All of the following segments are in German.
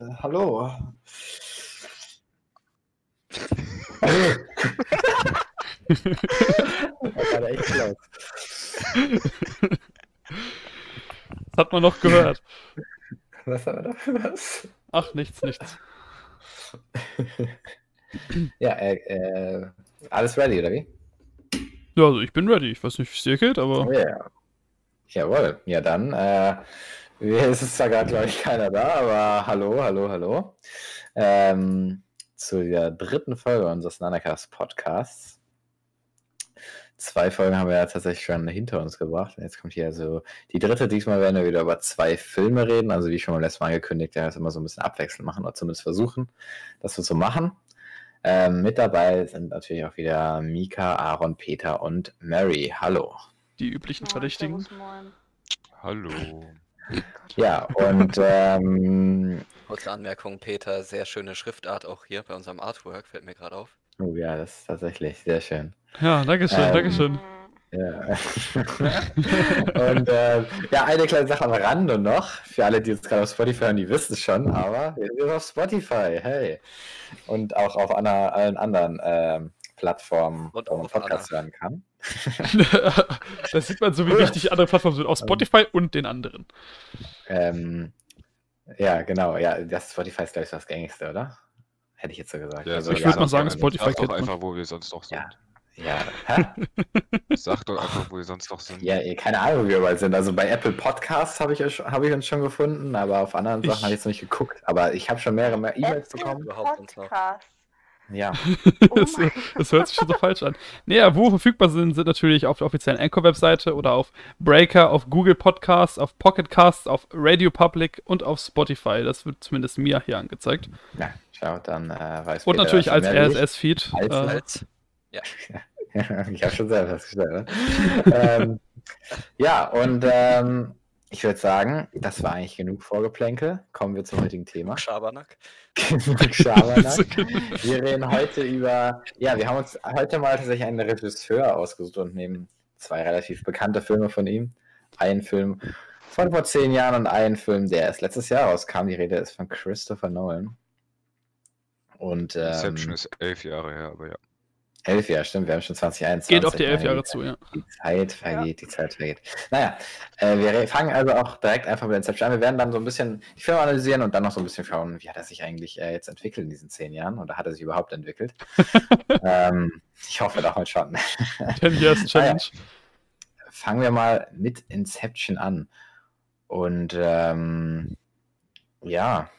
Äh, hallo. das war echt laut. Das hat man noch gehört. Was haben wir da für was? Ach, nichts, nichts. ja, äh, äh, alles ready, oder wie? Ja, also ich bin ready. Ich weiß nicht, wie es dir geht, aber. Oh, yeah. Jawohl. Ja, dann, äh, es ist zwar gerade, glaube ich, keiner da, aber hallo, hallo, hallo. Ähm, zu der dritten Folge unseres Nanacast Podcasts. Zwei Folgen haben wir ja tatsächlich schon hinter uns gebracht. Jetzt kommt hier also die dritte. Diesmal werden wir wieder über zwei Filme reden. Also wie schon beim letzten Mal angekündigt, ja, das immer so ein bisschen abwechselnd machen oder zumindest versuchen, das so zu machen. Ähm, mit dabei sind natürlich auch wieder Mika, Aaron, Peter und Mary. Hallo. Die üblichen Verdächtigen. Hallo. Ja, und ähm, Kurze Anmerkung, Peter, sehr schöne Schriftart auch hier bei unserem Artwork, fällt mir gerade auf. oh ja, das ist tatsächlich sehr schön. Ja, Dankeschön, Ähm, Dankeschön. Ja. und äh, ja, eine kleine Sache am Rande noch. Für alle, die jetzt gerade auf Spotify hören, die wissen es schon, aber wir sind auf Spotify, hey. Und auch auf einer, allen anderen ähm, Plattformen, wo man Podcasts hören kann. da sieht man so, wie wichtig andere Plattformen sind. Auf Spotify und den anderen. Ähm, ja, genau. Ja, das Spotify ist, glaube ich, das gängigste, oder? Hätte ich jetzt so gesagt. Ja, Also, ich ja, würd mal sagen, sag Spotify kennt man. einfach, wo wir sonst noch sind. Ja. Ja? Sag doch einfach, wo wir sonst noch sind. ja, eh, keine Ahnung, wo wir überall sind. Also bei Apple Podcasts habe ich, euch- hab ich uns schon gefunden, aber auf anderen Sachen habe ich jetzt noch nicht geguckt. Aber ich habe schon mehrere mehr E-Mails bekommen. Podcast. Ja. Oh das, mein das hört sich schon so falsch an. Naja, wo verfügbar sind, sind natürlich auf der offiziellen Anchor-Webseite oder auf Breaker, auf Google Podcasts, auf Pocket Casts, auf Radio Public und auf Spotify. Das wird zumindest mir hier angezeigt. Na, schau, dann äh, weiß Und Peter natürlich als. RSS-Feed. Als- Äh, Als, ich habe schon selber festgestellt. Ne? ähm, ja, und ähm, ich würde sagen, das war eigentlich genug Vorgeplänkel. Kommen wir zum heutigen Thema. Schabernack. Schabernack. Wir reden heute über, ja, wir haben uns heute mal tatsächlich einen Regisseur ausgesucht und nehmen zwei relativ bekannte Filme von ihm. Einen Film von vor zehn Jahren und einen Film, der erst letztes Jahr rauskam. Die Rede ist von Christopher Nolan. Und Inception ähm, ist elf Jahre her, aber ja. Elf Jahre, stimmt, wir haben schon 2021. geht auf die elf Jahre zu, ja. Die Zeit vergeht, die Zeit vergeht. Naja, äh, wir fangen also auch direkt einfach mit Inception an. Wir werden dann so ein bisschen die Filme analysieren und dann noch so ein bisschen schauen, wie hat er sich eigentlich äh, jetzt entwickelt in diesen zehn Jahren oder hat er sich überhaupt entwickelt? ähm, ich hoffe doch mal schon. 10 Years Challenge. Fangen wir mal mit Inception an. Und ähm, ja,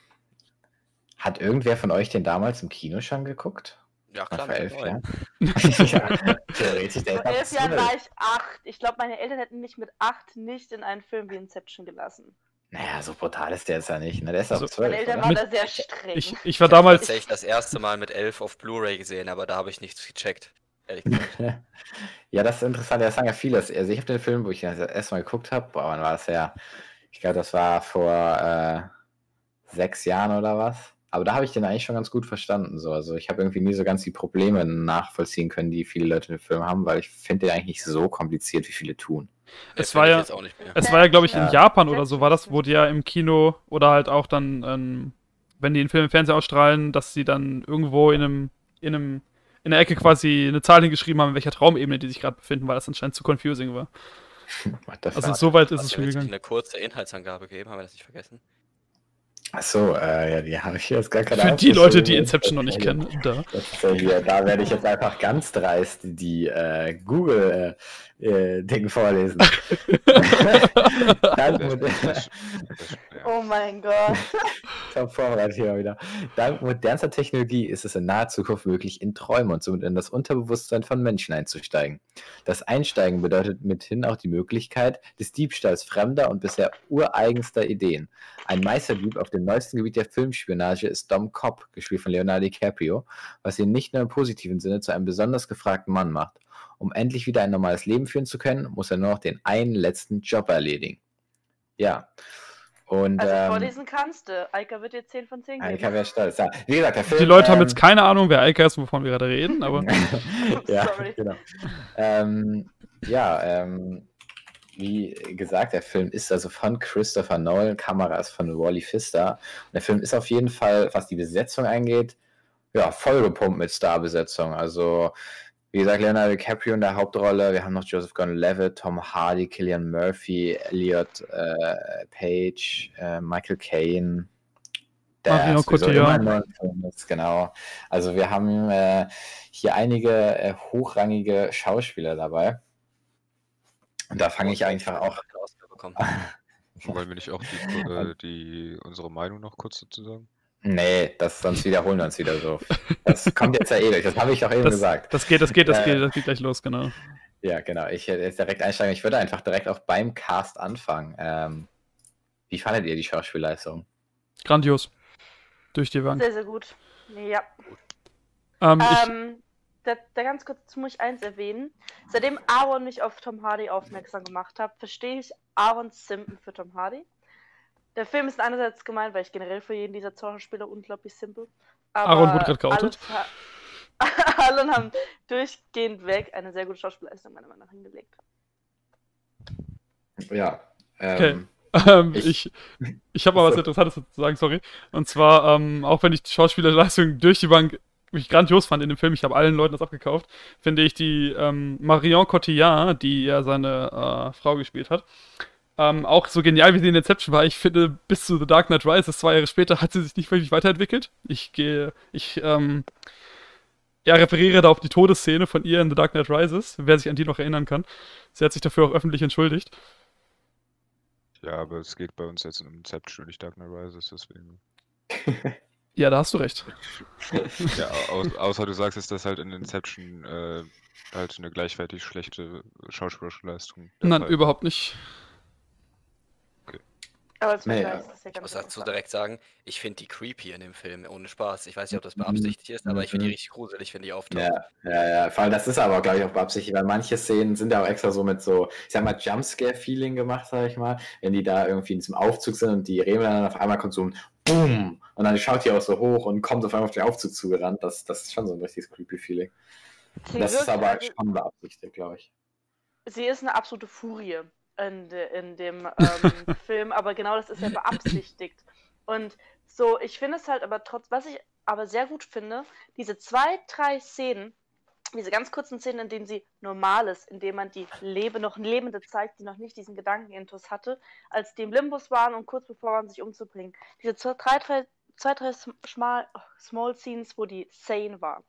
hat irgendwer von euch den damals im Kino schon geguckt? Ja, klar, vor elf. Jahren? ja, theoretisch. Der ist Vor elf Jahren war ich acht. Ich glaube, meine Eltern hätten mich mit acht nicht in einen Film wie Inception gelassen. Naja, so brutal ist der jetzt ja nicht. Ne? Der ist Also, auch zwölf. Meine Eltern waren da sehr streng. Ich, ich war Ich habe damals. tatsächlich das erste Mal mit elf auf Blu-ray gesehen, aber da habe ich nichts gecheckt. Ehrlich gesagt. ja, das ist interessant. Das sagen ja viele. Also ich habe den Film, wo ich ihn das erste Mal geguckt habe, boah, wann war das ja? Ich glaube, das war vor äh, sechs Jahren oder was. Aber da habe ich den eigentlich schon ganz gut verstanden. So. Also ich habe irgendwie nie so ganz die Probleme nachvollziehen können, die viele Leute in dem Film haben, weil ich finde den eigentlich nicht so kompliziert, wie viele tun. Es war ja- Jetzt auch nicht mehr. Es war ja, glaube ich, in Ja. Japan oder so war das, wo die ja im Kino oder halt auch dann, ähm, wenn die den Film im Fernsehen ausstrahlen, dass sie dann irgendwo in einem, in einem, in der Ecke quasi eine Zahl hingeschrieben haben, in welcher Traumebene die sich gerade befinden, weil das anscheinend zu confusing war. Also fuck? so weit ist es schon gegangen. eine kurze Inhaltsangabe gegeben, haben wir das nicht vergessen? Achso, äh, ja, die habe ich jetzt gar keine Für die. Leute, die Inception noch nicht kennen. Da. Ja da werde ich jetzt einfach ganz dreist die äh, Google äh, Ding vorlesen. Dank, oh mein Gott. Top vorbereitet hier wieder. Dank modernster Technologie ist es in naher Zukunft möglich, in Träume und somit in das Unterbewusstsein von Menschen einzusteigen. Das Einsteigen bedeutet mithin auch die Möglichkeit des Diebstahls fremder und bisher ureigenster Ideen. Ein Meisterdieb auf dem neuesten Gebiet der Filmspionage ist Dom Cobb, gespielt von Leonardo DiCaprio, was ihn nicht nur im positiven Sinne zu einem besonders gefragten Mann macht. Um endlich wieder ein normales Leben führen zu können, muss er nur noch den einen letzten Job erledigen. Ja. Und, Also ähm, vorlesen kannst du. Eika wird dir 10 von 10 Eika geben. wäre stolz. Ja. Wie gesagt, der Film. Die Leute haben ähm, jetzt keine Ahnung, wer Eika ist, wovon wir gerade reden, aber ja, Sorry. genau. Ähm, ja, ähm, wie gesagt, der Film ist also von Christopher Nolan, Kamera ist von Wally Pfister. Und der Film ist auf jeden Fall, was die Besetzung angeht, ja, vollgepumpt mit Starbesetzung. Also, wie gesagt, Leonardo DiCaprio in der Hauptrolle. Wir haben noch Joseph Gordon-Levitt, Tom Hardy, Killian Murphy, Elliot äh, Page, äh, Michael Caine. Der sowieso Cotillard. genau. Also wir haben äh, hier einige äh, hochrangige Schauspieler dabei. Und da fange ich einfach auch. Wollen wir nicht auch die, äh, die, unsere Meinung noch kurz dazu sagen? Nee, das, sonst wiederholen wir uns wieder so. Das kommt jetzt ja eh durch. Das habe ich doch eben Das, gesagt. das geht, das geht, das Äh, geht, das geht gleich los, genau. Ja, genau. Ich hätte jetzt direkt einsteigen. Ich würde einfach direkt auch beim Cast anfangen. Ähm, wie fandet ihr die Schauspielleistung? Grandios. Durch die Bank. Sehr, sehr gut. Ja. Ähm, ich, Ähm, da, da ganz kurz dazu muss ich eins erwähnen. Seitdem Aaron mich auf Tom Hardy aufmerksam gemacht hat, verstehe ich Aarons Simpen für Tom Hardy. Der Film ist einerseits gemeint, weil ich generell für jeden dieser Schauspieler unglaublich simpel. Aaron wurde gerade geoutet. Alle haben durchgehend weg eine sehr gute Schauspielleistung meiner Meinung nach hingelegt. Ja. Okay. Ähm, Ähm, Ich- ich ich habe mal was. Interessantes dazu zu sagen, sorry. Und zwar, ähm, auch wenn ich die Schauspielerleistung durch die Bank mich grandios fand in dem Film, ich habe allen Leuten das abgekauft, finde ich die ähm, Marion Cotillard, die ja seine äh, Frau gespielt hat, ähm, auch so genial wie sie in Inception war. Ich finde, bis zu The Dark Knight Rises, zwei Jahre später, hat sie sich nicht wirklich weiterentwickelt. Ich gehe, ich, ähm, ja, referiere da auf die Todesszene von ihr in The Dark Knight Rises, wer sich an die noch erinnern kann. Sie hat sich dafür auch öffentlich entschuldigt. Ja, aber es geht bei uns jetzt um Inception und nicht Dark Knight Rises, deswegen. Ja, da hast du recht. Ja, au außer du sagst jetzt, dass halt in Inception äh, halt eine gleichwertig schlechte schauspielerische Leistung. Nein, Fall überhaupt nicht. Aber Nee, Vergleich ja. ist das ja Ich muss dazu direkt sagen, ich finde die creepy in dem Film, ohne Spaß. Ich weiß nicht, ob das beabsichtigt ist, aber ich finde die Mhm. richtig gruselig, wenn die auftaucht. ja, ja, ja. Vor allem, das ist aber, glaube ich, auch beabsichtigt, weil manche Szenen sind ja auch extra so mit so, ich sag mal, Jumpscare-Feeling gemacht, sag ich mal. Wenn die da irgendwie in diesem Aufzug sind und die reden dann auf einmal kommt so ein Boom und dann schaut die auch so hoch und kommt auf einmal auf den Aufzug zugerannt. Das, das ist schon so ein richtiges creepy Feeling. Sie Das ist aber also- schon beabsichtigt, glaube ich. sie ist eine absolute Furie in, de, in dem ähm, Film, aber genau das ist ja beabsichtigt. Und so, ich finde es halt aber trotz, was ich aber sehr gut finde, diese zwei, drei Szenen, diese ganz kurzen Szenen, in denen sie normal ist, in denen man die Lebe, noch Lebende zeigt, die noch nicht diesen Gedankenintus hatte, als die im Limbus waren und kurz bevor waren, sich umzubringen. Diese zwei, drei, drei, zwei, drei schmal, Small Scenes, wo die sane waren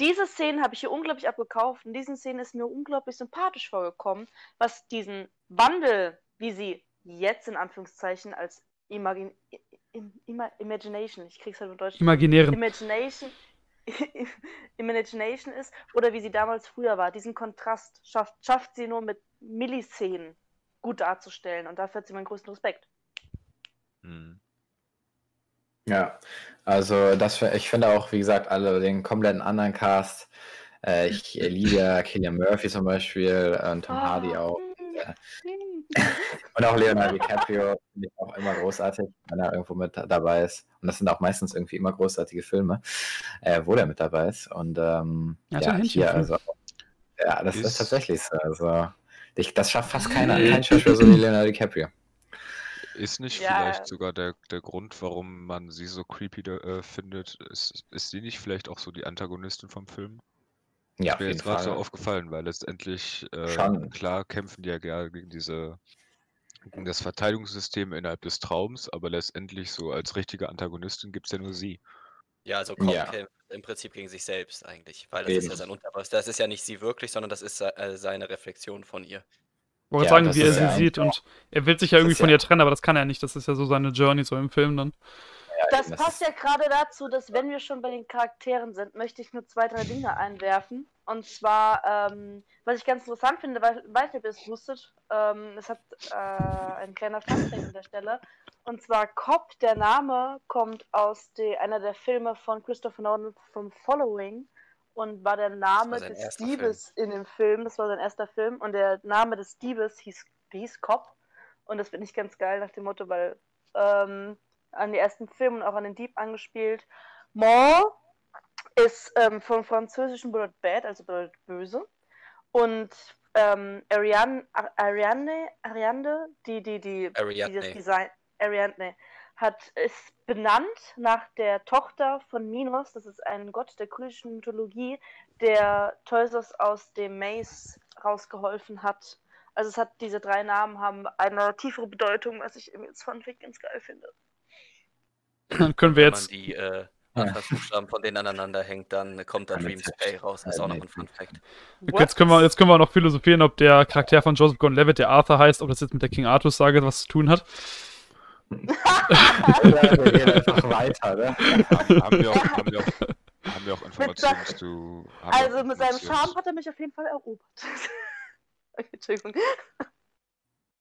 diese Szenen habe ich hier unglaublich abgekauft und diesen Szenen ist mir unglaublich sympathisch vorgekommen, was diesen Wandel, wie sie jetzt in Anführungszeichen als Imagin im, Ima Imagination, ich krieg's halt in Deutsch, Imaginären. Imagination, Imagination ist oder wie sie damals früher war. Diesen Kontrast schafft, schafft sie nur mit Milliszenen gut darzustellen und dafür hat sie meinen größten Respekt. Hm. Ja, also das, ich finde auch, wie gesagt, alle den kompletten anderen Cast. Äh, ich äh, liebe ja Killian Murphy zum Beispiel und Tom Hardy auch. Und auch Leonardo DiCaprio finde ich auch immer großartig, wenn er irgendwo mit dabei ist. Und das sind auch meistens irgendwie immer großartige Filme, äh, wo der mit dabei ist. Und ähm, Ja, so ja, ein hier, Händchenfilm. also, ja, das ist, Ist- tatsächlich so. Also, ich, das schafft fast keiner, kein Schauspieler so wie Leonardo DiCaprio. Ist nicht Ja. vielleicht sogar der, der Grund, warum man sie so creepy da, äh, findet? Ist, ist sie nicht vielleicht auch so die Antagonistin vom Film? Ja, Ist auf mir jetzt gerade so Fall. aufgefallen, weil letztendlich, äh, klar kämpfen die ja gerne gegen diese, gegen das Verteidigungssystem innerhalb des Traums, aber letztendlich so als richtige Antagonistin gibt es ja nur sie. Ja, also Cobb Ja. kämpft im Prinzip gegen sich selbst eigentlich, weil das ist ja Eben. sein Unterbewusstsein. Das ist ja nicht sie wirklich, sondern das ist äh, seine Reflexion von ihr. Ich wollte Ja, sagen, wie er sie ja sieht und er will sich ja irgendwie von ja- ihr trennen, aber das kann er nicht. Das ist ja so seine Journey so im Film dann. Das das passt ja gerade dazu, dass wenn wir schon bei den Charakteren sind, möchte ich nur zwei, drei Dinge einwerfen. Und zwar, ähm, was ich ganz interessant finde, weil, weiß nicht, ob ihr es wusstet, ähm, es hat äh, ein kleiner Funfact an der Stelle. Und zwar Cobb, der Name, kommt aus de, einer der Filme von Christopher Nolan vom Following und war der Name sein des Diebes in dem Film. Das war sein erster Film und der Name des Diebes hieß, hieß Cobb. Und das finde ich ganz geil nach dem Motto, weil ähm, an die ersten Filme und auch an den Dieb angespielt. Mort ist ähm, vom französischen bedeutet bad, also bedeutet böse. Und ähm, Ariane, Ar- Ariane, Ariane, die, die, die, die das Ariadne. Design, Ariadne, hat, ist benannt nach der Tochter von Minos, das ist ein Gott der griechischen Mythologie, der Theseus aus dem Maze rausgeholfen hat. Also es hat, diese drei Namen haben eine tiefere Bedeutung, was ich jetzt Funfact ganz geil finde. Dann können wir Wenn man jetzt. die äh, Anfangsbuchstaben von denen aneinander hängt, dann kommt da Dreams Pay raus. Das ist auch noch ein Fun Fact. Jetzt können, wir, jetzt können wir auch noch philosophieren, ob der Charakter von Joseph Gordon-Levitt, der Arthur heißt, ob das jetzt mit der King Arthur-Sage was zu tun hat. wir gehen einfach weiter, ne? Haben, wir auch, haben, wir auch, haben wir auch Informationen zu. Also mit seinem Charme hat er mich auf jeden Fall erobert. Entschuldigung.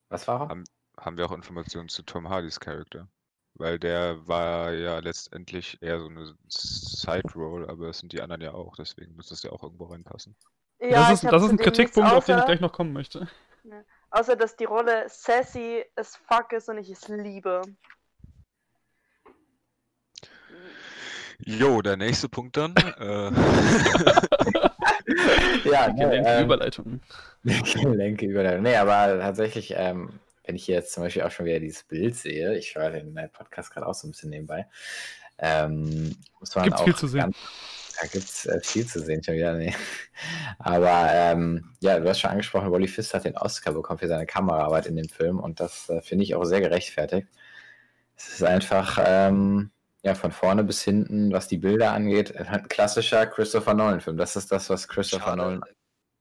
Was war er? Haben- Haben wir auch Informationen zu Tom Hardys Charakter? Weil der war ja letztendlich eher so eine Side-Roll, aber das sind die anderen ja auch, deswegen müsste es ja auch irgendwo reinpassen. Ja, das ich ist, das ist ein Kritikpunkt, auf den ich gleich noch kommen möchte. Außer, dass die Rolle sassy as fuck ist und ich es liebe. Jo, der nächste Punkt dann. äh, Ja, ne, ähm, Überleitung. Gelenke Überleitung. Nee, aber tatsächlich, ähm, wenn ich hier jetzt zum Beispiel auch schon wieder dieses Bild sehe, ich schaue den Podcast gerade auch so ein bisschen nebenbei, ähm, muss man Gibt's auch viel zu sehen. Da gibt es äh, viel zu sehen schon wieder. Nee. Aber ähm, ja, du hast schon angesprochen, Wally Fist hat den Oscar bekommen für seine Kameraarbeit in dem Film und das äh, finde ich auch sehr gerechtfertigt. Es ist einfach ähm, ja, von vorne bis hinten, was die Bilder angeht, ein klassischer Christopher Nolan-Film. Das ist das, was Christopher Schade, Nolan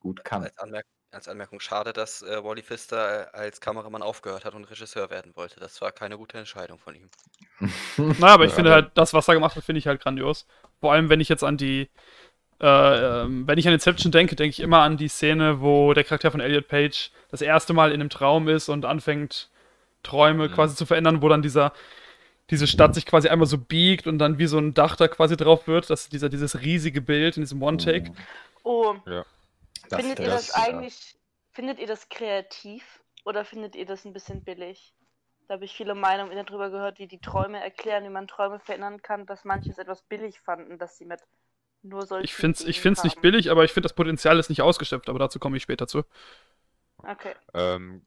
gut kann. als, Anmerk als Anmerkung schade, dass äh, Wally Pfister äh, als Kameramann aufgehört hat und Regisseur werden wollte. Das war keine gute Entscheidung von ihm. Naja, aber ich Ja, finde halt, das, was er gemacht hat, finde ich halt grandios. Vor allem, wenn ich jetzt an die, äh, ähm, wenn ich an Inception denke, denke ich immer an die Szene, wo der Charakter von Elliot Page das erste Mal in einem Traum ist und anfängt, Träume Mhm. quasi zu verändern, wo dann dieser, diese Stadt sich quasi einmal so biegt und dann wie so ein Dach da quasi drauf wird. Das ist dieser, dieses riesige Bild in diesem One-Take. Oh, Das- findet ihr das- das eigentlich, findet ihr das kreativ oder findet ihr das ein bisschen billig? Da habe ich viele Meinungen darüber gehört, die die Träume erklären, wie man Träume verändern kann, dass manche es etwas billig fanden, dass sie mit nur solchen Ich finde es ich find's nicht billig, aber ich finde, das Potenzial ist nicht ausgeschöpft, aber dazu komme ich später zu. Okay. Ähm,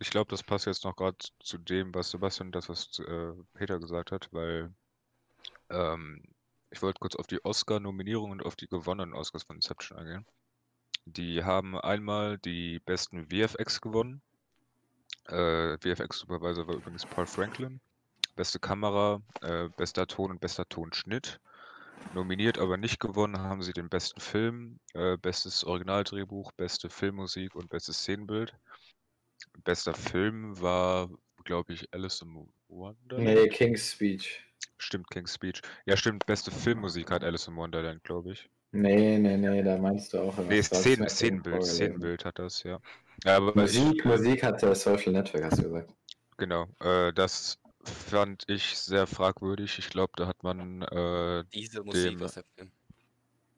ich glaube, das passt jetzt noch gerade zu dem, was Sebastian, das, was äh, Peter gesagt hat, weil ähm, ich wollte kurz auf die Oscar-Nominierungen und auf die gewonnenen Oscars von Inception eingehen. Die haben einmal die besten VFX gewonnen. Äh, VFX-Supervisor war übrigens Paul Franklin. Beste Kamera, äh, bester Ton und bester Tonschnitt. Nominiert, aber nicht gewonnen haben sie den besten Film, äh, bestes Originaldrehbuch, beste Filmmusik und bestes Szenenbild. Bester Film war, glaube ich, Alice in Wonderland. Nee, King's Speech. Stimmt, King's Speech. Ja, stimmt, beste Filmmusik hat Alice in Wonderland, glaube ich. Nee, nee, nee, da meinst du auch. Nee, Szenen, Szenenbild. Szenenbild hat das, ja. Ja, aber ich, Musik, Musik hat äh, Social Network, hast du gesagt. genau, äh, das fand ich sehr fragwürdig. Ich glaube, da hat man äh, Diese Musik Dem-.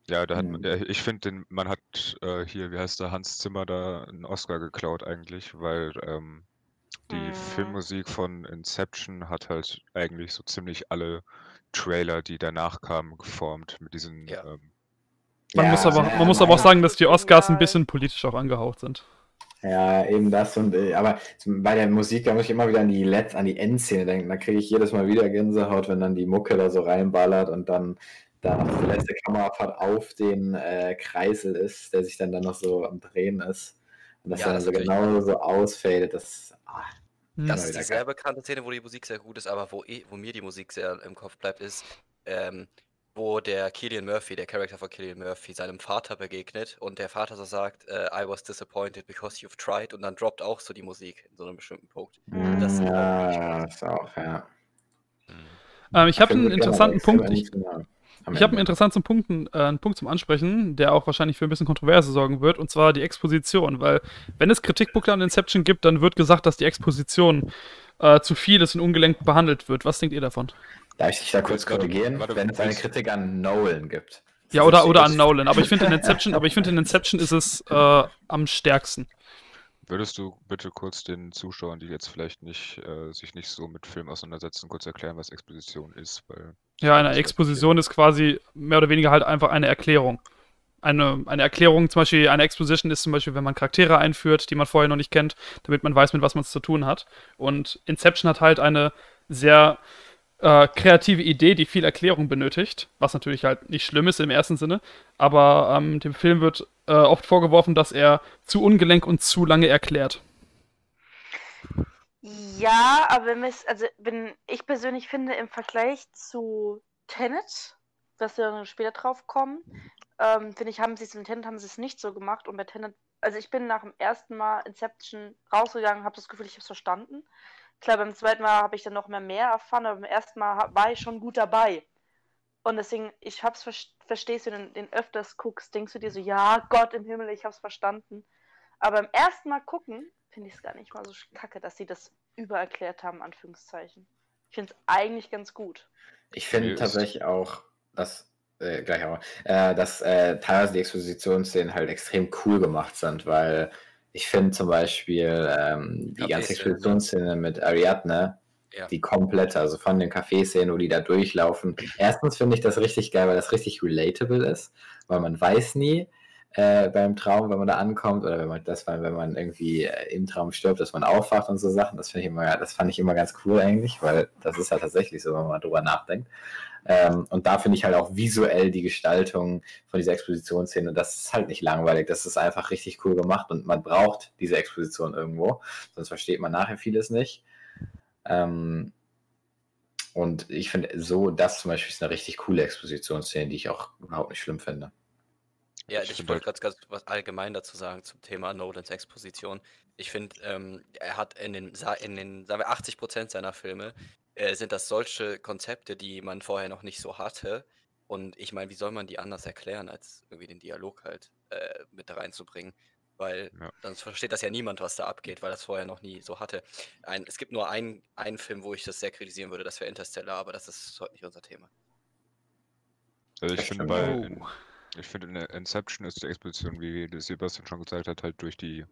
Ja, da hat man, ja, ich finde, man hat äh, hier, wie heißt der, Hans Zimmer da einen Oscar geklaut eigentlich, weil ähm, die Mhm. Filmmusik von Inception hat halt eigentlich so ziemlich alle Trailer, die danach kamen, geformt mit diesen. Ja. Ähm, Man, Ja, muss, aber, ja, man muss aber auch sagen, dass die Oscars ein bisschen politisch auch angehaucht sind. Ja, eben das und äh, aber bei der Musik, da muss ich immer wieder an die Letz-, an die Endszene denken. Da kriege ich jedes Mal wieder Gänsehaut, wenn dann die Mucke da so reinballert und dann da noch die letzte Kamerafahrt auf den äh, Kreisel ist, der sich dann, dann noch so am Drehen ist. Und das Ja, dann das so ist genau so ausfadet. Das, ah, Hm. Das ist die sehr bekannte Szene, wo die Musik sehr gut ist, aber wo, eh- wo mir die Musik sehr im Kopf bleibt, ist, ähm, wo der Killian Murphy, der Charakter von Killian Murphy, seinem Vater begegnet und der Vater so sagt, äh, I was disappointed because you've tried und dann droppt auch so die Musik in so einem bestimmten Punkt. Das ist auch wirklich ja, krass. das ist auch, ja. Ähm, ich habe einen interessanten Punkt. Ich, ich habe einen interessanten Punkt, äh, einen Punkt zum Ansprechen, der auch wahrscheinlich für ein bisschen Kontroverse sorgen wird, und zwar die Exposition. Weil, wenn es Kritikpunkte an Inception gibt, dann wird gesagt, dass die Exposition äh, zu viel ist und ungelenkt behandelt wird. Was denkt ihr davon? Darf ich dich da kurz korrigieren, warte, wenn es eine Kritik an Nolan gibt? Ja, oder, oder an Nolan. Aber ich finde in Inception, aber ich finde in Inception ist es äh, am stärksten. würdest du bitte kurz den Zuschauern, die jetzt vielleicht nicht äh, sich nicht so mit Film auseinandersetzen, kurz erklären, was Exposition ist? Weil Ja, eine Exposition ist quasi mehr oder weniger halt einfach eine Erklärung. eine, eine Erklärung, zum Beispiel eine Exposition ist zum Beispiel, wenn man Charaktere einführt, die man vorher noch nicht kennt, damit man weiß, mit was man es zu tun hat. Und Inception hat halt eine sehr äh, kreative Idee, die viel Erklärung benötigt, was natürlich halt nicht schlimm ist im ersten Sinne, aber ähm, dem Film wird äh, oft vorgeworfen, dass er zu ungelenk und zu lange erklärt. Ja, aber wenn also wenn ich persönlich finde, im Vergleich zu Tenet, dass wir dann später drauf kommen, ähm, finde ich, haben sie es in Tenet haben sie es nicht so gemacht und bei Tenet, also ich bin nach dem ersten Mal Inception rausgegangen, habe das Gefühl, ich habe es verstanden. Klar, beim zweiten Mal habe ich dann noch mehr mehr erfahren, aber beim ersten Mal war ich schon gut dabei. Und deswegen, ich hab's verstehst du, wenn du den öfters guckst, denkst du dir so, ja, Gott im Himmel, ich hab's verstanden. Aber beim ersten Mal gucken, finde ich es gar nicht mal so kacke, dass sie das übererklärt haben, Anführungszeichen. Ich finde es eigentlich ganz gut. Ich finde tatsächlich auch, dass, äh, gleich aber, äh, dass äh, teilweise die Expositionsszenen halt extrem cool gemacht sind, weil ich finde zum Beispiel ähm, die ganze Expeditionsszene mit Ariadne, ja. die komplette, also von den Café-Szenen, wo die da durchlaufen. Erstens finde ich das richtig geil, weil das richtig relatable ist, weil man weiß nie äh, beim Traum, wenn man da ankommt, oder wenn man das, wenn man irgendwie äh, im Traum stirbt, dass man aufwacht und so Sachen. Das finde ich immer, das fand ich immer ganz cool eigentlich, weil das ist halt tatsächlich so, wenn man drüber nachdenkt. Ähm, und da finde ich halt auch visuell die Gestaltung von dieser Expositionsszene, das ist halt nicht langweilig, das ist einfach richtig cool gemacht und man braucht diese Exposition irgendwo, sonst versteht man nachher vieles nicht. Ähm, und ich finde so, das zum Beispiel ist eine richtig coole Expositionsszene, die ich auch überhaupt nicht schlimm finde. Ja, ich, ich wollte gerade ganz was allgemein dazu sagen zum Thema Nolans Exposition. Ich finde, ähm, er hat in den, in den, sagen wir, 80 Prozent seiner Filme äh, sind das solche Konzepte, die man vorher noch nicht so hatte. Und ich meine, wie soll man die anders erklären, als irgendwie den Dialog halt äh, mit reinzubringen? Weil ja. sonst versteht das ja niemand, was da abgeht, weil das vorher noch nie so hatte. Ein, es gibt nur einen, einen Film, wo ich das sehr kritisieren würde, das wäre Interstellar, aber das ist heute nicht unser Thema. Also ich finde bei in, ich finde in Inception ist die Exposition, wie Sebastian schon gesagt hat, halt durch die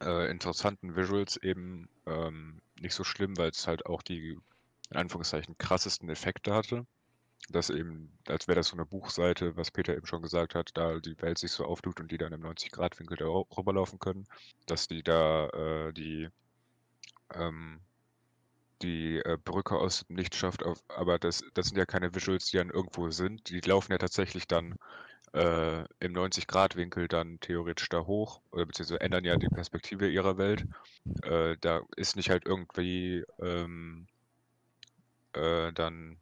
äh, interessanten Visuals eben ähm, nicht so schlimm, weil es halt auch die in Anführungszeichen krassesten Effekte hatte dass eben, als wäre das so eine Buchseite, was Peter eben schon gesagt hat, da die Welt sich so auftut und die dann im 90-Grad-Winkel da rüberlaufen können, dass die da äh, die, ähm, die äh, Brücke aus dem Licht schafft, auf, aber das, das sind ja keine Visuals, die dann irgendwo sind. Die laufen ja tatsächlich dann äh, im 90-Grad-Winkel dann theoretisch da hoch, oder beziehungsweise ändern ja die Perspektive ihrer Welt. Äh, da ist nicht halt irgendwie ähm, äh, dann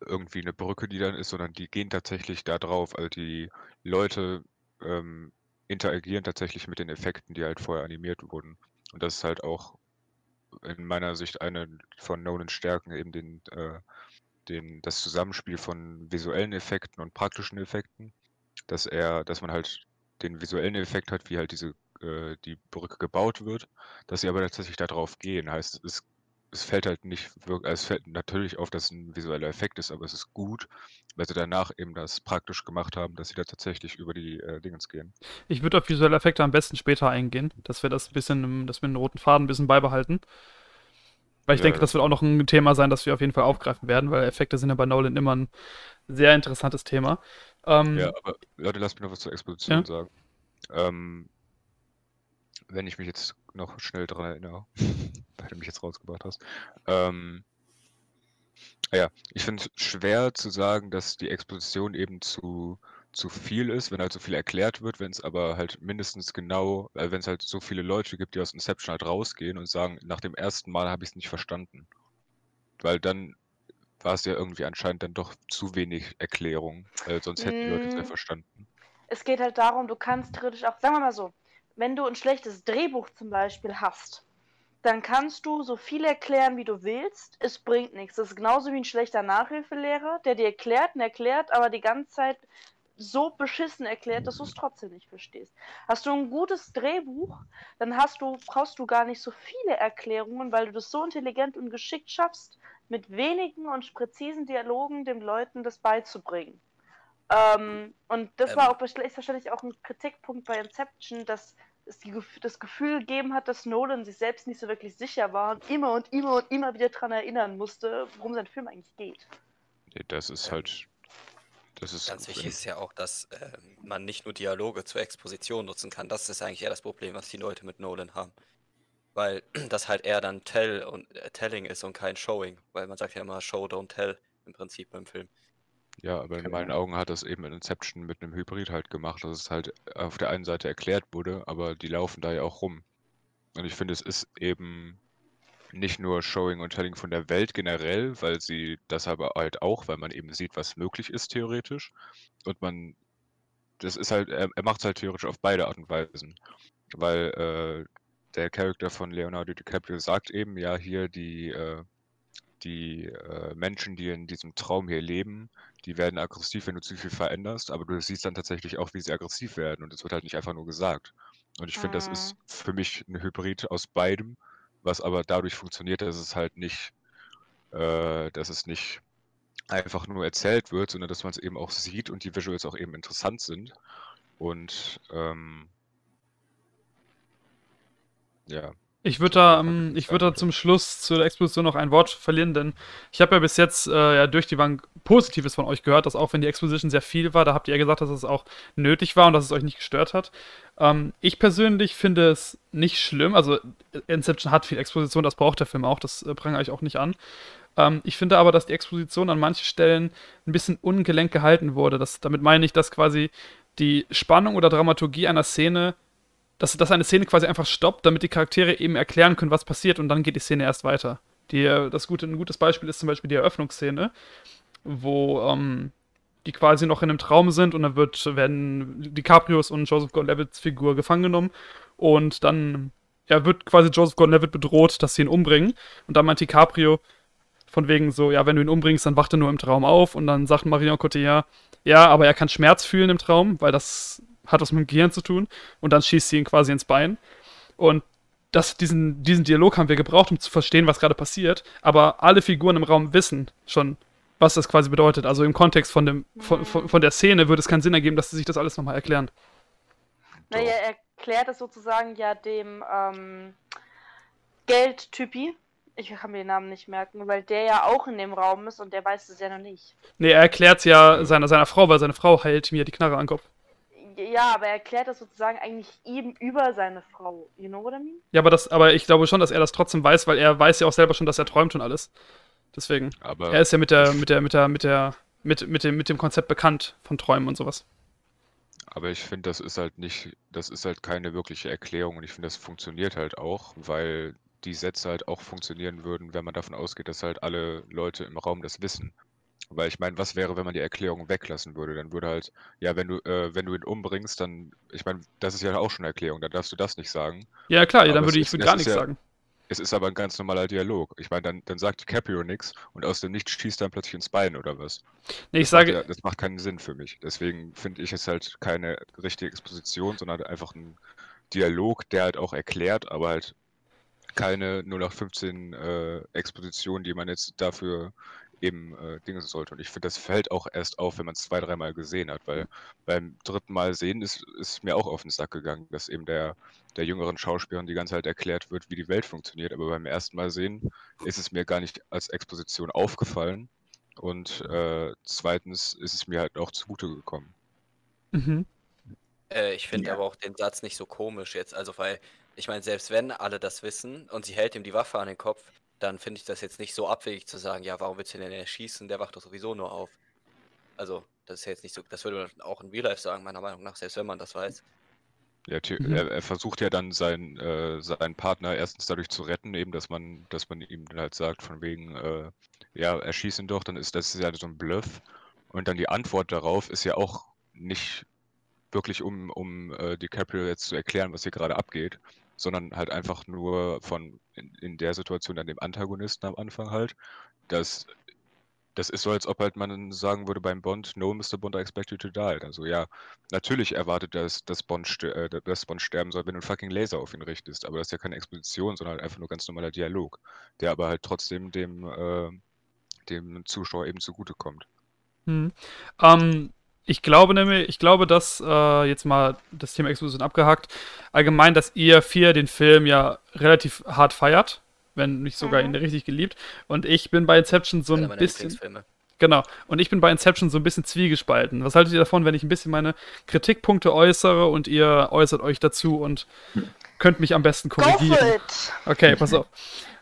irgendwie eine Brücke, die dann ist, sondern die gehen tatsächlich da drauf. Also die Leute ähm, interagieren tatsächlich mit den Effekten, die halt vorher animiert wurden. Und das ist halt auch in meiner Sicht eine von Nolans Stärken, eben den, äh, den, das Zusammenspiel von visuellen Effekten und praktischen Effekten, dass er, dass man halt den visuellen Effekt hat, wie halt diese äh, die Brücke gebaut wird, dass sie aber tatsächlich darauf gehen. Heißt, es es fällt halt nicht wirklich, also es fällt natürlich auf, dass es ein visueller Effekt ist, aber es ist gut, weil sie danach eben das praktisch gemacht haben, dass sie da tatsächlich über die äh, Dingens gehen. Ich würde auf visuelle Effekte am besten später eingehen, dass wir das ein bisschen, dass wir den roten Faden ein bisschen beibehalten. Weil ich ja, denke, das wird auch noch ein Thema sein, das wir auf jeden Fall aufgreifen werden, weil Effekte sind ja bei Nolan immer ein sehr interessantes Thema. Ähm, ja, aber Leute, lasst mich noch was zur Exposition ja? sagen. Ähm, wenn ich mich jetzt noch schnell dran erinnere, weil du mich jetzt rausgebracht hast. Ähm, ja, ich finde es schwer zu sagen, dass die Exposition eben zu, zu viel ist, wenn halt so viel erklärt wird, wenn es aber halt mindestens genau, äh, wenn es halt so viele Leute gibt, die aus Inception halt rausgehen und sagen, nach dem ersten Mal habe ich es nicht verstanden. Weil dann war es ja irgendwie anscheinend dann doch zu wenig Erklärung, äh, sonst hätten die Leute es ja mm. verstanden. Es geht halt darum, du kannst theoretisch auch, sagen wir mal so, wenn du ein schlechtes Drehbuch zum Beispiel hast, dann kannst du so viel erklären, wie du willst. Es bringt nichts. Das ist genauso wie ein schlechter Nachhilfelehrer, der dir erklärt und erklärt, aber die ganze Zeit so beschissen erklärt, dass du es trotzdem nicht verstehst. Hast du ein gutes Drehbuch, dann hast du, brauchst du gar nicht so viele Erklärungen, weil du das so intelligent und geschickt schaffst, mit wenigen und präzisen Dialogen den Leuten das beizubringen. Ähm, und das ähm, war auch wahrscheinlich auch ein Kritikpunkt bei Inception, dass es die, das Gefühl gegeben hat, dass Nolan sich selbst nicht so wirklich sicher war und immer und immer und immer wieder daran erinnern musste, worum sein Film eigentlich geht. Das ist halt Das ist Ganz wichtig ist ja auch, dass äh, man nicht nur Dialoge zur Exposition nutzen kann. Das ist eigentlich eher das Problem, was die Leute mit Nolan haben. Weil das halt eher dann Tell und äh, Telling ist und kein Showing. Weil man sagt ja immer Show, don't tell im Prinzip beim Film. Ja, aber in Genau. meinen Augen hat das eben in Inception mit einem Hybrid halt gemacht, dass es halt auf der einen Seite erklärt wurde, aber die laufen da ja auch rum. Und ich finde, es ist eben nicht nur Showing und Telling von der Welt generell, weil sie das aber halt auch, weil man eben sieht, was möglich ist theoretisch. Und man, das ist halt, er, er macht es halt theoretisch auf beide Art und Weisen. Weil äh, der Charakter von Leonardo DiCaprio sagt eben, ja, hier die, äh, die äh, Menschen, die in diesem Traum hier leben, die werden aggressiv, wenn du zu viel veränderst, aber du siehst dann tatsächlich auch, wie sie aggressiv werden und es wird halt nicht einfach nur gesagt. Und ich finde, das ist für mich ein Hybrid aus beidem, was aber dadurch funktioniert, dass es halt nicht, äh, dass es nicht einfach nur erzählt wird, sondern dass man es eben auch sieht und die Visuals auch eben interessant sind. Und ähm, ja, Ich würde da, ähm, ich da zum Schluss zu der Exposition noch ein Wort verlieren, denn ich habe ja bis jetzt äh, ja durch die Bank Positives von euch gehört, dass auch wenn die Exposition sehr viel war, da habt ihr ja gesagt, dass es auch nötig war und dass es euch nicht gestört hat. Ähm, ich persönlich finde es nicht schlimm, also Inception hat viel Exposition, das braucht der Film auch, das äh, prangere ich auch nicht an. Ähm, ich finde aber, dass die Exposition an manchen Stellen ein bisschen ungelenk gehalten wurde. Das, damit meine ich, dass quasi die Spannung oder Dramaturgie einer Szene dass, dass eine Szene quasi einfach stoppt, damit die Charaktere eben erklären können, was passiert und dann geht die Szene erst weiter. Die, äh, das gute, ein gutes Beispiel ist zum Beispiel die Eröffnungsszene, wo ähm, die quasi noch in einem Traum sind und dann wird, werden DiCaprios und Joseph Gordon-Levitt's Figur gefangen genommen und dann ja, wird quasi Joseph Gordon-Levitt bedroht, dass sie ihn umbringen und dann meint DiCaprio von wegen so, ja, wenn du ihn umbringst, dann wacht er nur im Traum auf und dann sagt Marion Cotillard, ja, aber er kann Schmerz fühlen im Traum, weil das hat was mit dem Gehirn zu tun und dann schießt sie ihn quasi ins Bein. Und das, diesen, diesen Dialog haben wir gebraucht, um zu verstehen, was gerade passiert. Aber alle Figuren im Raum wissen schon, was das quasi bedeutet. Also im Kontext von, dem, von, von, von der Szene würde es keinen Sinn ergeben, dass sie sich das alles nochmal erklären. Naja, er erklärt es sozusagen ja dem ähm, Geldtypi. Ich kann mir den Namen nicht merken, weil der ja auch in dem Raum ist und der weiß es ja noch nicht. Nee, er erklärt es ja seiner, seiner Frau, weil seine Frau heilt mir die Knarre an den Kopf. Ja, aber er erklärt das sozusagen eigentlich ihm über seine Frau. You know what I mean? Ja, aber, das, aber ich glaube schon, dass er das trotzdem weiß, weil er weiß ja auch selber schon, dass er träumt und alles. Deswegen. aber Er ist ja mit der, mit der, mit der, mit der, mit, mit dem, mit dem Konzept bekannt von Träumen und sowas. Aber ich finde, das ist halt nicht, das ist halt keine wirkliche Erklärung und ich finde, das funktioniert halt auch, weil die Sätze halt auch funktionieren würden, wenn man davon ausgeht, dass halt alle Leute im Raum das wissen. Weil ich meine, was wäre, wenn man die Erklärung weglassen würde? Dann würde halt, ja, wenn du, äh, wenn du ihn umbringst, dann, ich meine, das ist ja auch schon eine Erklärung, dann darfst du das nicht sagen. Ja, klar, ja, Aber dann würde ich würde gar nichts ja- sagen. Es ist aber ein ganz normaler Dialog. Ich meine, dann, dann sagt DiCaprio nichts und aus dem Nichts schießt er dann plötzlich ins Bein oder was. Nee, ich Das macht sage, ja, das macht keinen Sinn für mich. Deswegen finde ich es halt keine richtige Exposition, sondern einfach ein Dialog, der halt auch erklärt, aber halt keine 0815 äh, Exposition, die man jetzt dafür eben äh, Dinge sollte. Und ich finde, das fällt auch erst auf, wenn man es zwei, dreimal gesehen hat, weil beim dritten Mal sehen ist, ist mir auch auf den Sack gegangen, dass eben der, der jüngeren Schauspielerin die ganze Zeit erklärt wird, wie die Welt funktioniert. Aber beim ersten Mal sehen ist es mir gar nicht als Exposition aufgefallen. Und äh, zweitens ist es mir halt auch zugute gekommen. mhm. Äh, ich finde Ja. aber auch den Satz nicht so komisch jetzt. Also, weil, ich meine, selbst wenn alle das wissen und sie hält ihm die Waffe an den Kopf, dann finde ich das jetzt nicht so abwegig zu sagen, ja, warum willst du denn erschießen? Der wacht doch sowieso nur auf. Also, das ist jetzt nicht so, das würde man auch in Real Life sagen, meiner Meinung nach, selbst wenn man das weiß. Ja, Mhm. er, er versucht ja dann seinen, äh, seinen Partner erstens dadurch zu retten, eben, dass man, dass man ihm dann halt sagt, von wegen, äh, ja, erschieß ihn doch, dann ist das ja so ein Bluff. Und dann die Antwort darauf ist ja auch nicht wirklich, um, um äh, DiCaprio jetzt zu erklären, was hier gerade abgeht, sondern halt einfach nur von in, in der Situation dann dem Antagonisten am Anfang halt, dass das ist so, als ob halt man sagen würde beim Bond, no, Mr. Bond, I expect you to die. Also ja, natürlich erwartet das, dass Bond, äh, dass Bond sterben soll, wenn du einen fucking Laser auf ihn richtest. Aber das ist ja keine Exposition, sondern halt einfach nur ganz normaler Dialog, der aber halt trotzdem dem, äh, dem Zuschauer eben zugutekommt. Mhm. Ähm, ich glaube nämlich, ich glaube, dass, äh, jetzt mal das Thema Exposition abgehakt, allgemein, dass ihr vier den Film ja relativ hart feiert, wenn nicht sogar Mhm. ihn richtig geliebt. Und ich bin bei Inception so ein bisschen. Genau. Und ich bin bei Inception so ein bisschen zwiegespalten. Was haltet ihr davon, wenn ich ein bisschen meine Kritikpunkte äußere und ihr äußert euch dazu und könnt mich am besten korrigieren? Go for it! Okay, pass auf.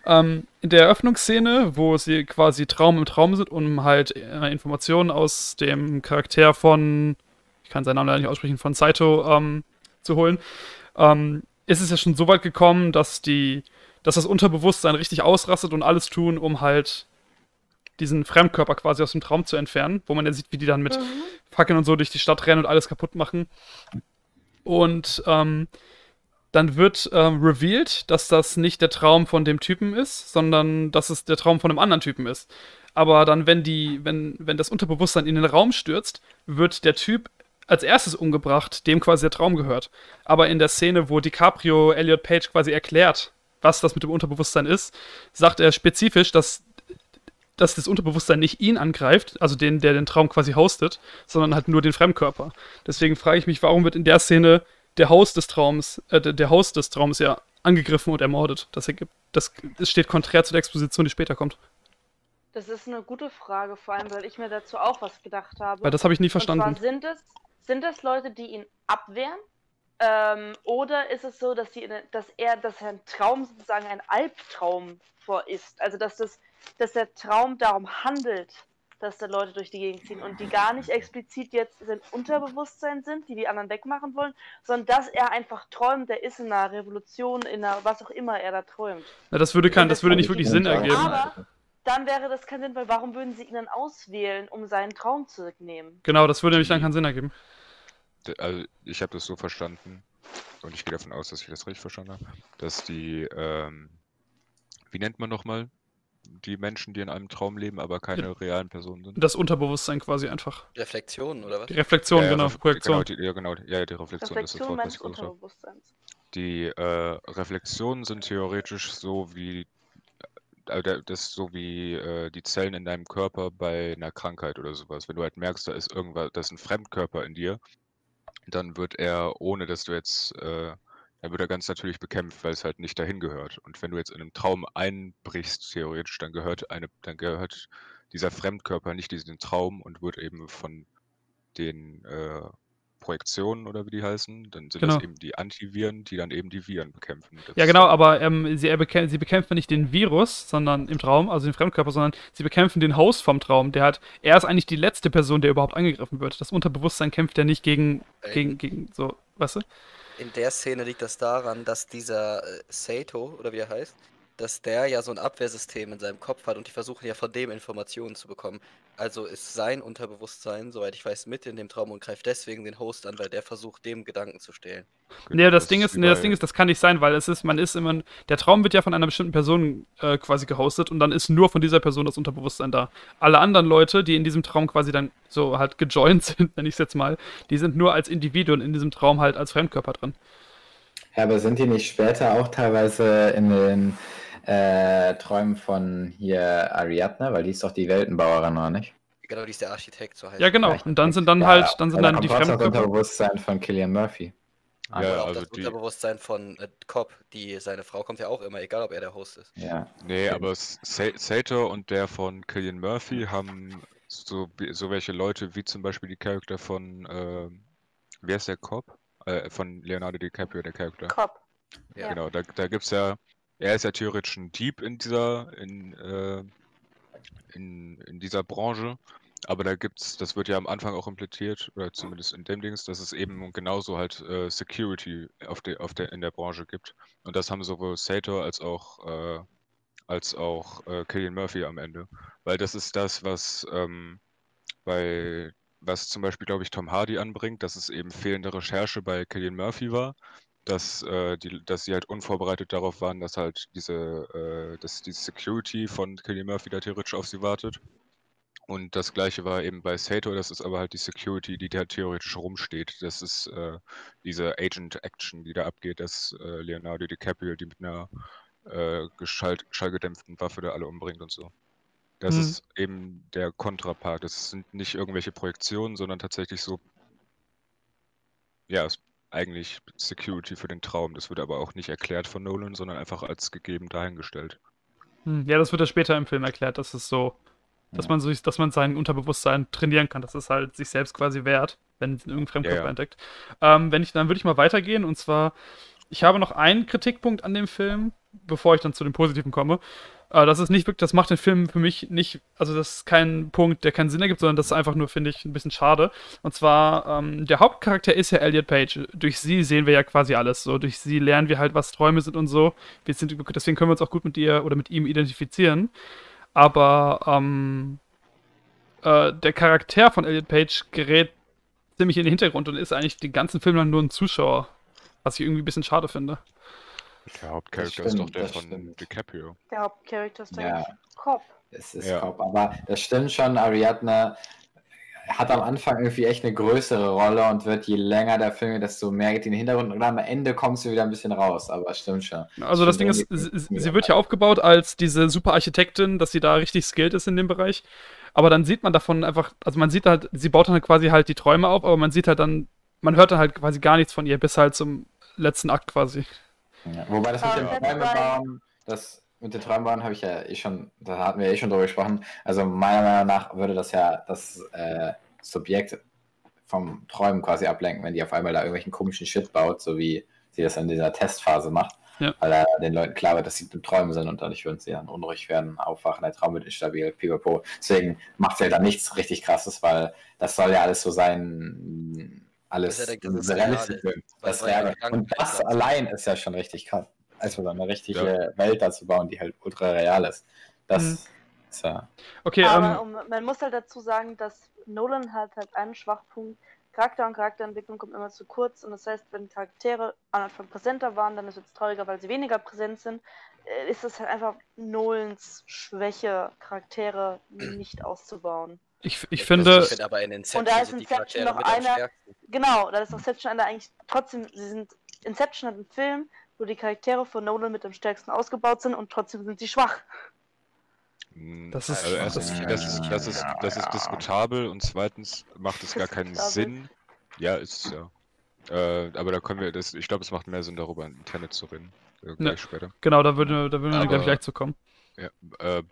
Ähm, in der Eröffnungsszene, wo sie quasi Traum im Traum sind, um halt äh, Informationen aus dem Charakter von, ich kann seinen Namen leider nicht aussprechen, von Saito ähm, zu holen, ähm, ist es ja schon so weit gekommen, dass die, dass das Unterbewusstsein richtig ausrastet und alles tun, um halt diesen Fremdkörper quasi aus dem Traum zu entfernen, wo man ja sieht, wie die dann mit Mhm. Fackeln und so durch die Stadt rennen und alles kaputt machen. Und ähm, dann wird ähm, revealed, dass das nicht der Traum von dem Typen ist, sondern dass es der Traum von einem anderen Typen ist. Aber dann, wenn die, wenn, wenn das Unterbewusstsein in den Raum stürzt, wird der Typ als erstes umgebracht, dem quasi der Traum gehört. Aber in der Szene, wo DiCaprio Elliot Page quasi erklärt, was das mit dem Unterbewusstsein ist, sagt er spezifisch, dass, dass das Unterbewusstsein nicht ihn angreift, also den, der den Traum quasi hostet, sondern halt nur den Fremdkörper. Deswegen frage ich mich, warum wird in der Szene der Host des Traums, äh, der Host des Traums ja angegriffen und ermordet. Das ergibt, das, das steht konträr zu der Exposition, die später kommt. Das ist eine gute Frage, vor allem, weil ich mir dazu auch was gedacht habe. Weil das habe ich nie Und zwar verstanden. sind es, sind es Leute, die ihn abwehren? Ähm, oder ist es so, dass, die, dass er, dass sein Traum sozusagen ein Albtraum vor ist? Also dass das, dass der Traum darum handelt, dass da Leute durch die Gegend ziehen und die gar nicht explizit jetzt sein Unterbewusstsein sind, die die anderen wegmachen wollen, sondern dass er einfach träumt, der ist in einer Revolution, in einer was auch immer er da träumt. Na, das würde, kein, das würde nicht wirklich ich Sinn ergeben. Aber dann wäre das kein Sinn, weil warum würden sie ihn dann auswählen, um seinen Traum zu nehmen? Genau, das würde nämlich dann keinen Sinn ergeben. Also ich habe das so verstanden, und ich gehe davon aus, dass ich das richtig verstanden habe, dass die, ähm, wie nennt man nochmal, die Menschen, die in einem Traum leben, aber keine realen Personen sind? Das Unterbewusstsein quasi einfach. Reflexionen oder was? Die Reflexion, Ja, ja, genau, ref- Projektion. Genau, die, ja, genau, ja, die Reflexion, ist das Reflexion Wort, was meines ich. Unterbewusstseins. Die äh, Reflexionen sind theoretisch so wie, äh, das ist so wie äh, die Zellen in deinem Körper bei einer Krankheit oder sowas. Wenn du halt merkst, da ist irgendwas, da ist ein Fremdkörper in dir, dann wird er, ohne dass du jetzt, äh, dann wird er ganz natürlich bekämpft, weil es halt nicht dahin gehört. Und wenn du jetzt in einem Traum einbrichst, theoretisch, dann gehört eine, dann gehört dieser Fremdkörper nicht diesen Traum und wird eben von den äh, Projektionen oder wie die heißen, dann sind Genau. das eben die Antiviren, die dann eben die Viren bekämpfen. Das Ja, genau, dann- aber ähm, sie, er bekäm sie bekämpfen nicht den Virus, sondern im Traum, also den Fremdkörper, sondern sie bekämpfen den Host vom Traum. Der hat, er ist eigentlich die letzte Person, der überhaupt angegriffen wird. Das Unterbewusstsein kämpft ja nicht gegen, Ey. gegen, gegen, so, weißt du? In der Szene liegt das daran, dass dieser äh, Sato, oder wie er heißt, dass der ja so ein Abwehrsystem in seinem Kopf hat und die versuchen ja von dem Informationen zu bekommen. Also ist sein Unterbewusstsein, soweit ich weiß, mit in dem Traum und greift deswegen den Host an, weil der versucht, dem Gedanken zu stehlen. Genau, Nee, das, Ding ist, nee, das Ding ist, das kann nicht sein, weil es ist, man ist immer, der Traum wird ja von einer bestimmten Person äh, quasi gehostet und dann ist nur von dieser Person das Unterbewusstsein da. Alle anderen Leute, die in diesem Traum quasi dann so halt gejoint sind, nenne ich es jetzt mal, die sind nur als Individuen in diesem Traum halt als Fremdkörper drin. Ja, aber sind die nicht später auch teilweise in den äh, Träumen von hier Ariadne? Weil die ist doch die Weltenbauerin, oder nicht? Genau, die ist der Architekt, so heißt Ja, genau. Und dann sind dann Ja, halt, dann sind dann die trotzdem das Fremdkörper. Unterbewusstsein von Killian Murphy. Ah, Ja, also das die- Unterbewusstsein von äh, Cobb, die seine Frau kommt ja auch immer, egal ob er der Host ist. Ja. Nee, aber Sa- Sator und der von Killian Murphy haben so, so welche Leute wie zum Beispiel die Charakter von, äh, wer ist der Cop? Äh, von Leonardo DiCaprio, der Charakter. Kopf. Ja. Genau, da, da gibt's ja, er ist ja theoretisch ein Dieb in dieser, in, äh, in, in dieser Branche, aber da gibt's, das wird ja am Anfang auch implementiert, oder zumindest in dem Dings, dass es eben genauso halt äh, Security auf der, auf der, in der Branche gibt. Und das haben sowohl Sator als auch, äh, als auch äh, Killian Murphy am Ende. Weil das ist das, was ähm, bei was zum Beispiel, glaube ich, Tom Hardy anbringt, dass es eben fehlende Recherche bei Killian Murphy war, dass, äh, die, dass sie halt unvorbereitet darauf waren, dass halt diese, äh, dass die Security von Killian Murphy da theoretisch auf sie wartet. Und das gleiche war eben bei Sato, das ist aber halt die Security, die da theoretisch rumsteht. Das ist äh, diese Agent Action, die da abgeht, dass äh, Leonardo DiCaprio die mit einer äh, schallgedämpften Waffe da alle umbringt und so. Das Hm. ist eben der Kontrapart. Das sind nicht irgendwelche Projektionen, sondern tatsächlich so, ja, ist eigentlich Security für den Traum. Das wird aber auch nicht erklärt von Nolan, sondern einfach als gegeben dahingestellt. Hm, Ja, das wird ja später im Film erklärt, dass es so Dass Ja. man sich, dass man sein Unterbewusstsein trainieren kann, dass es halt sich selbst quasi wehrt, wenn irgendein Fremdkörper Ja, ja. entdeckt. Ähm, wenn ich, dann würde ich mal weitergehen und zwar, ich habe noch einen Kritikpunkt an dem Film, bevor ich dann zu dem Positiven komme. Äh, das ist nicht wirklich, das macht den Film für mich nicht, also das ist kein Punkt, der keinen Sinn ergibt, sondern das ist einfach nur, finde ich, ein bisschen schade. Und zwar, ähm, der Hauptcharakter ist ja Elliot Page. Durch sie sehen wir ja quasi alles. So, durch sie lernen wir halt, was Träume sind und so. Wir sind, deswegen können wir uns auch gut mit ihr oder mit ihm identifizieren. Aber ähm, äh, der Charakter von Elliot Page gerät ziemlich in den Hintergrund und ist eigentlich den ganzen Film lang nur ein Zuschauer. Was ich irgendwie ein bisschen schade finde. Der Hauptcharakter ist doch der von stimmt. DiCaprio. Der Hauptcharakter ist der Ja. Cop. Es ist Ja. Cop. Aber das stimmt schon, Ariadne hat am Anfang irgendwie echt eine größere Rolle und wird je länger der Film, geht, desto mehr geht die in den Hintergrund und am Ende kommst du wieder ein bisschen raus, aber es stimmt schon. Also das Ding ist, sie, wird ja aufgebaut als diese super Architektin, dass sie da richtig skilled ist in dem Bereich. Aber dann sieht man davon einfach, also man sieht halt, sie baut dann quasi halt die Träume auf, aber man sieht halt dann, man hört dann halt quasi gar nichts von ihr, bis halt zum letzten Akt quasi. Ja. Wobei das mit dem das Träume war- bauen, das mit den Träumen bauen habe ich ja eh schon, da hatten wir eh schon drüber gesprochen. Also meiner Meinung nach würde das ja das äh, Subjekt vom Träumen quasi ablenken, wenn die auf einmal da irgendwelchen komischen Shit baut, so wie sie das in dieser Testphase macht. Ja. Weil da den Leuten klar wird, dass sie im Träumen sind und dadurch würden sie dann unruhig werden, aufwachen, der Traum wird instabil, pipapo. Deswegen macht sie ja dann nichts richtig krasses, weil das soll ja alles so sein, alles Dass er denkt, dass es realistisch real. Weil Das ein Und das allein ist ja schon richtig krass. Also so eine richtige Ja. Welt dazu bauen, die halt ultra real ist. Das Mhm. ist ja. Okay, Aber ähm, um, man muss halt dazu sagen, dass Nolan hat halt einen Schwachpunkt. Charakter und Charakterentwicklung kommt immer zu kurz und das heißt, wenn Charaktere am Anfang präsenter waren, dann ist es trauriger, weil sie weniger präsent sind, äh, ist es halt einfach Nolans Schwäche, Charaktere nicht auszubauen. Ich, ich Ich finde, finde aber in Inception Und da ist Inception noch einer-. Genau, da ist Inception einer eigentlich trotzdem, sie sind, Inception hat einen Film, wo die Charaktere von Nolan mit am stärksten ausgebaut sind und trotzdem sind sie schwach. Mm, Das ist- also erstens, das- das ist, das ist, das ist diskutabel und zweitens macht es gar keinen. Sinn. Ja, ist es ja. Äh, aber da können wir, das, ich glaube, es macht mehr Sinn, darüber in Tenet zu reden. Äh, gleich später. genau, da würden, da würden wir Aber- gleich, gleich zu kommen. Ja, äh,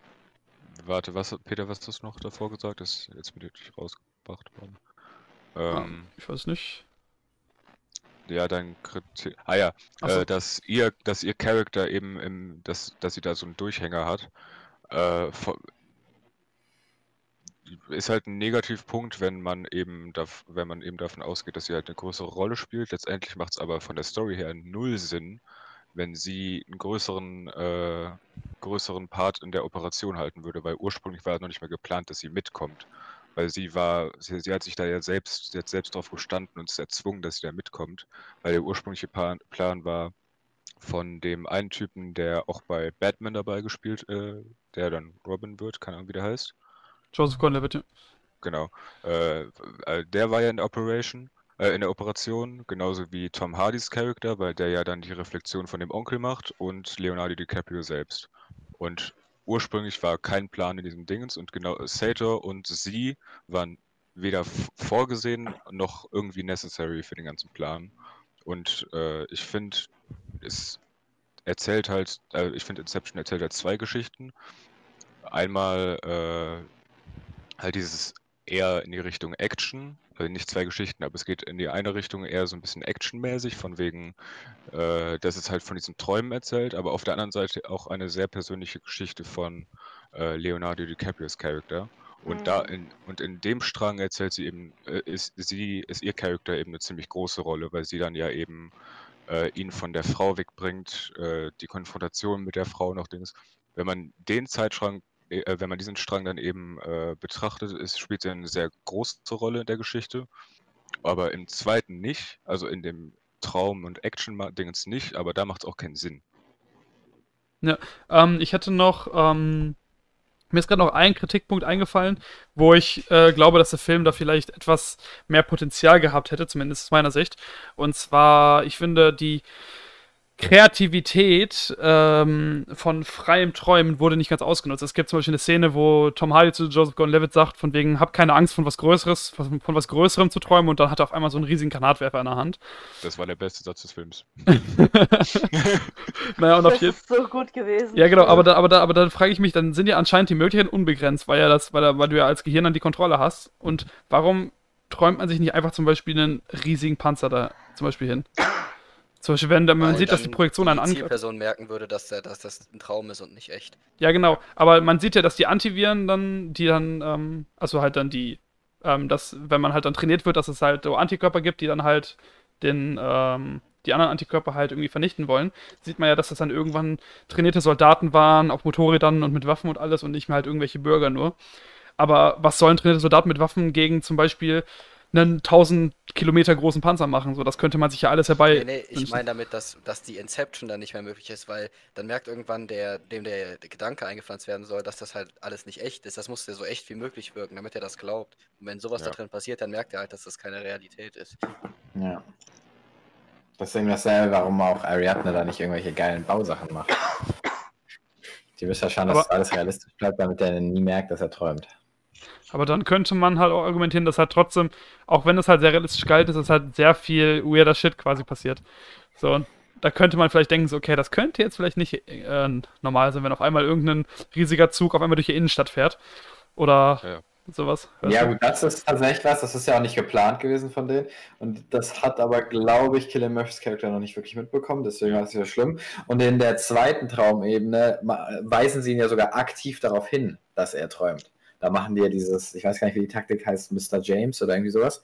warte, was, Peter, was hast du noch davor gesagt? Das ist jetzt mit dir rausgebracht worden. Ähm, Ich weiß nicht. ja, dein Kritik. Ah ja, Ach so. äh, dass ihr, dass ihr Charakter eben im, dass, dass sie da so einen Durchhänger hat, äh, ist halt ein Negativpunkt, wenn man eben wenn man eben davon ausgeht, dass sie halt eine größere Rolle spielt. Letztendlich macht es aber von der Story her null Sinn, wenn sie einen größeren, äh, größeren Part in der Operation halten würde, weil ursprünglich war noch nicht mehr geplant, dass sie mitkommt. Weil sie war, sie, sie hat sich da ja selbst, sie selbst drauf gestanden und ist erzwungen, dass sie da mitkommt, weil der ursprüngliche Plan, Plan war von dem einen Typen, der auch bei Batman dabei gespielt, äh, der dann Robin wird, keine Ahnung, wie der heißt. Joseph Gordon-Levitt, ja. Genau. Äh, äh, der war ja in der Operation, äh, in der Operation, genauso wie Tom Hardys Charakter, weil der ja dann die Reflexion von dem Onkel macht und Leonardo DiCaprio selbst. Und ursprünglich war kein Plan in diesem Dingens und genau Sator und sie waren weder vorgesehen noch irgendwie necessary für den ganzen Plan. Und äh, ich finde, es erzählt halt, äh, ich finde Inception erzählt halt zwei Geschichten. Einmal äh, halt dieses eher in die Richtung Action, also nicht zwei Geschichten, aber es geht in die eine Richtung eher so ein bisschen actionmäßig, von wegen, äh, dass es halt von diesen Träumen erzählt, aber auf der anderen Seite auch eine sehr persönliche Geschichte von äh, Leonardo DiCaprios Charakter. Und da Mhm. in, und in dem Strang erzählt sie eben, äh, ist sie, ist ihr Charakter eben eine ziemlich große Rolle, weil sie dann ja eben äh, ihn von der Frau wegbringt, äh, die Konfrontation mit der Frau noch Dings. Wenn man den Zeitstrang äh, wenn man diesen Strang dann eben äh, betrachtet, ist, spielt er eine sehr große Rolle in der Geschichte. Aber im zweiten nicht, also in dem Traum- und Action-Dingens nicht, aber da macht es auch keinen Sinn. Ähm, ich hätte noch, ähm, mir ist gerade noch ein Kritikpunkt eingefallen, wo ich äh, glaube, dass der Film da vielleicht etwas mehr Potenzial gehabt hätte, zumindest aus meiner Sicht. Und zwar, ich finde, die Kreativität ähm, von freiem Träumen wurde nicht ganz ausgenutzt. Es gibt zum Beispiel eine Szene, wo Tom Hardy zu Joseph Gordon-Levitt sagt, von wegen, hab keine Angst von was Größeres, von, von was Größerem zu träumen und dann hat er auf einmal so einen riesigen Granatwerfer in der Hand. Das war der beste Satz des Films. naja, und auf Das jeden ist so gut gewesen. Ja, genau, aber da, aber da, aber da frage ich mich, dann sind ja anscheinend die Möglichkeiten unbegrenzt, weil ja das, weil, weil du ja als Gehirn dann die Kontrolle hast. Und warum träumt man sich nicht einfach zum Beispiel einen riesigen Panzer da zum Beispiel hin? Zum Beispiel, wenn, man Weil sieht, dass die Projektion einen die angreift. Zielperson merken würde, dass, der, dass das ein Traum ist und nicht echt. Ja, genau. Aber man sieht ja, dass die Antiviren dann, die dann, ähm, also halt dann die, ähm, dass, wenn man halt dann trainiert wird, dass es halt so Antikörper gibt, die dann halt den, ähm, die anderen Antikörper halt irgendwie vernichten wollen, sieht man ja, dass das dann irgendwann trainierte Soldaten waren, auf Motorrädern und mit Waffen und alles und nicht mehr halt irgendwelche Bürger nur. Aber was sollen trainierte Soldaten mit Waffen gegen zum Beispiel einen 1000 Kilometer großen Panzer machen? So, das könnte man sich ja alles herbei. Nee, nee, ich meine damit, dass, dass die Inception dann nicht mehr möglich ist, weil dann merkt irgendwann der, dem der, Gedanke eingepflanzt werden soll, dass das halt alles nicht echt ist. Das muss ja so echt wie möglich wirken, damit er das glaubt. Und wenn sowas da Ja. drin passiert, dann merkt er halt, dass das keine Realität ist. Ja. Deswegen dasselbe, warum auch Ariadne da nicht irgendwelche geilen Bausachen macht. Die wisst ja schon, dass Aber- alles realistisch bleibt, damit er nie merkt, dass er träumt. Aber dann könnte man halt auch argumentieren, dass halt trotzdem, auch wenn es halt sehr realistisch gehalten ist, dass halt sehr viel weirder Shit quasi passiert. So, und da könnte man vielleicht denken, so, okay, das könnte jetzt vielleicht nicht äh, normal sein, wenn auf einmal irgendein riesiger Zug auf einmal durch die Innenstadt fährt. Oder Ja. sowas. Ja, gut, das ist tatsächlich was, das ist ja auch nicht geplant gewesen von denen. Und das hat aber, glaube ich, Killian Murphys Charakter noch nicht wirklich mitbekommen, deswegen war es ja schlimm. Und in der zweiten Traumebene weisen sie ihn ja sogar aktiv darauf hin, dass er träumt. Da machen die ja dieses, ich weiß gar nicht, wie die Taktik heißt, Mr. James oder irgendwie sowas,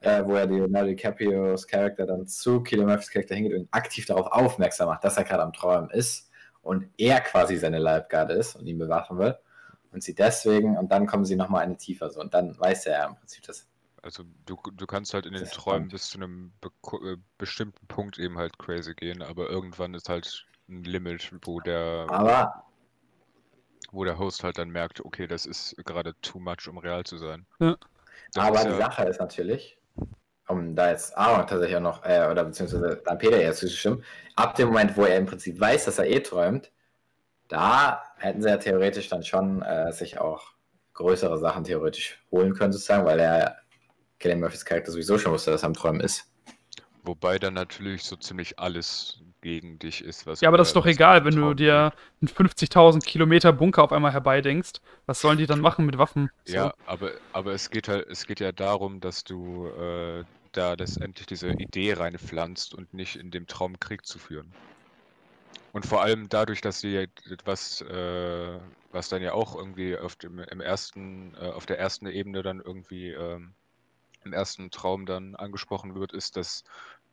äh, wo ja Leonardo DiCaprios Charakter dann zu Killian Murphys Charakter hingeht und aktiv darauf aufmerksam macht, dass er gerade am Träumen ist und er quasi seine Leibgarde ist und ihn bewachen will. Und sie deswegen, und dann kommen sie nochmal eine tiefer so. Und dann weiß er ja im Prinzip, dass Also du, du kannst halt in den Das Träumen bis zu einem beko- äh, bestimmten Punkt eben halt crazy gehen, aber irgendwann ist halt ein Limit, wo der, Aber wo der Host halt dann merkt, okay, das ist gerade too much, um real zu sein. Ja. Aber ist die ja, Sache ist natürlich, um da jetzt Aaron tatsächlich auch noch, äh, oder beziehungsweise dann Peter eher zuzustimmen, ab dem Moment, wo er im Prinzip weiß, dass er eh träumt, da hätten sie ja theoretisch dann schon äh, sich auch größere Sachen theoretisch holen können, sozusagen, weil er Killian Murphys Charakter sowieso schon wusste, dass er am Träumen ist. Wobei dann natürlich so ziemlich alles gegen dich ist, was Ja, aber das ist doch egal, wenn du dir einen 50.000 Kilometer Bunker auf einmal herbeidenkst. Was sollen die dann machen mit Waffen? So. Ja, aber, aber es geht halt, es geht ja darum, dass du äh, da letztendlich diese Idee reinpflanzt und nicht in dem Traum Krieg zu führen. Und vor allem dadurch, dass sie ja was, äh, was dann ja auch irgendwie auf dem, im ersten, äh, auf der ersten Ebene dann irgendwie ähm, im ersten Traum dann angesprochen wird, ist, dass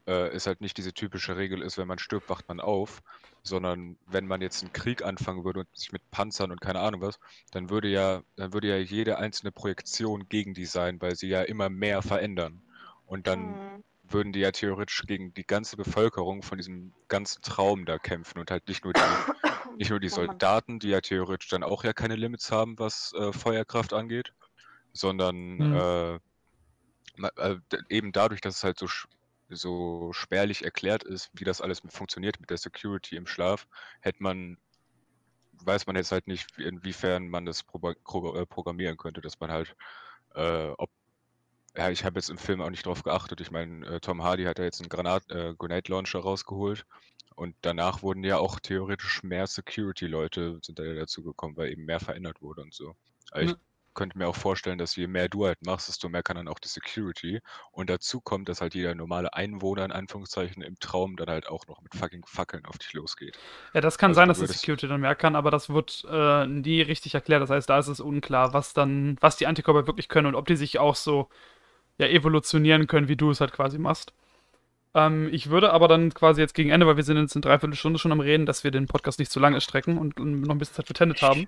äh, es halt nicht diese typische Regel ist, wenn man stirbt, wacht man auf, sondern wenn man jetzt einen Krieg anfangen würde und sich mit Panzern und keine Ahnung was, dann würde ja, dann würde ja jede einzelne Projektion gegen die sein, weil sie ja immer mehr verändern. Und dann Hm. würden die ja theoretisch gegen die ganze Bevölkerung von diesem ganzen Traum da kämpfen und halt nicht nur die, nicht nur die. Soldaten, die ja theoretisch dann auch ja keine Limits haben, was äh, Feuerkraft angeht, sondern Hm. äh, äh, eben dadurch, dass es halt so, so spärlich erklärt ist, wie das alles funktioniert mit der Security im Schlaf, hätte man, weiß man jetzt halt nicht, wie- inwiefern man das äh, programmieren könnte, dass man halt, äh, ob ja, ich habe jetzt im Film auch nicht drauf geachtet. Ich meine, äh, Tom Hardy hat ja jetzt einen Granat, äh, Grenade Launcher rausgeholt und danach wurden ja auch theoretisch mehr Security-Leute sind da ja dazu gekommen, weil eben mehr verändert wurde und so. Aber ich. Könnte mir auch vorstellen, dass je mehr du halt machst, desto mehr kann dann auch die Security. Und dazu kommt, dass halt jeder normale Einwohner in Anführungszeichen im Traum dann halt auch noch mit fucking Fackeln auf dich losgeht. Ja, das kann Also sein, dass die Security dann mehr kann, aber das wird äh, nie richtig erklärt. Das heißt, da ist es unklar, was dann, was die Antikörper wirklich können und ob die sich auch so ja, evolutionieren können, wie du es halt quasi machst. Ähm, ich würde aber dann quasi jetzt gegen Ende, weil wir sind jetzt eine Dreiviertelstunde schon am Reden, dass wir den Podcast nicht zu lange strecken und noch ein bisschen Zeit für Tenet haben,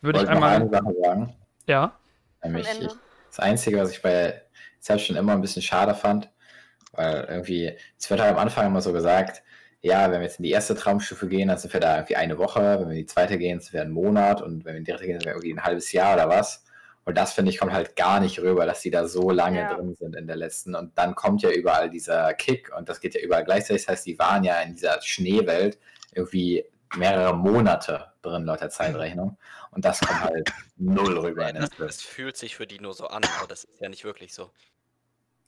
würde ich einmal. eine Sache sagen. Ja, Nämlich Am Ende. ich, das Einzige, was ich bei Inception immer ein bisschen schade fand, weil irgendwie, es wird halt am Anfang immer so gesagt, ja, wenn wir jetzt in die erste Traumstufe gehen, dann sind wir da irgendwie eine Woche, wenn wir in die zweite gehen, sind wir einen Monat und wenn wir in die dritte gehen, sind wir irgendwie ein halbes Jahr oder was. Und das, finde ich, kommt halt gar nicht rüber, dass die da so lange Ja. drin sind in der letzten. Und dann kommt ja überall dieser Kick und das geht ja überall gleichzeitig. Das heißt, die waren ja in dieser Schneewelt irgendwie mehrere Monate drin, laut der Zeitrechnung. Und das kommt halt null rüber in den Film. Es fühlt sich für die nur so an, aber das ist ja nicht wirklich so.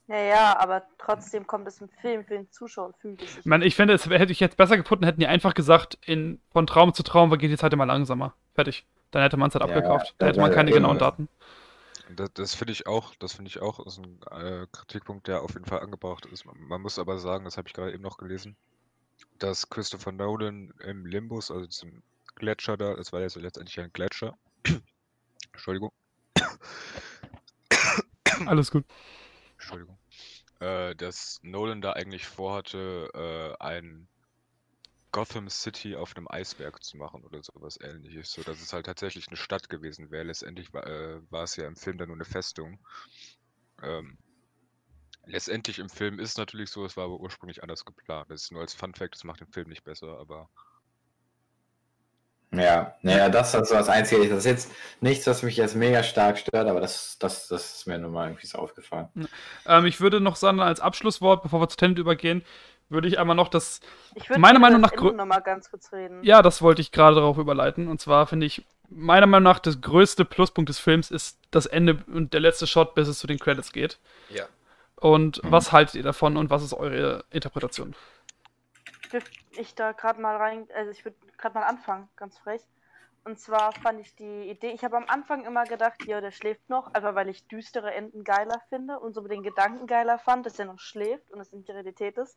Ja, ja, aber trotzdem kommt es im Film für den Zuschauer und fühlt es sich. Ich meine, ich finde, es hätte ich jetzt besser gefunden, hätten die einfach gesagt, in, von Traum zu Traum geht die Zeit immer langsamer. Fertig. Dann hätte man es halt Ja, abgekauft. Da ja, hätte man keine genauen Daten. Das, das finde ich auch, das finde ich auch, ist ein äh, Kritikpunkt, der auf jeden Fall angebracht ist. Man, man muss aber sagen, das habe ich gerade eben noch gelesen, dass Christopher Nolan im Limbus, also zum Gletscher da, das war ja so letztendlich ein Gletscher. Entschuldigung. Alles gut. Entschuldigung. Äh, dass Nolan da eigentlich vorhatte, äh, ein Gotham City auf einem Eisberg zu machen oder sowas ähnliches. So dass es halt tatsächlich eine Stadt gewesen wäre. Letztendlich war, äh, war es ja im Film dann nur eine Festung. Ähm, letztendlich im Film ist natürlich so, es war aber ursprünglich anders geplant. Das ist nur als Fun Fact, das macht den Film nicht besser, aber Ja, naja, das ist so das Einzige. Das ist jetzt nichts, was mich jetzt mega stark stört, aber das, das, das ist mir nun mal irgendwie so aufgefallen. Ähm, ich würde noch sagen, als Abschlusswort, bevor wir zu Tenet übergehen, würde ich einmal noch das. Ich würde meiner Meinung nach noch mal ganz kurz reden. Ja, das wollte ich gerade darauf überleiten. Und zwar finde ich, meiner Meinung nach, das größte Pluspunkt des Films ist das Ende und der letzte Shot, bis es zu den Credits geht. Ja. Und Mhm. was haltet ihr davon und was ist eure Interpretation? Dürfte ich da gerade mal rein, also ich würde gerade mal anfangen, ganz frech. Und zwar fand ich die Idee, ich habe am Anfang immer gedacht, ja, der schläft noch, einfach weil ich düstere Enden geiler finde und so mit den Gedanken geiler fand, dass er noch schläft und es nicht die Realität ist.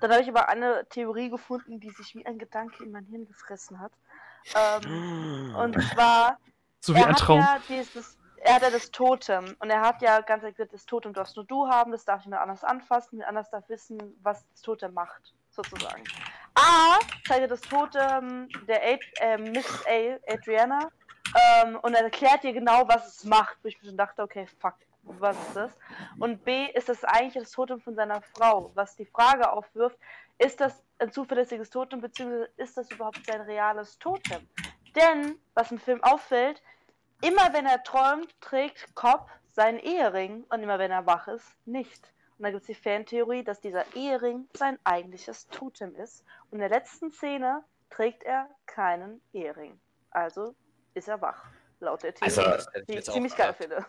Dann habe ich aber eine Theorie gefunden, die sich wie ein Gedanke in mein Hirn gefressen hat. Ähm, und zwar So wie er ein hat Traum. Ja dieses, er hat ja das Totem und er hat ja ganz gesagt, das Totem darfst nur du haben, das darf niemand anders anfassen, niemand anders darf wissen, was das Totem macht, sozusagen. A zeigt er das Totem der Ad, äh, Miss A, Adriana, ähm, und er erklärt dir genau, was es macht, wo ich mir schon dachte, okay, fuck, was ist das? Und B ist das eigentlich das Totem von seiner Frau, was die Frage aufwirft, ist das ein zuverlässiges Totem, beziehungsweise ist das überhaupt sein reales Totem? Denn, was im Film auffällt, immer wenn er träumt, trägt Cobb seinen Ehering und immer wenn er wach ist, nicht. Und da gibt es die Fantheorie, dass dieser Ehering sein eigentliches Totem ist. Und in der letzten Szene trägt er keinen Ehering. Also ist er wach, laut der Theorie. Also, die ich ziemlich geil finde.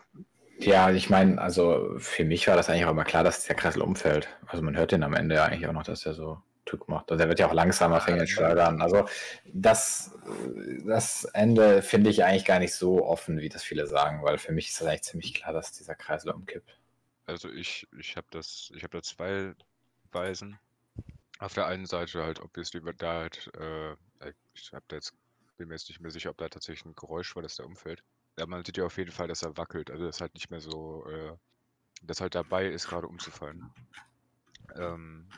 Ja, ich meine, also für mich war das eigentlich auch immer klar, dass der Kreisel umfällt. Also man hört den am Ende ja eigentlich auch noch, dass er so Tück macht. Also er wird ja auch langsamer, fängt zu schleudern. Also das, das Ende finde ich eigentlich gar nicht so offen, wie das viele sagen, weil für mich ist das eigentlich ziemlich klar, dass dieser Kreisel umkippt. Also ich, ich habe das, ich habe da zwei Weisen. Auf der einen Seite halt, obviously, wird da halt, äh, ich habe da jetzt, bin mir jetzt nicht mehr sicher, ob da tatsächlich ein Geräusch war, dass der umfällt. Ja, man sieht ja auf jeden Fall, dass er wackelt, also dass halt nicht mehr so, äh, dass halt dabei ist, gerade umzufallen. Ähm,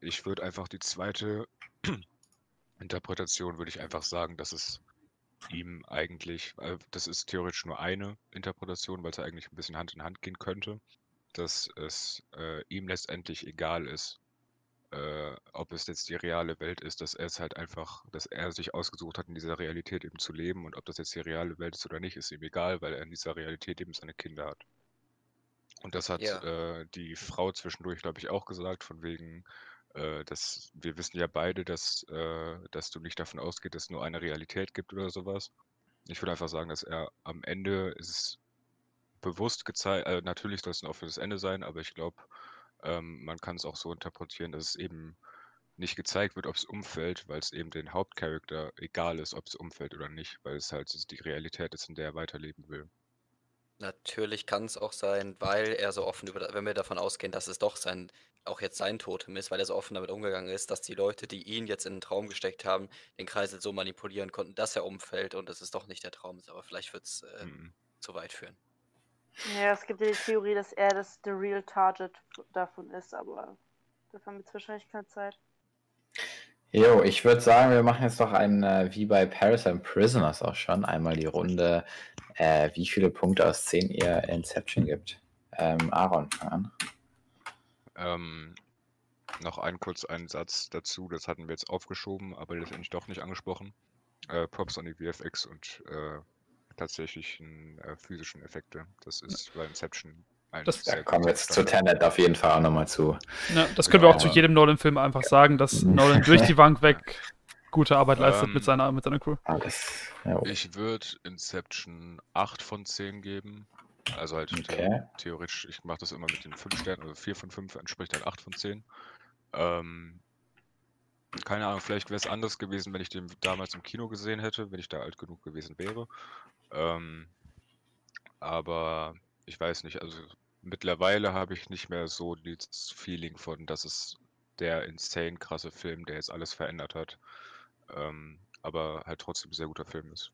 ich würde einfach die zweite Interpretation würde ich einfach sagen, dass es ihm eigentlich, äh, das ist theoretisch nur eine Interpretation, weil es ja eigentlich ein bisschen Hand in Hand gehen könnte, dass es äh, ihm letztendlich egal ist, äh, ob es jetzt die reale Welt ist, dass er es halt einfach, dass er sich ausgesucht hat, in dieser Realität eben zu leben und ob das jetzt die reale Welt ist oder nicht, ist ihm egal, weil er in dieser Realität eben seine Kinder hat. Und das hat Ja. äh, die Frau zwischendurch, glaube ich, auch gesagt, von wegen, äh, dass wir wissen ja beide, dass, äh, dass du nicht davon ausgehst, dass es nur eine Realität gibt oder sowas. Ich würde einfach sagen, dass er am Ende ist bewusst gezeigt, äh, natürlich soll es ein offenes Ende sein, aber ich glaube, ähm, man kann es auch so interpretieren, dass es eben nicht gezeigt wird, ob es umfällt, weil es eben den Hauptcharakter egal ist, ob es umfällt oder nicht, weil es halt die Realität ist, in der er weiterleben will. Natürlich kann es auch sein, weil er so offen über, wenn wir davon ausgehen, dass es doch sein, auch jetzt sein Totem ist, weil er so offen damit umgegangen ist, dass die Leute, die ihn jetzt in den Traum gesteckt haben, den Kreisel so manipulieren konnten, dass er umfällt und dass es doch nicht der Traum ist. Aber vielleicht wird es äh, Mhm. zu weit führen. Ja, es gibt ja die Theorie, dass er das the real target davon ist, aber dafür haben wir jetzt wahrscheinlich keine Zeit. Jo, ich würde sagen, wir machen jetzt noch ein, äh, wie bei Parasite Prisoners auch schon, einmal die Runde, äh, wie viele Punkte aus 10 ihr Inception gibt. Ähm, Aaron, fang an. Ähm, noch ein kurz einen Satz dazu, das hatten wir jetzt aufgeschoben, aber letztendlich doch nicht angesprochen. Äh, Props an die VFX und äh, tatsächlichen äh, physischen Effekte. Das ist bei Inception ein Das- Da kommen wir jetzt zu. Tenet auf jeden Fall auch nochmal zu. Ja, das können wir auch zu jedem Nolan-Film einfach sagen, dass Nolan durch die Bank weg gute Arbeit leistet Ähm, mit, seiner, mit seiner Crew. Alles. Ja, Ich würde Inception 8 von 10 geben. Also halt Okay. the theoretisch, ich mache das immer mit den 5 Sternen, also 4 von 5 entspricht dann 8 von 10. Ähm, keine Ahnung, vielleicht wäre es anders gewesen, wenn ich den damals im Kino gesehen hätte, wenn ich da alt genug gewesen wäre. Ähm, aber ich weiß nicht, also mittlerweile habe ich nicht mehr so das Feeling von, dass es der insane krasse Film, der jetzt alles verändert hat. Ähm, aber halt trotzdem ein sehr guter Film ist.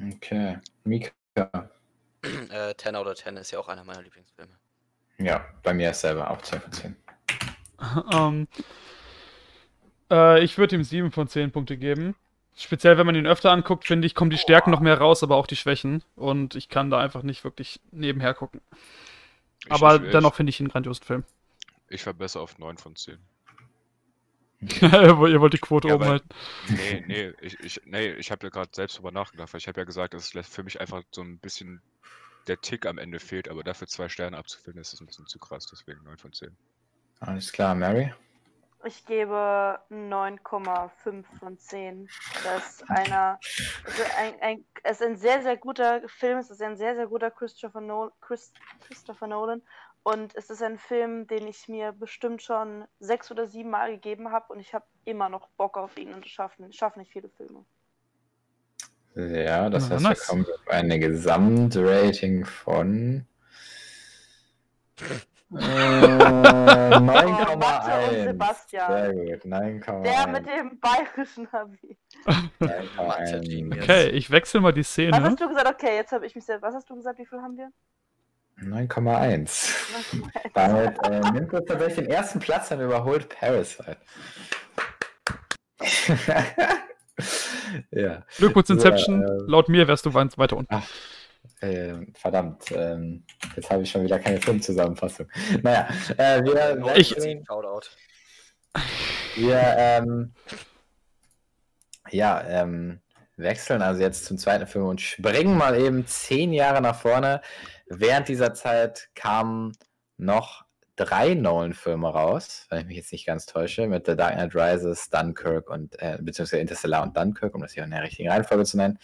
Okay. Mika. äh, 10 out of 10 ist ja auch einer meiner Lieblingsfilme. Ja, bei mir ist selber auch 10 von 10. ähm, äh, ich würde ihm 7 von 10 Punkte geben. Speziell, wenn man ihn öfter anguckt, finde ich, kommen die Stärken noch mehr raus, aber auch die Schwächen. Und ich kann da einfach nicht wirklich nebenher gucken. Ich- Aber dennoch finde ich ihn einen grandiosen Film. Ich, ich verbessere auf 9 von 10. Ihr wollt die Quote Ja, oben halten. Nee, nee, ich, ich, nee, ich habe ja gerade selbst drüber nachgedacht, weil ich habe ja gesagt, dass es für mich einfach so ein bisschen der Tick am Ende fehlt, aber dafür zwei Sterne abzufinden, ist ein bisschen zu krass, deswegen 9 von 10. Alles klar, Mary. Ich gebe 9,5 von 10. Das ist einer. Es ist ein, ein, es ist ein sehr, sehr guter Film. Es ist ein sehr, sehr guter Christopher, Nol Chris, Christopher Nolan. Und es ist ein Film, den ich mir bestimmt schon sechs oder sieben Mal gegeben habe. Und ich habe immer noch Bock auf ihn. Und ich schaffe schaff nicht viele Filme. Ja, das heißt, nice. wir kommen auf eine Gesamtrating von äh, Oh, Mathe und 9,1. Sebastian. Sehr gut, 9,1. Der mit dem bayerischen Abi. Okay, ich wechsle mal die Was Szene. hast du gesagt? Okay, jetzt habe ich mich selbst. Was hast du gesagt? Wie viel haben wir? 9,1. Damit äh, nimmt es tatsächlich den ersten Platz und überholt Parasite. ja, Glückwunsch So, Inception. äh, Laut mir wärst du weit- weiter unten. äh, verdammt. Ähm, jetzt habe ich schon wieder keine Filmzusammenfassung. Naja, äh, wir, Ich- Shoutout. wir ähm, ja, ähm, wechseln also jetzt zum zweiten Film und springen mal eben zehn Jahre nach vorne. Während dieser Zeit kamen noch drei Nolan-Filme raus, wenn ich mich jetzt nicht ganz täusche, mit The Dark Knight Rises, Dunkirk und äh, beziehungsweise Interstellar und Dunkirk, um das hier in der richtigen Reihenfolge zu nennen.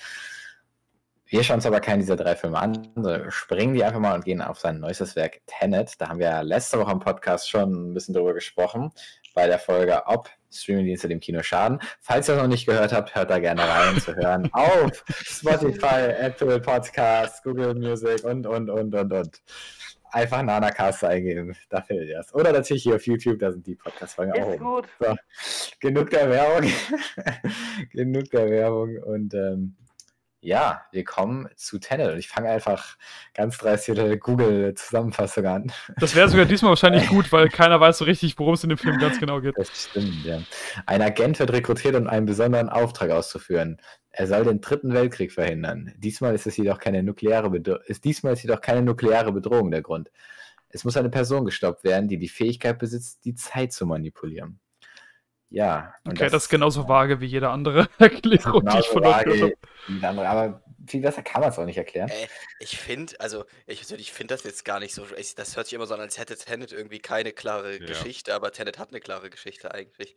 Wir schauen uns aber keinen dieser drei Filme an, sondern springen die einfach mal und gehen auf sein neuestes Werk Tenet. Da haben wir ja letzte Woche im Podcast schon ein bisschen drüber gesprochen, bei der Folge, ob Streamingdienste dem Kino schaden. Falls ihr noch nicht gehört habt, hört da gerne rein zu hören auf Spotify, Apple Podcasts, Google Music und, und, und, und, und. Einfach Nanacast eingeben, da findet ihr es. Oder natürlich hier auf YouTube, da sind die Podcast-Folgen auch Ist gut. So, genug der Werbung. genug der Werbung. Und ähm, ja, wir kommen zu Tenet. Und ich fange einfach ganz dreist hier eine Google-Zusammenfassung an. Das wäre sogar diesmal wahrscheinlich gut, weil keiner weiß so richtig, worum es in dem Film ganz genau geht. Das stimmt, ja. Ein Agent wird rekrutiert, um einen besonderen Auftrag auszuführen. Er soll den dritten Weltkrieg verhindern. Diesmal ist es jedoch keine nukleare Bedro ist diesmal ist jedoch keine nukleare Bedrohung der Grund. Es muss eine Person gestoppt werden, die die Fähigkeit besitzt, die Zeit zu manipulieren. Ja. und Okay, das ist genauso vage wie jede andere Erklärung, die ich von gehört habe. wie andere, aber viel besser kann man es auch nicht erklären. Äh, ich finde, also ich persönlich finde das jetzt gar nicht so. Ich, das hört sich immer so an, als hätte Tenet irgendwie keine klare Ja. Geschichte, aber Tenet hat eine klare Geschichte eigentlich.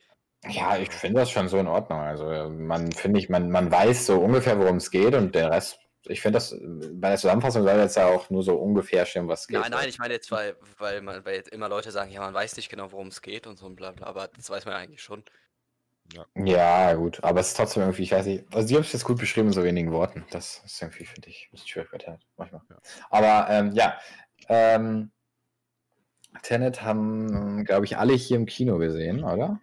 Ja, ich finde das schon so in Ordnung. Also man finde ich, man, man weiß so ungefähr, worum es geht und der Rest, ich finde das, bei der Zusammenfassung soll jetzt ja auch nur so ungefähr stehen, was es geht. Nein, nein, ich meine jetzt, weil, weil, man, weil jetzt immer Leute sagen, ja, man weiß nicht genau, worum es geht und so und bla bla, aber das weiß man ja eigentlich schon. Ja, gut, aber es ist trotzdem irgendwie, ich weiß nicht, also die haben es jetzt gut beschrieben in so wenigen Worten. Das ist irgendwie, finde ich, ein bisschen schwierig bei Tenet manchmal. Ja. Aber ähm, ja, ähm, Tenet haben, glaube ich, alle hier im Kino gesehen, oder?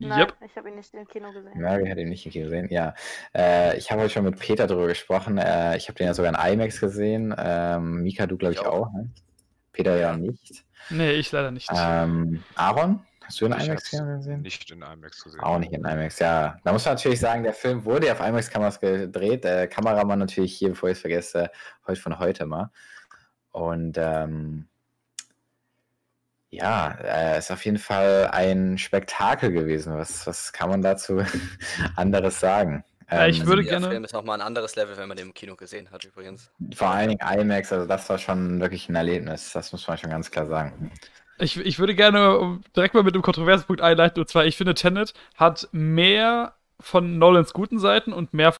Nein, Yep. ich habe ihn nicht im Kino gesehen. Mary hat ihn nicht im Kino gesehen, ja. Äh, ich habe heute schon mit Peter darüber gesprochen. Äh, ich habe den ja sogar in IMAX gesehen. Ähm, Mika, du, glaube ich, Ich auch. auch. Ne? Peter ja nicht. Nee, ich leider nicht. Ähm, Aaron, hast du in Ich IMAX gesehen? Nicht in IMAX gesehen. Auch nicht in IMAX, ja. Da muss man natürlich sagen, der Film wurde ja auf IMAX-Kameras gedreht. Der Kameramann natürlich hier, bevor ich es vergesse, heute von heute mal. Und ähm, ja, äh, ist auf jeden Fall ein Spektakel gewesen. Was, was kann man dazu anderes sagen? Ja, ich Ähm, würde der gerne- Film ist nochmal ein anderes Level, wenn man den im Kino gesehen hat, übrigens. Vor allen Dingen IMAX, also das war schon wirklich ein Erlebnis, das muss man schon ganz klar sagen. Ich, ich würde gerne um, direkt mal mit einem kontroversen Punkt einleiten, und zwar, ich finde, Tenet hat mehr von Nolans guten Seiten und mehr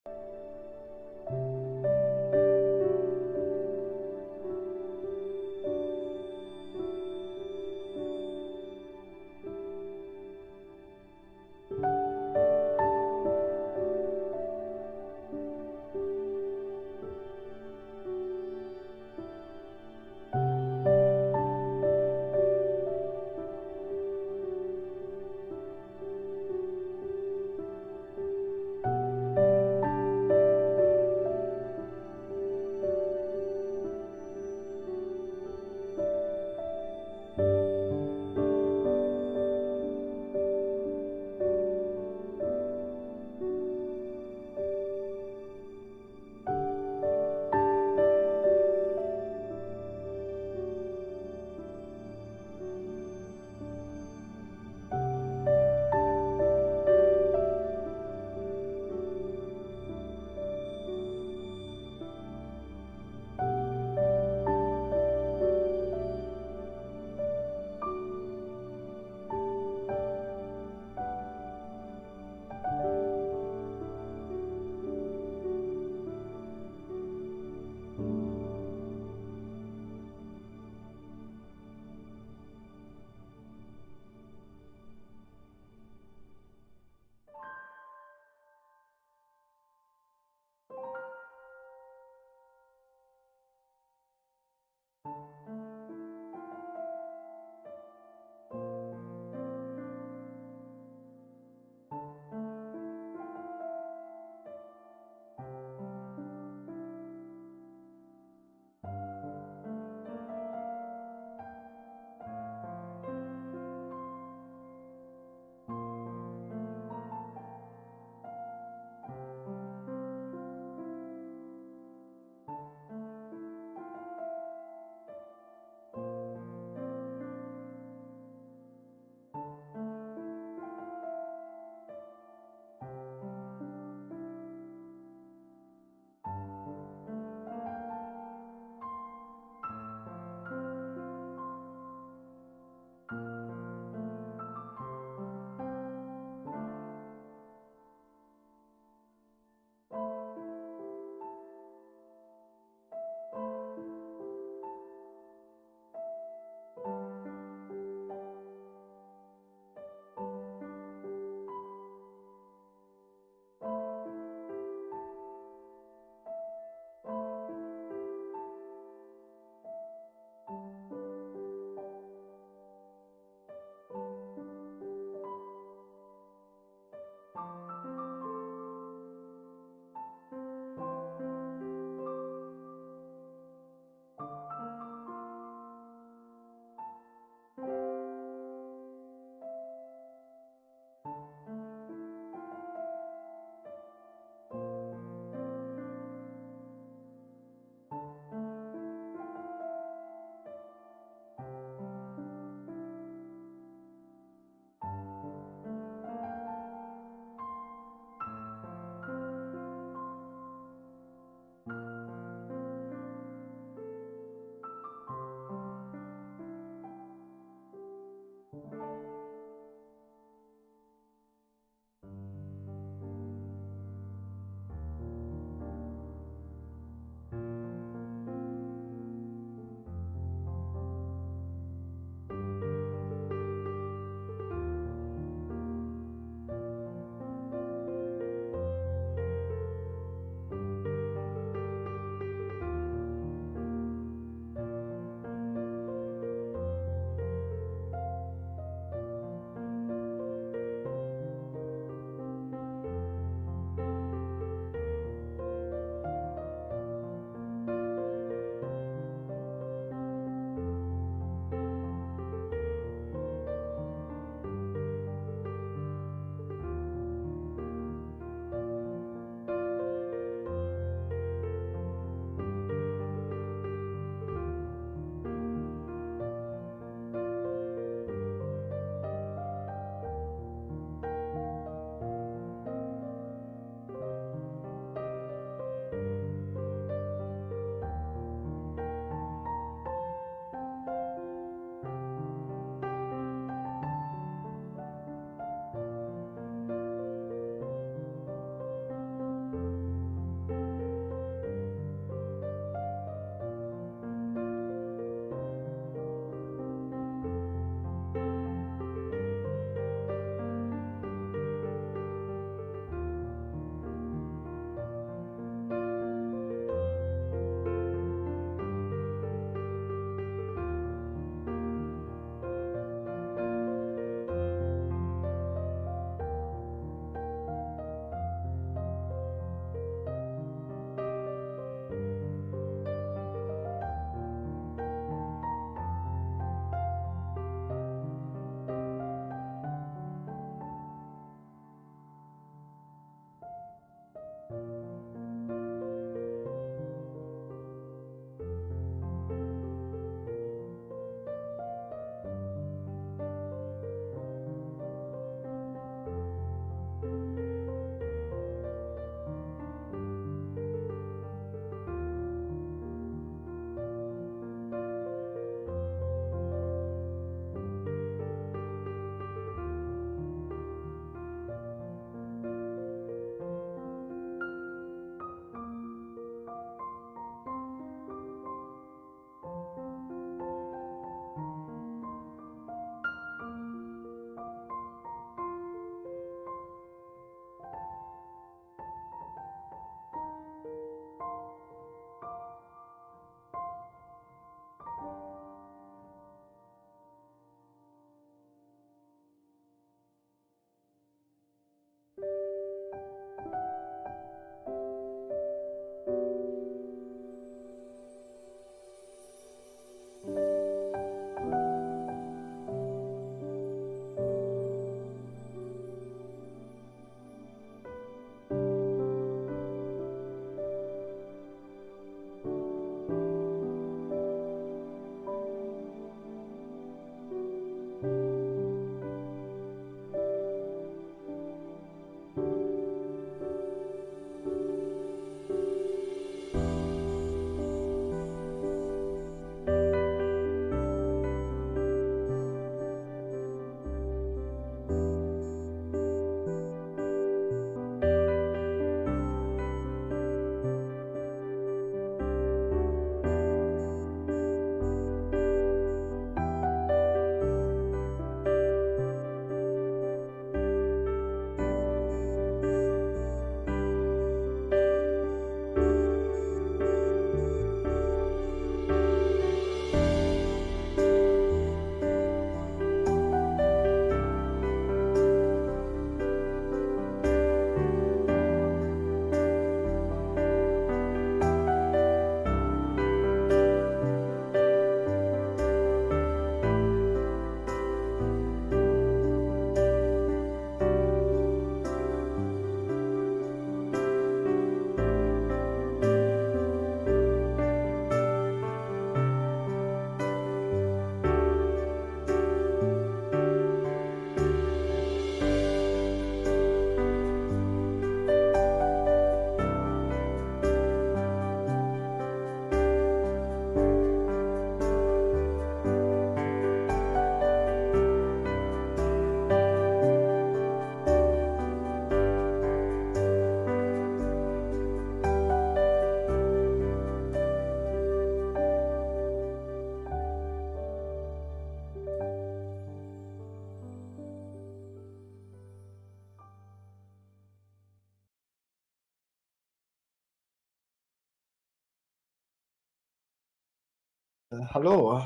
hallo.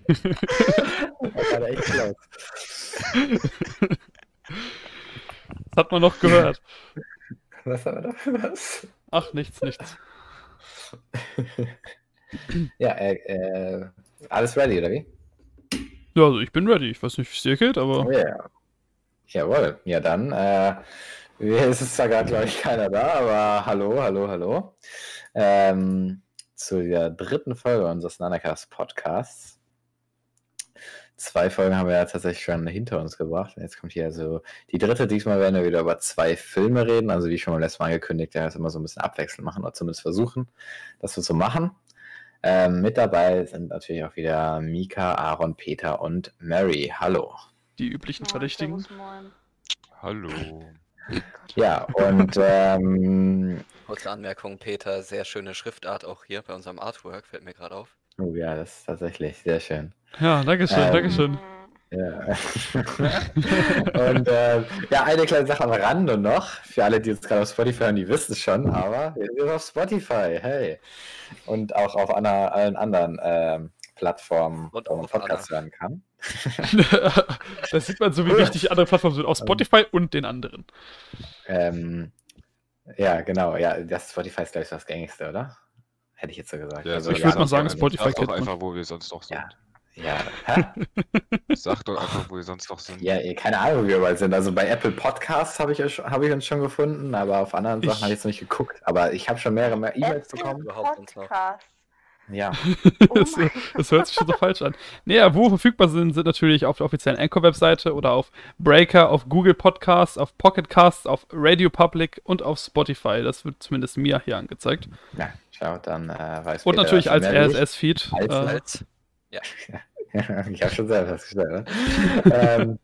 das war echt close. Das hat man noch gehört. Was haben wir da für was? Ach, nichts, nichts. ja, äh, äh, alles ready, oder wie? Ja, also ich bin ready. Ich weiß nicht, wie es dir geht, aber. Ja. Jawohl. Ja, dann, äh, es ist zwar gerade, glaube ich, keiner da, aber hallo, hallo, hallo. Ähm, zu der dritten Folge unseres Nanacast Podcasts. Zwei Folgen haben wir ja tatsächlich schon hinter uns gebracht. Jetzt kommt hier also die dritte. Diesmal werden wir wieder über zwei Filme reden. Also wie schon beim letzten Mal angekündigt, ja, das immer so ein bisschen abwechselnd machen oder zumindest versuchen, das so zu machen. Ähm, mit dabei sind natürlich auch wieder Mika, Aaron, Peter und Mary. Hallo. Die üblichen Verdächtigen. Hallo. Ja, und ähm, Kurze Anmerkung, Peter, sehr schöne Schriftart auch hier bei unserem Artwork, fällt mir gerade auf. oh ja, das ist tatsächlich sehr schön. Ja, Dankeschön, Ähm, Dankeschön. Mm, Ja. und äh, ja, eine kleine Sache am Rande noch. Für alle, die jetzt gerade auf Spotify hören, die wissen es schon, aber wir sind auf Spotify, hey. Und auch auf einer, allen anderen ähm, Plattformen, Und wo man Podcasts hören kann. das sieht man so, wie wichtig andere Plattformen sind. Auf Spotify und den anderen. Ähm, ja, genau. Ja, das Spotify ist, glaube ich, das gängigste, oder? Hätte ich jetzt so gesagt. Ja, Also, ich ja, würd mal sagen. Spotify Sag kennt doch man. einfach, wo wir sonst noch sind. Ja. Ja, hä? Sag doch einfach, wo wir sonst noch sind. ja, keine Ahnung, wo wir überall sind. Also bei Apple Podcasts habe ich, euch- hab ich uns schon gefunden, aber auf anderen Sachen habe ich jetzt noch nicht geguckt. Aber ich habe schon mehrere mehr E-Mails bekommen. Podcast. Ja. Oh das, das hört sich schon so falsch an. Naja, wo verfügbar sind, sind natürlich auf der offiziellen Anchor-Webseite oder auf Breaker, auf Google Podcasts, auf Pocket Casts, auf Radio Public und auf Spotify. Das wird zumindest mir hier angezeigt. Ja, schau, dann äh, weiß Und natürlich als. RSS-Feed. Als- Äh, Als, ich habe schon selber festgestellt. Ne? ähm,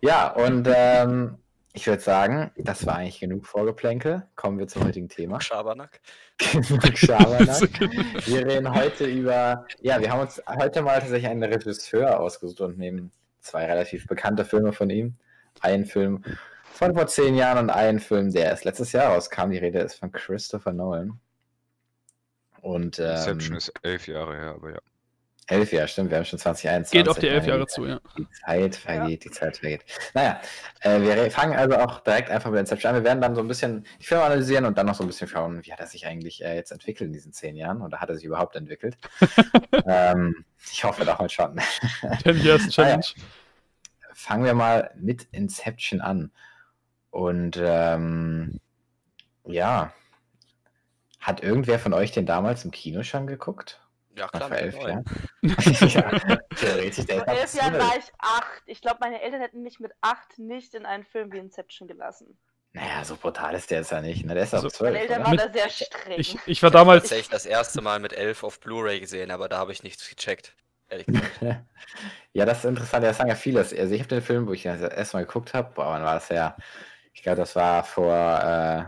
ja, und ähm, ich würde sagen, das war eigentlich genug Vorgeplänkel. Kommen wir zum heutigen Thema. Schabernack. Schabernack. Wir reden heute über, ja, wir haben uns heute mal tatsächlich einen Regisseur ausgesucht und nehmen zwei relativ bekannte Filme von ihm. Einen Film von vor zehn Jahren und einen Film, der erst letztes Jahr rauskam. Die Rede ist von Christopher Nolan. Und Inception ähm, ist elf Jahre her, aber ja. Elf Jahre, stimmt, wir haben schon 2021. geht auf die elf Jahre zu, ja. Die Zeit vergeht, die Zeit vergeht. Naja, äh, wir fangen also auch direkt einfach mit Inception an. Wir werden dann so ein bisschen die Filme analysieren und dann noch so ein bisschen schauen, wie hat er sich eigentlich äh, jetzt entwickelt in diesen zehn Jahren oder hat er sich überhaupt entwickelt? ähm, ich hoffe doch mal schon. 10 Years Challenge. Fangen wir mal mit Inception an. Und ähm, ja, hat irgendwer von euch den damals im Kino schon geguckt? Ja, klar, elf ja, theoretisch. Der elf Jahren war ich acht. Ich glaube, meine Eltern hätten mich mit acht nicht in einen Film wie Inception gelassen. Naja, so brutal ist der jetzt ja nicht. Ne? Der ist auch Also, zwölf. Meine Eltern waren da sehr streng. Ich, ich war damals. Tatsächlich das erste Mal mit elf auf Blu-ray gesehen, aber da habe ich nichts gecheckt. Ehrlich gesagt. Ja, das ist interessant. Das sagen ja viele. Also ich habe den Film, wo ich das erste Mal geguckt habe, boah, wann war das ja? Ich glaube, das war vor äh,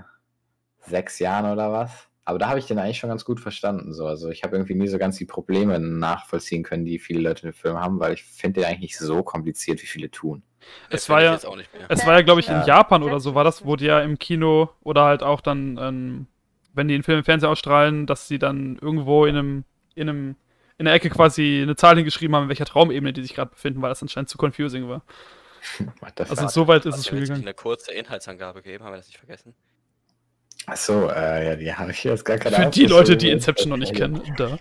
sechs Jahren oder was. Aber da habe ich den eigentlich schon ganz gut verstanden. So. Also ich habe irgendwie nie so ganz die Probleme nachvollziehen können, die viele Leute in dem Film haben, weil ich finde den eigentlich nicht so kompliziert, wie viele tun. Es war ja- auch nicht mehr. Es war ja, glaube ich, in Ja. Japan oder so, war das, wurde ja im Kino oder halt auch dann, ähm, wenn die den Film im Fernsehen ausstrahlen, dass sie dann irgendwo in einem, in einem, in der Ecke quasi eine Zahl hingeschrieben haben, in welcher Traumebene die sich gerade befinden, weil das anscheinend zu confusing war. Also fuck? so weit ist es schon gegangen. eine kurze Inhaltsangabe gegeben, haben wir das nicht vergessen? Achso, äh, ja, die habe ich jetzt gar keine Für die aufgeschrieben. Leute, die Inception noch nicht kennen. Da.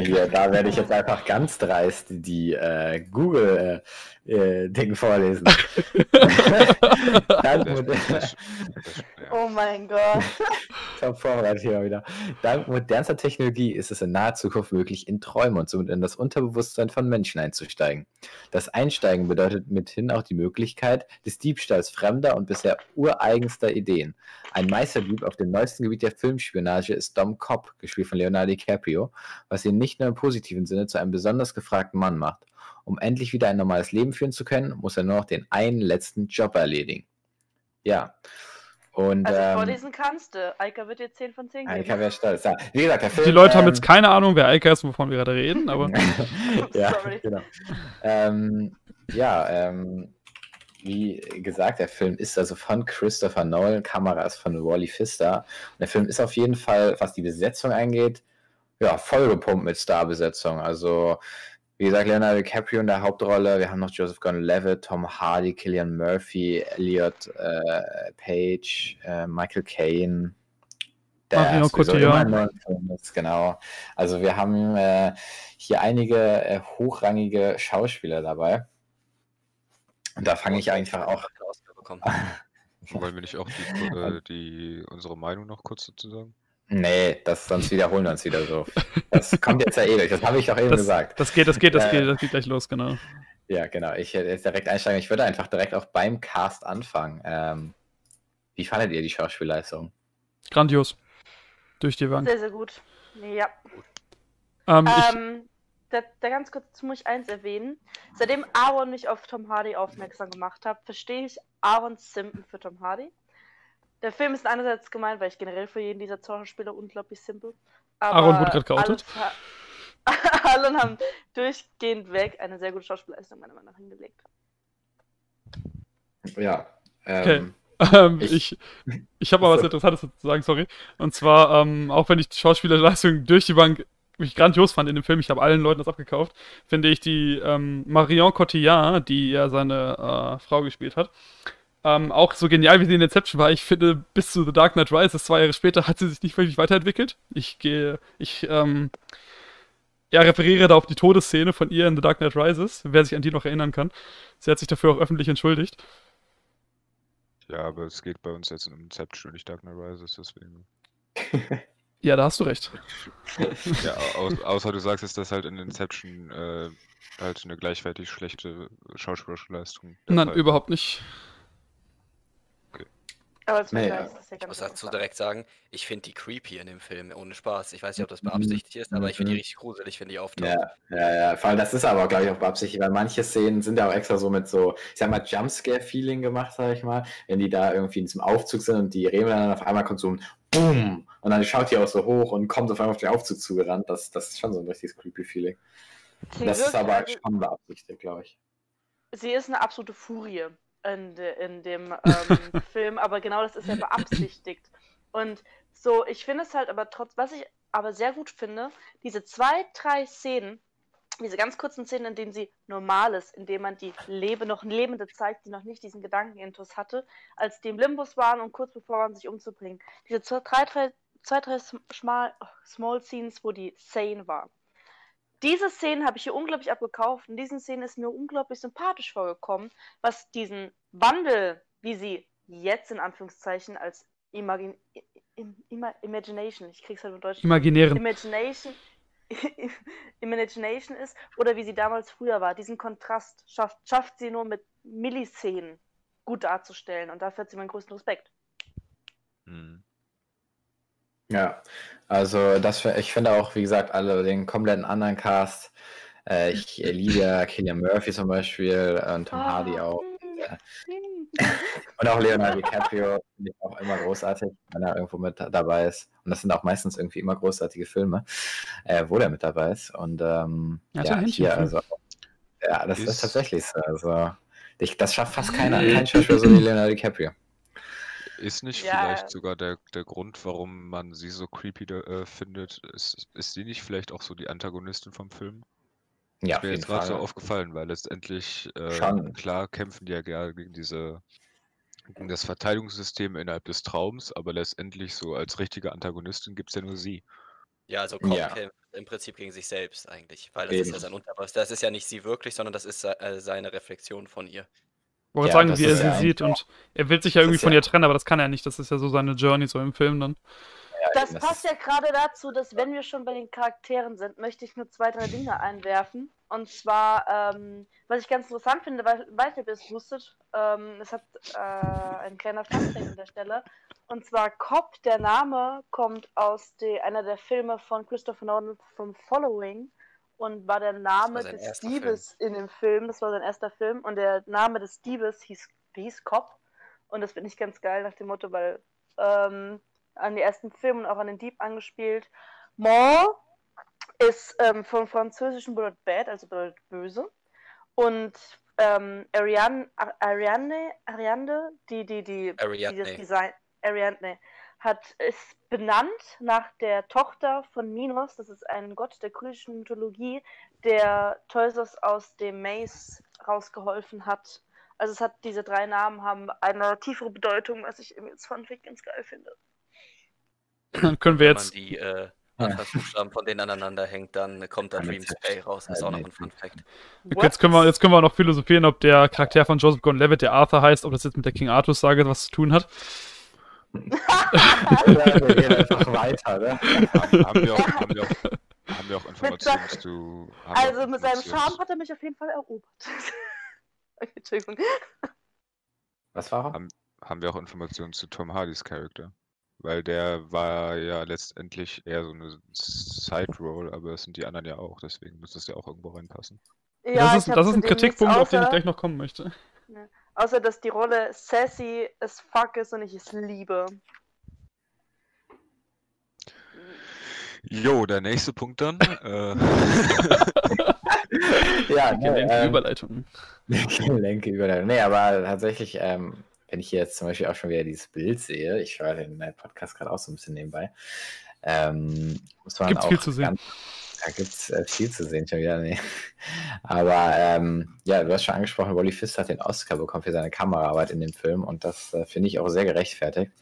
Ja da werde ich jetzt einfach ganz dreist die äh, Google äh, äh, vorlesen. Das, das, das. Oh mein Gott. Top vorbereitet hier wieder. Dank modernster Technologie ist es in naher Zukunft möglich, in Träume und somit in das Unterbewusstsein von Menschen einzusteigen. Das Einsteigen bedeutet mithin auch die Möglichkeit des Diebstahls fremder und bisher ureigenster Ideen. Ein Meisterdieb auf dem neuesten Gebiet der Filmspionage ist Dom Cobb, gespielt von Leonardo DiCaprio, was ihn nicht nur im positiven Sinne zu einem besonders gefragten Mann macht. Um endlich wieder ein normales Leben führen zu können, muss er nur noch den einen letzten Job erledigen. Ja. Und, Also ähm, vorlesen kannst du. Eika wird dir 10 von 10 geben. Eika wäre stolz. Ja, wie gesagt, der Film. Die Leute haben ähm, jetzt keine Ahnung, wer Eika ist, wovon wir gerade reden, aber ja, Sorry. genau. Ähm, ja, ähm, wie gesagt, der Film ist also von Christopher Nolan, Kamera ist von Wally Pfister. Und der Film ist auf jeden Fall, was die Besetzung angeht, ja, vollgepumpt mit Starbesetzung. Also, wie gesagt, Leonardo DiCaprio in der Hauptrolle. Wir haben noch Joseph Gordon-Levitt, Tom Hardy, Killian Murphy, Elliot äh, Page, äh, Michael Caine. Der sowieso Cotillard. genau. Also wir haben äh, hier einige äh, hochrangige Schauspieler dabei. Und da fange ich einfach auch. bekommen. Wollen wir nicht auch die, äh, die, unsere Meinung noch kurz dazu sagen? Nee, das, sonst wiederholen wir uns wieder so. Das kommt jetzt ja eh durch. Das habe ich doch eben Das, gesagt. das geht, das geht, das Äh, geht, das geht gleich los, genau. Ja, genau. Ich hätte jetzt direkt einsteigen. Ich würde einfach direkt auch beim Cast anfangen. Ähm, wie fandet ihr die Schauspielleistung? Grandios. Durch die Bank. Sehr, sehr gut. Ja. Ähm, ich, Ähm, da, da ganz kurz muss ich eins erwähnen. Seitdem Aaron mich auf Tom Hardy aufmerksam gemacht hat, verstehe ich Aarons Simpen für Tom Hardy. Der Film ist einerseits gemeint, weil ich generell für jeden dieser Schauspieler unglaublich simpel. Aaron wurde gerade geoutet. Alle, haben durchgehend weg eine sehr gute Schauspielleistung meiner Meinung nach hingelegt. Ja. Okay. Ähm, Ähm, Ich- ich ich habe mal was Interessantes zu sagen, sorry. Und zwar, ähm, auch wenn ich die Schauspielerleistung durch die Bank mich grandios fand in dem Film, ich habe allen Leuten das abgekauft, finde ich die ähm, Marion Cotillard, die ja seine äh, Frau gespielt hat, ähm, auch so genial wie sie in Inception war. Ich finde, bis zu The Dark Knight Rises, zwei Jahre später, hat sie sich nicht wirklich weiterentwickelt. Ich gehe, ich, ähm, ja, referiere da auf die Todesszene von ihr in The Dark Knight Rises, wer sich an die noch erinnern kann. Sie hat sich dafür auch öffentlich entschuldigt. Ja, aber es geht bei uns jetzt um Inception und nicht Dark Knight Rises, deswegen. Ja, da hast du recht. Ja, au außer du sagst jetzt, dass halt in Inception äh, halt eine gleichwertig schlechte schauspielerische Leistung. Nein, Fall überhaupt nicht. Aber zum Nee, ja. ist Ich muss dazu direkt sagen, ich finde die creepy in dem Film, ohne Spaß. Ich weiß nicht, ob das beabsichtigt ist, aber ich finde die Mhm. richtig gruselig, wenn die auftaucht. ja, ja, ja. Vor allem, das ist aber, glaube ich, auch beabsichtigt, weil manche Szenen sind ja auch extra so mit so, ich sag mal, Jumpscare-Feeling gemacht, sag ich mal. Wenn die da irgendwie in diesem Aufzug sind und die reden dann auf einmal kommt so ein Boom und dann schaut die auch so hoch und kommt auf einmal auf den Aufzug zugerannt. Das, das ist schon so ein richtiges Creepy-Feeling. Sie Das ist aber also- schon beabsichtigt, glaube ich. sie ist eine absolute Furie in, de, in dem ähm, Film, aber genau das ist ja beabsichtigt. Und so, ich finde es halt aber trotz, was ich aber sehr gut finde, diese zwei, drei Szenen, diese ganz kurzen Szenen, in denen sie normal ist, in denen man die Lebe, noch Lebende zeigt, die noch nicht diesen Gedankenintus hatte, als die im Limbus waren und kurz bevor waren, sich umzubringen. Diese zwei, drei, drei, zwei, drei schmal, Small Scenes, wo die sane war. Diese Szenen habe ich hier unglaublich abgekauft. In diesen Szenen ist mir unglaublich sympathisch vorgekommen, was diesen Wandel, wie sie jetzt in Anführungszeichen als Imagin im, Ima Imagination, ich krieg's halt in Deutsch, Imaginären. Imagination, Imagination ist oder wie sie damals früher war. Diesen Kontrast schafft, schafft sie nur mit Milliszenen gut darzustellen und dafür hat sie meinen größten Respekt. Mhm. Ja, also das, ich finde auch, wie gesagt, alle den kompletten anderen Cast. Äh, ich äh, liebe ja Killian Murphy zum Beispiel und Tom Hardy Ah, auch. hm. Und auch Leonardo DiCaprio finde ich auch immer großartig, wenn er irgendwo mit dabei ist. Und das sind auch meistens irgendwie immer großartige Filme, äh, wo der mit dabei ist. Und ähm, Ja, so ja, hier, also, ja, das ist, Ist- tatsächlich so. Also, ich, das schafft fast keiner, kein Schauspieler so wie Leonardo DiCaprio. Ist nicht Ja. vielleicht sogar der, der Grund, warum man sie so creepy da, äh, findet? Ist, ist sie nicht vielleicht auch so die Antagonistin vom Film? Ja, Ist auf mir jeden jetzt gerade so Fall. aufgefallen, weil letztendlich, äh, klar kämpfen die ja gerne gegen diese, gegen das Verteidigungssystem innerhalb des Traums, aber letztendlich so als richtige Antagonistin gibt es ja nur sie. Ja, also Cobb Ja. kämpft im Prinzip gegen sich selbst eigentlich, weil das ist ja Eben. sein Unterbewusst. Das ist ja nicht sie wirklich, sondern das ist äh, seine Reflexion von ihr. Ich wollte Ja, sagen, wie er sie ja sieht und er will sich ja irgendwie von ja- ihr trennen, aber das kann er nicht. Das ist ja so seine Journey so im Film dann. Das das passt ja gerade dazu, dass wenn wir schon bei den Charakteren sind, möchte ich nur zwei, drei Dinge einwerfen. Und zwar, ähm, was ich ganz interessant finde, weil, weiß nicht, ob ihr es wusstet, ähm, es hat äh, ein kleiner Funfact an der Stelle. Und zwar Cobb, der Name, kommt aus de, einer der Filme von Christopher Nolan vom Following und war der Name sein des Diebes in dem Film. Das war sein erster Film und der Name des Diebes hieß, hieß Cobb. Und das finde ich ganz geil nach dem Motto, weil ähm, an die ersten Filme und auch an den Dieb angespielt. Mort ist ähm, vom französischen bedeutet bad, also bedeutet böse. Und ähm, Ariane, Ariane, Ariane, die, die, die, Ariadne. die das Design, Ariadne, hat, ist benannt nach der Tochter von Minos, das ist ein Gott der griechischen Mythologie, der Theseus aus dem Maze rausgeholfen hat. Also es hat diese drei Namen haben eine tiefere Bedeutung, was ich irgendwie jetzt von Fick ganz geil finde. Dann können wir Wenn man jetzt. die äh, Anfangsbuchstaben von denen aneinander hängt, dann kommt da Dreams Bay raus. Das ist auch noch ein Fun Fact. Jetzt können, wir, jetzt können wir noch philosophieren, ob der Charakter von Joseph Gordon-Levitt, der Arthur heißt, ob das jetzt mit der King Arthur-Sage was zu tun hat. wir gehen einfach weiter, ne? Haben, haben, wir auch, haben, wir auch, haben wir auch Informationen Sach- zu. Also mit seinem Charme hat er mich auf jeden Fall erobert. Okay, Entschuldigung. Was war er? Haben, haben wir auch Informationen zu Tom Hardys Charakter? Weil der war ja letztendlich eher so eine Side-Roll, aber das sind die anderen ja auch, deswegen muss das ja auch irgendwo reinpassen. Ja, das ist, das ist ein Kritikpunkt, auf den ich gleich noch kommen möchte. Außer, dass die Rolle sassy as fuck ist und ich es liebe. Jo, der nächste Punkt dann. äh, Ja, Gelenke ne, ähm, Überleitung. Gelenke Überleitung. Nee, aber tatsächlich, ähm, wenn ich hier jetzt zum Beispiel auch schon wieder dieses Bild sehe, ich höre den äh, Podcast gerade auch so ein bisschen nebenbei, ähm, muss man Gibt's auch viel zu sehen. Da gibt es äh, viel zu sehen schon wieder. Nee. Aber ähm, ja, du hast schon angesprochen, Wally Fist hat den Oscar bekommen für seine Kameraarbeit in dem Film und das äh, finde ich auch sehr gerechtfertigt.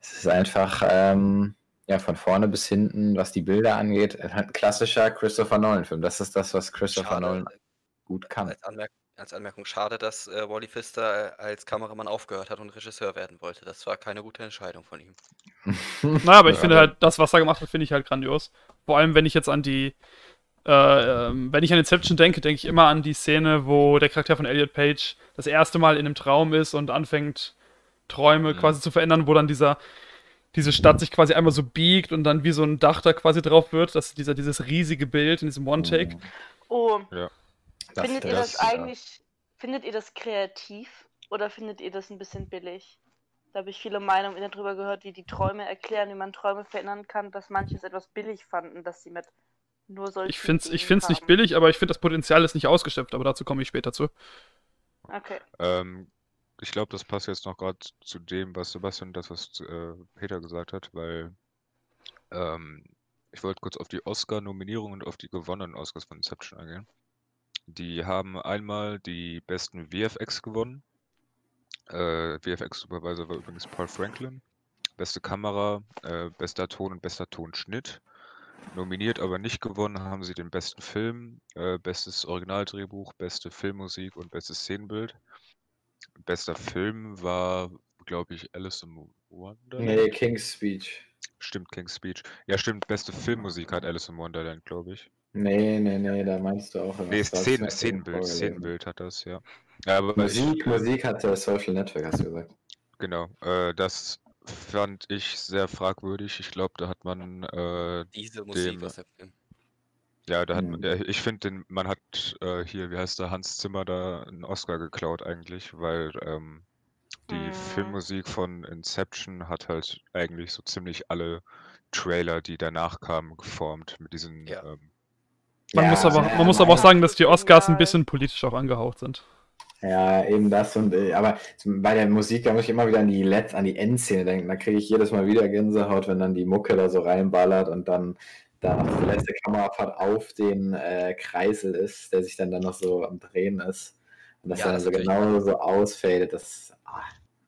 Es ist einfach ähm, ja, von vorne bis hinten, was die Bilder angeht, äh, ein klassischer Christopher Nolan-Film. Das ist das, was Christopher Schade, Nolan gut kann. als, Anmerk als Anmerkung schade, dass äh, Wally Pfister äh, als Kameramann aufgehört hat und Regisseur werden wollte. Das war keine gute Entscheidung von ihm. Naja, aber ich finde halt, das, was er gemacht hat, finde ich halt grandios. Vor allem, wenn ich jetzt an die, äh, ähm, wenn ich an Inception denke, denke ich immer an die Szene, wo der Charakter von Elliot Page das erste Mal in einem Traum ist und anfängt, Träume Mhm. quasi zu verändern, wo dann dieser, diese Stadt sich quasi einmal so biegt und dann wie so ein Dach da quasi drauf wird. Das ist dieser, dieses riesige Bild in diesem One-Take. Oh, Das findet ihr das ja. eigentlich, findet ihr das kreativ oder findet ihr das ein bisschen billig? Da habe ich viele Meinungen darüber gehört, die die Träume erklären, wie man Träume verändern kann, dass manche es etwas billig fanden, dass sie mit nur solchen Ich finde es ich find's nicht billig, aber ich finde, das Potenzial ist nicht ausgeschöpft, aber dazu komme ich später zu. Okay. Ähm, ich glaube, das passt jetzt noch gerade zu dem, was Sebastian und das, was äh, Peter gesagt hat, weil ähm, ich wollte kurz auf die Oscar-Nominierungen und auf die gewonnenen Oscars von Inception eingehen. Die haben einmal die besten VFX gewonnen. Äh, VFX-Supervisor war übrigens Paul Franklin. Beste Kamera, äh, bester Ton und bester Tonschnitt. Nominiert, aber nicht gewonnen haben sie den besten Film, äh, bestes Originaldrehbuch, beste Filmmusik und bestes Szenenbild. Bester Film war, glaube ich, Alice in Wonderland. Nee, King's Speech. Stimmt, King's Speech. Ja, stimmt, beste Filmmusik hat Alice in Wonderland, glaube ich. Nee, nee, nee, da meinst du auch. Nee, Szenen, Szenenbild. Szenenbild hat das, ja. Ja, aber Musik, ich, Musik hat der Social Network, hast du gesagt. genau, äh, das fand ich sehr fragwürdig. Ich glaube, da hat man äh, Diese Musik Dem-. Ja, da hat, man- ja, ich finde, man hat äh, hier, wie heißt der, Hans Zimmer da einen Oscar geklaut eigentlich, weil ähm, die Mhm. Filmmusik von Inception hat halt eigentlich so ziemlich alle Trailer, die danach kamen, geformt mit diesen. Ja. Ähm, Man Ja, muss aber, ja, man muss aber auch sagen, dass die Oscars ein bisschen politisch auch angehaucht sind. Ja, eben das und äh, aber bei der Musik, da muss ich immer wieder an die Let an die Endszene denken. Da kriege ich jedes Mal wieder Gänsehaut, wenn dann die Mucke da so reinballert und dann da noch die letzte Kamerafahrt auf den äh, Kreisel ist, der sich dann, dann noch so am Drehen ist. Und das Ja, dann das so genau so ausfadet. Das, ah.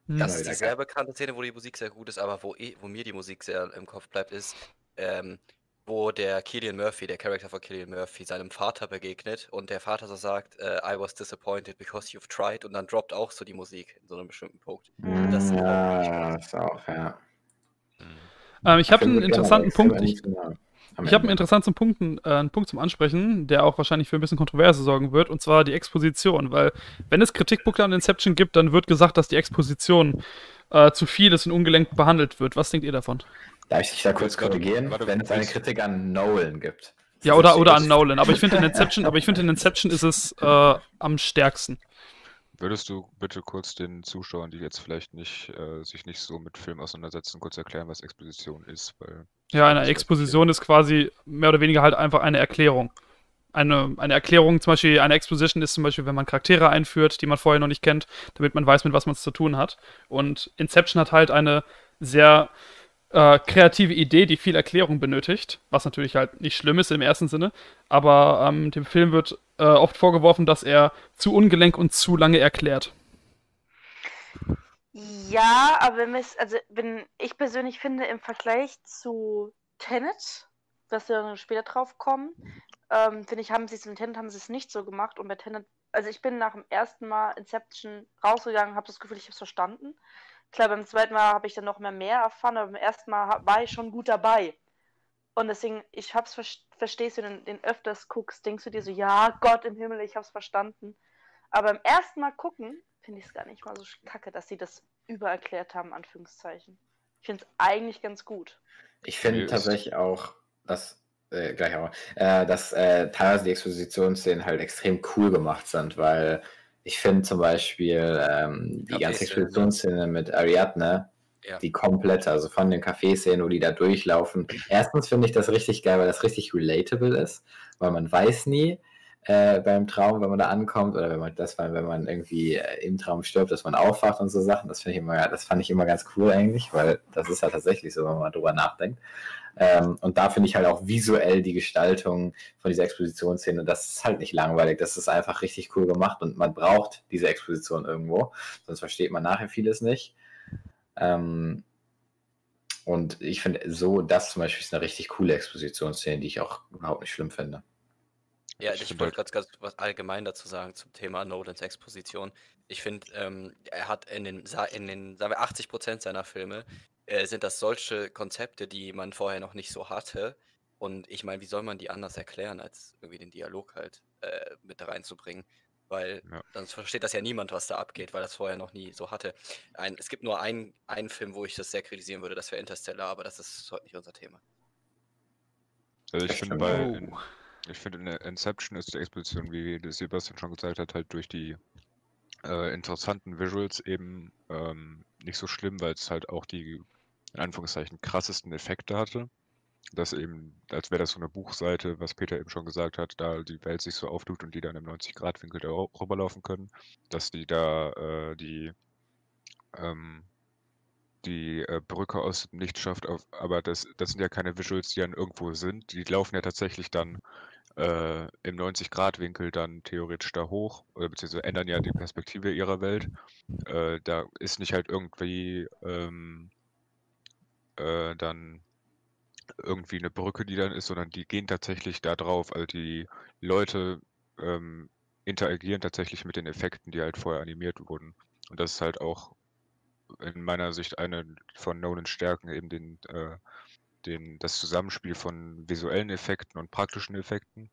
Das ist die sehr bekannte Szene, wo die Musik sehr gut ist, aber wo, eh, wo mir die Musik sehr im Kopf bleibt, ist, ähm, wo der Killian Murphy, der Charakter von Killian Murphy, seinem Vater begegnet und der Vater so sagt, äh, I was disappointed because you've tried und dann droppt auch so die Musik in so einem bestimmten Punkt. Das ist auch wirklich ja, das ist auch, ja. Ähm, ich habe einen interessanten Punkt. Ich, ich habe einen interessanten Punkt, äh, einen Punkt zum Ansprechen, der auch wahrscheinlich für ein bisschen Kontroverse sorgen wird, und zwar die Exposition. Weil, wenn es Kritikpunkte an Inception gibt, dann wird gesagt, dass die Exposition äh, zu viel ist und ungelenkt behandelt wird. Was denkt ihr davon? Darf ich dich da kurz korrigieren, warte, wenn es eine Kritik an Nolan gibt? Ja, oder, oder an Nolan. Aber ich finde in Inception, aber ich finde in Inception ist es äh, am stärksten. würdest du bitte kurz den Zuschauern, die jetzt vielleicht nicht äh, sich nicht so mit Film auseinandersetzen, kurz erklären, was Exposition ist? Weil Ja, eine Exposition ist quasi mehr oder weniger halt einfach eine Erklärung. eine, eine Erklärung, zum Beispiel eine Exposition ist zum Beispiel, wenn man Charaktere einführt, die man vorher noch nicht kennt, damit man weiß, mit was man es zu tun hat. Und Inception hat halt eine sehr äh, kreative Idee, die viel Erklärung benötigt, was natürlich halt nicht schlimm ist im ersten Sinne, aber ähm, dem Film wird äh, oft vorgeworfen, dass er zu ungelenk und zu lange erklärt. Ja, aber wenn also wenn ich persönlich finde, im Vergleich zu Tenet, dass wir dann später drauf kommen, ähm, finde ich, haben sie es in Tenet haben sie es nicht so gemacht und bei Tenet, also ich bin nach dem ersten Mal Inception rausgegangen, habe das Gefühl, ich habe es verstanden. Klar, beim zweiten Mal habe ich dann noch mehr mehr erfahren, aber beim ersten Mal war ich schon gut dabei. Und deswegen, ich hab's verstehst du, wenn du den öfters guckst, denkst du dir so, ja, Gott im Himmel, ich hab's verstanden. Aber beim ersten Mal gucken, finde ich es gar nicht mal so kacke, dass sie das übererklärt haben, Anführungszeichen. Ich finde es eigentlich ganz gut. Ich finde tatsächlich auch, dass äh, gleich auch, äh, dass äh, teilweise die Expositionsszenen halt extrem cool gemacht sind, weil ich finde zum Beispiel ähm, die ganze Expeditionsszene mit Ariadne, ja. die komplette, also von den Café-Szenen, wo die da durchlaufen. Erstens finde ich das richtig geil, weil das richtig relatable ist, weil man weiß nie äh, beim Traum, wenn man da ankommt, oder wenn man das, wenn man irgendwie äh, im Traum stirbt, dass man aufwacht und so Sachen. Das finde ich immer, das fand ich immer ganz cool eigentlich, weil das ist ja tatsächlich so, wenn man drüber nachdenkt. Ähm, und da finde ich halt auch visuell die Gestaltung von dieser Expositionsszene, das ist halt nicht langweilig, das ist einfach richtig cool gemacht und man braucht diese Exposition irgendwo, sonst versteht man nachher vieles nicht. Ähm, und ich finde so, das zum Beispiel ist eine richtig coole Expositionsszene, die ich auch überhaupt nicht schlimm finde. Ja, ich wollte gerade ganz was allgemein dazu sagen zum Thema Nolans Exposition. Ich finde, ähm, er hat in den, in den, sagen wir, 80 Prozent seiner Filme äh, sind das solche Konzepte, die man vorher noch nicht so hatte. Und ich meine, wie soll man die anders erklären, als irgendwie den Dialog halt äh, mit da reinzubringen? Weil ja. sonst versteht das ja niemand, was da abgeht, weil das vorher noch nie so hatte. Ein, es gibt nur einen, einen Film, wo ich das sehr kritisieren würde, das wäre Interstellar, aber das ist heute nicht unser Thema. Also ich finde bei in, ich finde in Inception ist die Exposition, wie Sebastian schon gesagt hat, halt durch die äh, interessanten Visuals eben ähm, nicht so schlimm, weil es halt auch die in Anführungszeichen krassesten Effekte hatte. Dass eben, als wäre das so eine Buchseite, was Peter eben schon gesagt hat, da die Welt sich so auftut und die dann im 90-Grad-Winkel da rüberlaufen können, dass die da äh, die, ähm, die äh, Brücke aus dem Licht schafft, auf, aber das, das sind ja keine Visuals, die dann irgendwo sind. Die laufen ja tatsächlich dann äh, im 90-Grad-Winkel dann theoretisch da hoch, oder beziehungsweise ändern ja die Perspektive ihrer Welt. Äh, da ist nicht halt irgendwie ähm, äh, dann irgendwie eine Brücke, die dann ist, sondern die gehen tatsächlich da drauf. Also die Leute ähm, interagieren tatsächlich mit den Effekten, die halt vorher animiert wurden. Und das ist halt auch in meiner Sicht eine von Nolans Stärken, eben den äh, den, das Zusammenspiel von visuellen Effekten und praktischen Effekten,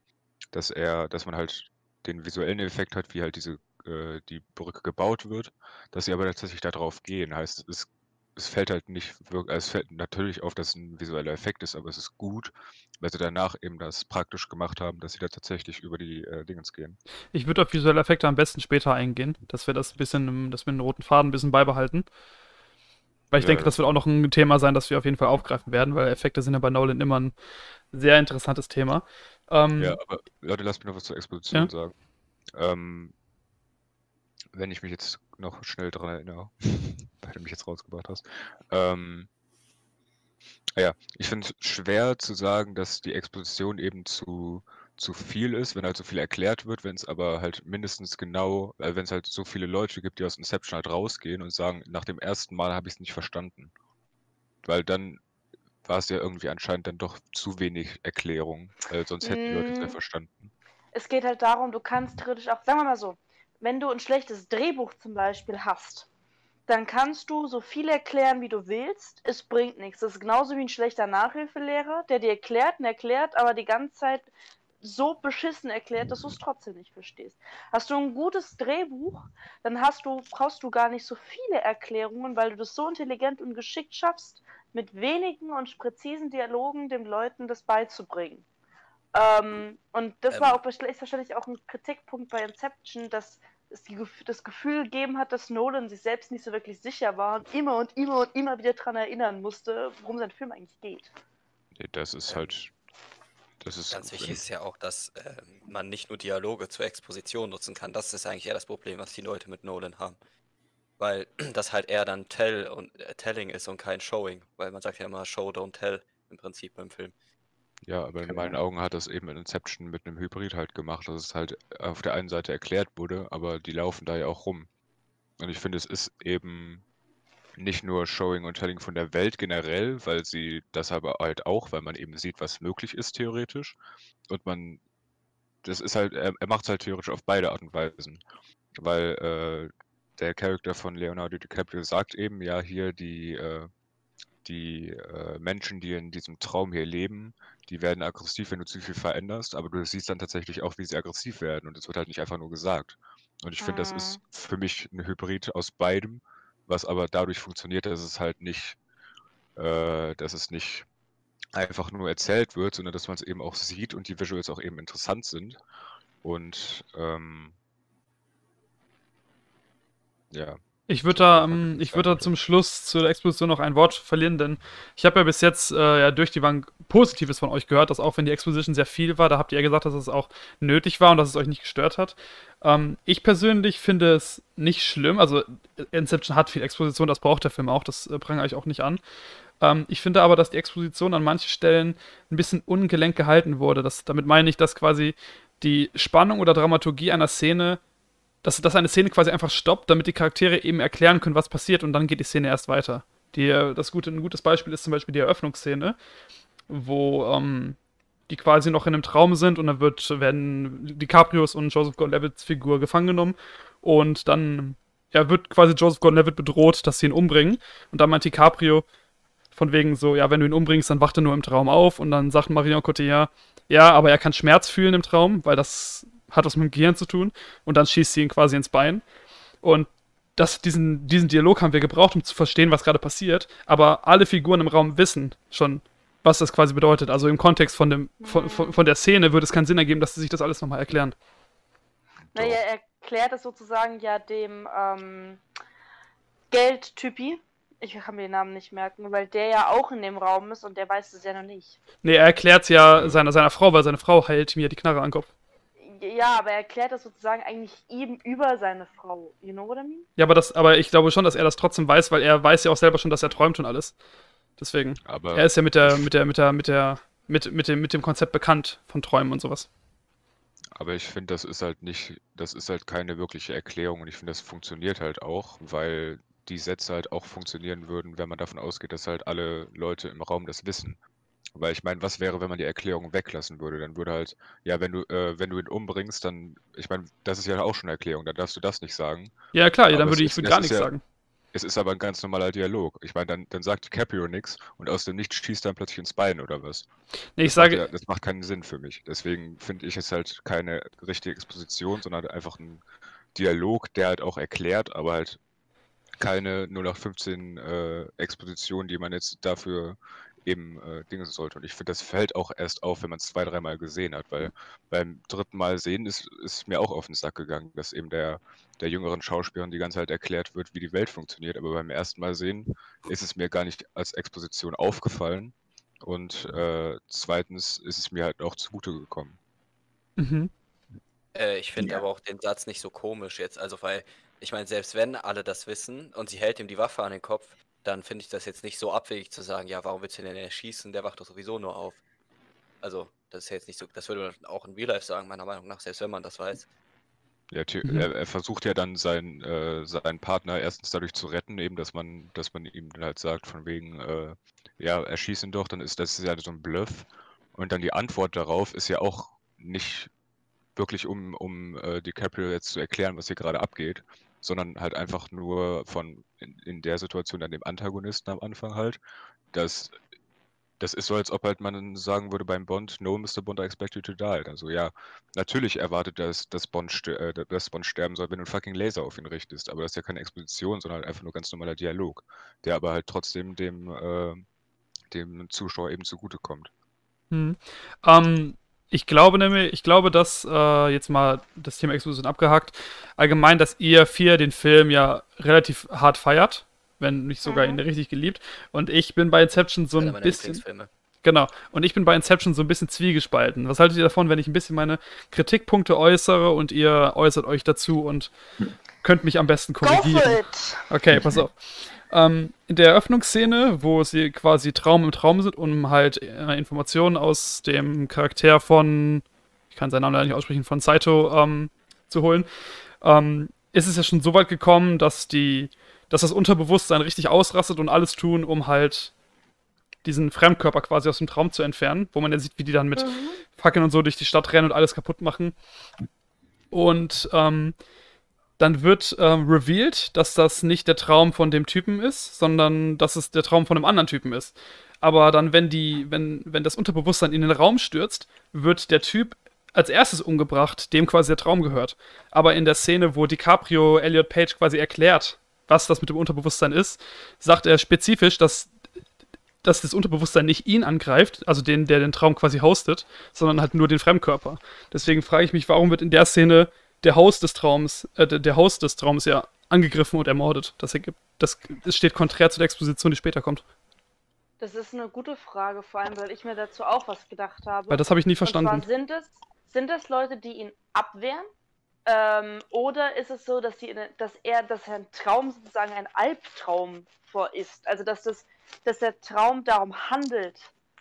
dass er, dass man halt den visuellen Effekt hat, wie halt diese äh, die Brücke gebaut wird, dass sie aber tatsächlich darauf gehen. Heißt, es, es fällt halt nicht wirklich, also es fällt natürlich auf, dass es ein visueller Effekt ist, aber es ist gut, weil sie danach eben das praktisch gemacht haben, dass sie da tatsächlich über die äh, Dingens gehen. Ich würde auf visuelle Effekte am besten später eingehen, dass wir das ein bisschen, dass wir den roten Faden ein bisschen beibehalten. Weil ich ja, denke, das wird auch noch ein Thema sein, das wir auf jeden Fall aufgreifen werden, weil Effekte sind ja bei Nolan immer ein sehr interessantes Thema. Ähm, ja, aber Leute, lasst mich noch was zur Exposition ja? sagen. Ähm, wenn ich mich jetzt noch schnell dran erinnere, weil du mich jetzt rausgebracht hast. Ähm, ja, ich finde es schwer zu sagen, dass die Exposition eben zu zu viel ist, wenn halt so viel erklärt wird, wenn es aber halt mindestens genau, äh, wenn es halt so viele Leute gibt, die aus Inception halt rausgehen und sagen, nach dem ersten Mal habe ich es nicht verstanden. Weil dann war es ja irgendwie anscheinend dann doch zu wenig Erklärung, weil sonst hätten die Leute es ja mm. verstanden. Es geht halt darum, du kannst theoretisch auch, sagen wir mal so, wenn du ein schlechtes Drehbuch zum Beispiel hast, dann kannst du so viel erklären, wie du willst. Es bringt nichts. Das ist genauso wie ein schlechter Nachhilfelehrer, der dir erklärt und erklärt, aber die ganze Zeit so beschissen erklärt, dass du es trotzdem nicht verstehst. Hast du ein gutes Drehbuch, dann hast du, brauchst du gar nicht so viele Erklärungen, weil du das so intelligent und geschickt schaffst, mit wenigen und präzisen Dialogen den Leuten das beizubringen. Ähm, und das ähm. war auch wahrscheinlich auch ein Kritikpunkt bei Inception, dass es die, das Gefühl gegeben hat, dass Nolan sich selbst nicht so wirklich sicher war und immer und immer und immer wieder daran erinnern musste, worum sein Film eigentlich geht. Das ist halt Das ist Ganz wichtig ist ja auch, dass äh, man nicht nur Dialoge zur Exposition nutzen kann. Das ist eigentlich eher das Problem, was die Leute mit Nolan haben. Weil das halt eher dann Tell und äh, Telling ist und kein Showing. Weil man sagt ja immer Show, don't tell im Prinzip beim Film. Ja, aber in Genau. meinen Augen hat das eben in Inception mit einem Hybrid halt gemacht, dass es halt auf der einen Seite erklärt wurde, aber die laufen da ja auch rum. Und ich finde, es ist eben nicht nur Showing und Telling von der Welt generell, weil sie das aber halt auch, weil man eben sieht, was möglich ist theoretisch. Und man, das ist halt, er, er macht es halt theoretisch auf beide Art und Weisen. Weil äh, der Charakter von Leonardo DiCaprio sagt eben, ja, hier die, äh, die äh, Menschen, die in diesem Traum hier leben, die werden aggressiv, wenn du zu viel veränderst, aber du siehst dann tatsächlich auch, wie sie aggressiv werden und es wird halt nicht einfach nur gesagt. Und ich finde, das ist für mich ein Hybrid aus beidem, was aber dadurch funktioniert, dass es halt nicht, äh, dass es nicht einfach nur erzählt wird, sondern dass man es eben auch sieht und die Visuals auch eben interessant sind. Und ähm, ja, Ich würde da, ähm, ich da zum Schluss zur Exposition noch ein Wort verlieren, denn ich habe ja bis jetzt äh, ja durch die Bank Positives von euch gehört, dass auch wenn die Exposition sehr viel war, da habt ihr ja gesagt, dass es auch nötig war und dass es euch nicht gestört hat. Ähm, ich persönlich finde es nicht schlimm, also Inception hat viel Exposition, das braucht der Film auch, das äh, prangere ich auch nicht an. Ähm, ich finde aber, dass die Exposition an manchen Stellen ein bisschen ungelenk gehalten wurde. Das, damit meine ich, dass quasi die Spannung oder Dramaturgie einer Szene dass, dass eine Szene quasi einfach stoppt, damit die Charaktere eben erklären können, was passiert und dann geht die Szene erst weiter. Die, äh, das gute, ein gutes Beispiel ist zum Beispiel die Eröffnungsszene, wo ähm, die quasi noch in einem Traum sind und dann wird, werden DiCaprios und Joseph Gordon-Levitt's Figur gefangen genommen und dann ja, wird quasi Joseph Gordon-Levitt bedroht, dass sie ihn umbringen und dann meint DiCaprio von wegen so, ja, wenn du ihn umbringst, dann wacht er nur im Traum auf und dann sagt Marion Cotillard, ja, aber er kann Schmerz fühlen im Traum, weil das hat was mit dem Gehirn zu tun und dann schießt sie ihn quasi ins Bein. Und das, diesen, diesen Dialog haben wir gebraucht, um zu verstehen, was gerade passiert, aber alle Figuren im Raum wissen schon, was das quasi bedeutet. Also im Kontext von, dem, von, von, von der Szene würde es keinen Sinn ergeben, dass sie sich das alles nochmal erklären. Naja, er erklärt es sozusagen ja dem ähm, Geldtypi. Ich kann mir den Namen nicht merken, weil der ja auch in dem Raum ist und der weiß es ja noch nicht. Nee, er erklärt es ja seiner, seiner Frau, weil seine Frau heilt mir die Knarre an den Kopf. Ja, aber er erklärt das sozusagen eigentlich ihm über seine Frau. You know what I mean? Ja, aber, das, aber ich glaube schon, dass er das trotzdem weiß, weil er weiß ja auch selber schon, dass er träumt und alles. Deswegen. aber Er ist ja mit der, mit der, mit der, mit der, mit, mit dem, mit dem Konzept bekannt von Träumen und sowas. Aber ich finde, das ist halt nicht, das ist halt keine wirkliche Erklärung und ich finde, das funktioniert halt auch, weil die Sätze halt auch funktionieren würden, wenn man davon ausgeht, dass halt alle Leute im Raum das wissen. Weil ich meine, was wäre, wenn man die Erklärung weglassen würde? Dann würde halt, ja, wenn du, äh, wenn du ihn umbringst, dann, ich meine, das ist ja auch schon eine Erklärung, dann darfst du das nicht sagen. Ja, klar, ja, dann würde ich ist- gar nichts ja- sagen. Es ist aber ein ganz normaler Dialog. Ich meine, dann, dann sagt DiCaprio nichts und aus dem Nichts schießt er dann plötzlich ins Bein oder was. Nee, ich Das sage, ja, das macht keinen Sinn für mich. Deswegen finde ich es halt keine richtige Exposition, sondern einfach ein Dialog, der halt auch erklärt, aber halt keine 0815 äh, Exposition, die man jetzt dafür eben äh, Dinge sollte. Und ich finde, das fällt auch erst auf, wenn man es zwei, dreimal gesehen hat, weil beim dritten Mal sehen ist, ist mir auch auf den Sack gegangen, dass eben der, der jüngeren Schauspielerin die ganze Zeit erklärt wird, wie die Welt funktioniert. Aber beim ersten Mal sehen ist es mir gar nicht als Exposition aufgefallen. Und äh, zweitens ist es mir halt auch zugute gekommen. mhm. Äh, ich finde Ja. aber auch den Satz nicht so komisch jetzt. Also, weil, ich meine, selbst wenn alle das wissen und sie hält ihm die Waffe an den Kopf, dann finde ich das jetzt nicht so abwegig zu sagen, ja, warum willst du den denn erschießen? Der wacht doch sowieso nur auf. Also, das ist jetzt nicht so, das würde man auch in Real Life sagen, meiner Meinung nach, selbst wenn man das weiß. Ja, Mhm. er, er versucht ja dann seinen, äh, seinen Partner erstens dadurch zu retten, eben, dass man, dass man ihm dann halt sagt, von wegen, äh, ja, erschieß ihn doch, dann ist das ja so ein Bluff. Und dann die Antwort darauf ist ja auch nicht wirklich, um, um äh, DiCaprio jetzt zu erklären, was hier gerade abgeht, sondern halt einfach nur von in, in der Situation dann dem Antagonisten am Anfang halt, dass das ist so, als ob halt man sagen würde beim Bond, no, Mr. Bond, I expect you to die. Also ja, natürlich erwartet er, dass, Bond, äh, dass Bond sterben soll, wenn du einen fucking Laser auf ihn richtest. Aber das ist ja keine Exposition, sondern halt einfach nur ganz normaler Dialog, der aber halt trotzdem dem, äh, dem Zuschauer eben zugutekommt. Hm. Ähm, ich glaube nämlich, ich glaube, dass äh, jetzt mal das Thema Exposition abgehakt, allgemein, dass ihr vier den Film ja relativ hart feiert, wenn nicht sogar Mhm. ihn richtig geliebt. Und ich bin bei Inception so ein bisschen. Genau. Und ich bin bei Inception so ein bisschen zwiegespalten. Was haltet ihr davon, wenn ich ein bisschen meine Kritikpunkte äußere und ihr äußert euch dazu und könnt mich am besten korrigieren? Go for it! Okay, pass auf. Ähm, in der Eröffnungsszene, wo sie quasi Traum im Traum sind, um halt äh, Informationen aus dem Charakter von, ich kann seinen Namen leider nicht aussprechen, von Saito ähm, zu holen, ähm, ist es ja schon so weit gekommen, dass die, dass das Unterbewusstsein richtig ausrastet und alles tun, um halt diesen Fremdkörper quasi aus dem Traum zu entfernen, wo man ja sieht, wie die dann mit Mhm. Fackeln und so durch die Stadt rennen und alles kaputt machen. Und ähm, dann wird ähm, revealed, dass das nicht der Traum von dem Typen ist, sondern dass es der Traum von einem anderen Typen ist. Aber dann, wenn die, wenn, wenn das Unterbewusstsein in den Raum stürzt, wird der Typ als erstes umgebracht, dem quasi der Traum gehört. Aber in der Szene, wo DiCaprio Elliot Page quasi erklärt, was das mit dem Unterbewusstsein ist, sagt er spezifisch, dass, dass das Unterbewusstsein nicht ihn angreift, also den, der den Traum quasi hostet, sondern halt nur den Fremdkörper. Deswegen frage ich mich, warum wird in der Szene der Host des Traums, äh, der Host des Traums ja angegriffen und ermordet? Das ergibt, das, das steht konträr zu der Exposition, die später kommt. Das ist eine gute Frage, vor allem, weil ich mir dazu auch was gedacht habe. Weil das habe ich nie Und zwar verstanden. sind es, sind es Leute, die ihn abwehren? Ähm, oder ist es so, dass, die, dass er, dass ein Traum sozusagen ein Albtraum vor ist? Also dass das, dass der Traum darum handelt,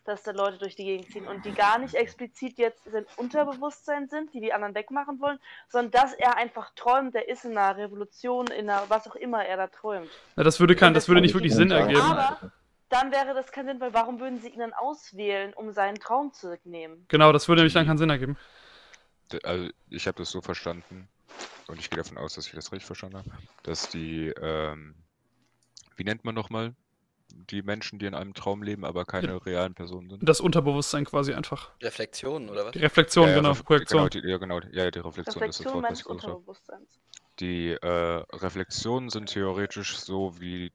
dass da Leute durch die Gegend ziehen und die gar nicht explizit jetzt sein Unterbewusstsein sind, die die anderen wegmachen wollen, sondern dass er einfach träumt, der ist in einer Revolution, in einer was auch immer er da träumt. Ja, das würde kein, das würde nicht wirklich Sinn ergeben. Aber dann wäre das kein Sinn, weil warum würden sie ihn dann auswählen, um seinen Traum zurücknehmen? Genau, das würde nämlich dann keinen Sinn ergeben. Also ich habe das so verstanden, und ich gehe davon aus, dass ich das richtig verstanden habe, dass die, ähm, wie nennt man nochmal, die Menschen, die in einem Traum leben, aber keine realen Personen sind? Das Unterbewusstsein quasi einfach. Reflexionen oder was? Die Reflexion, Ja, ja, genau, Ref- Projektion. Genau, die, ja, genau, ja, die Reflexion, das ist das Reflexion Wort, was ich. Unterbewusstseins. Die äh, Reflexionen sind theoretisch so wie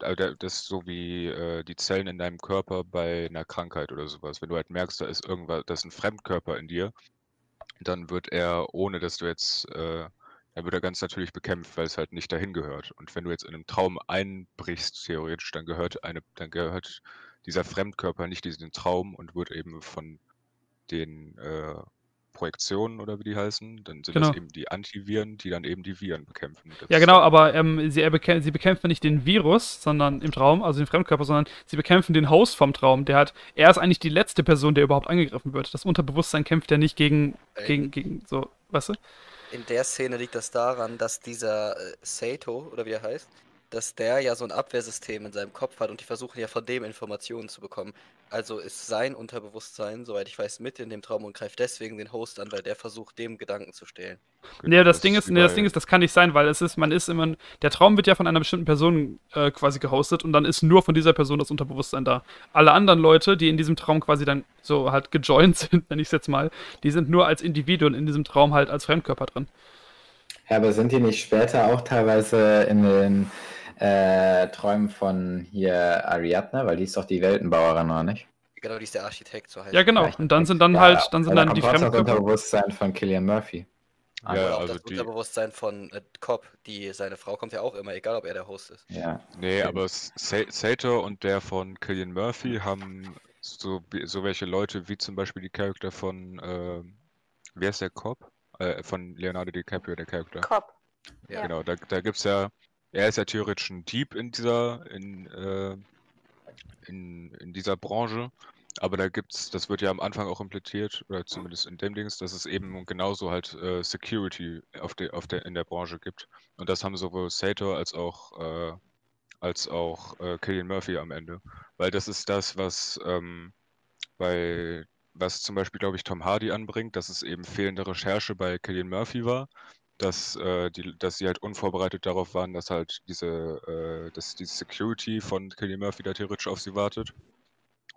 äh, das ist so wie äh, die Zellen in deinem Körper bei einer Krankheit oder sowas. Wenn du halt merkst, da ist irgendwas, da ist ein Fremdkörper in dir, dann wird er, ohne dass du jetzt, äh, dann wird er ganz natürlich bekämpft, weil es halt nicht dahin gehört. Und wenn du jetzt in einem Traum einbrichst, theoretisch, dann gehört eine, dann gehört dieser Fremdkörper nicht diesen Traum und wird eben von den äh, Projektionen oder wie die heißen, dann sind Genau. das eben die Antiviren, die dann eben die Viren bekämpfen. Das Ja, genau, aber ähm, sie, bekämpfen, sie bekämpfen nicht den Virus, sondern im Traum, also den Fremdkörper, sondern sie bekämpfen den Host vom Traum. Der hat, er ist eigentlich die letzte Person, der überhaupt angegriffen wird. Das Unterbewusstsein kämpft ja nicht gegen, gegen, gegen, so, weißt du? In der Szene liegt das daran, dass dieser äh, Sato, oder wie er heißt, dass der ja so ein Abwehrsystem in seinem Kopf hat und die versuchen ja von dem Informationen zu bekommen. Also ist sein Unterbewusstsein, soweit ich weiß, mit in dem Traum und greift deswegen den Host an, weil der versucht, dem Gedanken zu stehlen. Nee, das, Ding ist, nee, das Ding ist, das kann nicht sein, weil es ist, man ist immer, der Traum wird ja von einer bestimmten Person äh, quasi gehostet und dann ist nur von dieser Person das Unterbewusstsein da. Alle anderen Leute, die in diesem Traum quasi dann so halt gejoint sind, nenne ich es jetzt mal, die sind nur als Individuen in diesem Traum halt als Fremdkörper drin. Ja, aber sind die nicht später auch teilweise in den äh, Träumen von hier Ariadne? Weil die ist doch die Weltenbauerin, oder nicht? Genau, die ist der Architekt, so heißt Ja, genau. Und dann sind dann Ja, halt, dann sind dann die trotzdem das. Unterbewusstsein von Killian Murphy. Ja, Oder auch also das die, Unterbewusstsein von äh, Cobb, die seine Frau kommt ja auch immer, egal ob er der Host ist. Ja. nee, stimmt. aber Sator und der von Killian Murphy haben so, so welche Leute wie zum Beispiel die Charakter von, äh, wer ist der Cop? Äh, von Leonardo DiCaprio, der Charakter. Kopf. Ja. Genau, da, da gibt es ja, er ist ja theoretisch ein Dieb in dieser, in, äh, in, in dieser Branche, aber da gibt's, das wird ja am Anfang auch impliziert, oder zumindest in dem Dings, dass es eben genauso halt äh, Security auf der, auf der, in der Branche gibt. Und das haben sowohl Sator als auch, äh, als auch äh, Killian Murphy am Ende. Weil das ist das, was ähm, bei, was zum Beispiel, glaube ich, Tom Hardy anbringt, dass es eben fehlende Recherche bei Killian Murphy war dass, äh, die, dass sie halt unvorbereitet darauf waren, dass halt diese, äh, dass die Security von Killian Murphy da theoretisch auf sie wartet.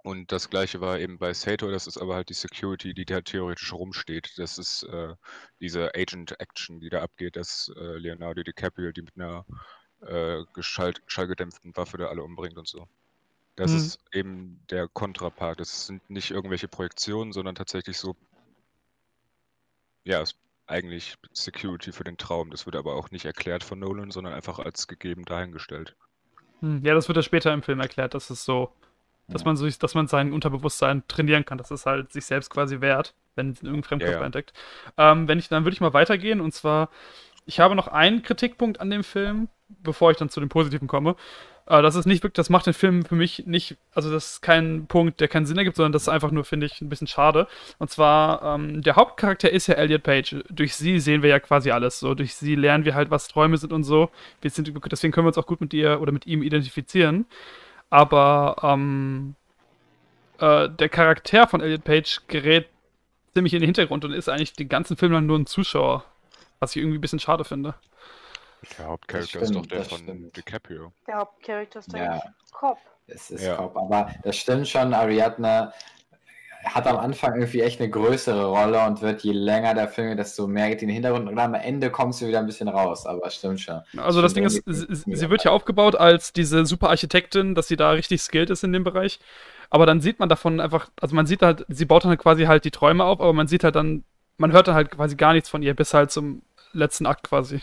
Und das gleiche war eben bei Sator, das ist aber halt die Security, die da theoretisch rumsteht. Das ist äh, diese Agent-Action, die da abgeht, dass äh, Leonardo DiCaprio die mit einer äh, schallgedämpften Waffe da alle umbringt und so. Das Mhm. ist eben der Kontrapart. Das sind nicht irgendwelche Projektionen, sondern tatsächlich so, ja, es eigentlich Security für den Traum. Das wird aber auch nicht erklärt von Nolan, sondern einfach als gegeben dahingestellt. Hm, Ja, das wird ja später im Film erklärt, dass es so dass Ja. man sich, dass man sein Unterbewusstsein trainieren kann, dass es halt sich selbst quasi wehrt, wenn es irgendein Fremdkörper Ja, ja. entdeckt. Ähm, wenn ich, dann würde ich mal weitergehen und zwar, ich habe noch einen Kritikpunkt an dem Film, bevor ich dann zu dem Positiven komme. Äh, das ist nicht wirklich, das macht den Film für mich nicht, also das ist kein Punkt, der keinen Sinn ergibt, sondern das ist einfach nur, finde ich, ein bisschen schade. Und zwar, ähm, der Hauptcharakter ist ja Elliot Page. Durch sie sehen wir ja quasi alles. So, durch sie lernen wir halt, was Träume sind und so. Wir sind, deswegen können wir uns auch gut mit ihr oder mit ihm identifizieren. Aber ähm, äh, der Charakter von Elliot Page gerät ziemlich in den Hintergrund und ist eigentlich den ganzen Film lang nur ein Zuschauer. Was ich irgendwie ein bisschen schade finde. Der Hauptcharakter ist doch der von stimmt. DiCaprio. Der Hauptcharakter ist der Ja. Cop. Es ist Ja. Cop, aber das stimmt schon, Ariadne hat am Anfang irgendwie echt eine größere Rolle und wird je länger der Film, geht, desto mehr geht die in den Hintergrund und am Ende kommt sie wieder ein bisschen raus, aber stimmt schon. Also das Ding ist, sie, wird ja aufgebaut als diese super Architektin, dass sie da richtig skilled ist in dem Bereich. Aber dann sieht man davon einfach, also man sieht halt, sie baut dann quasi halt die Träume auf, aber man sieht halt dann, man hört dann halt quasi gar nichts von ihr bis halt zum letzten Akt quasi.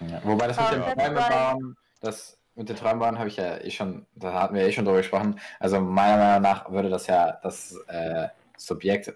Ja, wobei das mit Aber dem das Träume war- bauen, das mit den Träumen bauen habe ich ja eh schon, da hatten wir eh schon drüber gesprochen. Also meiner Meinung nach würde das ja das äh, Subjekt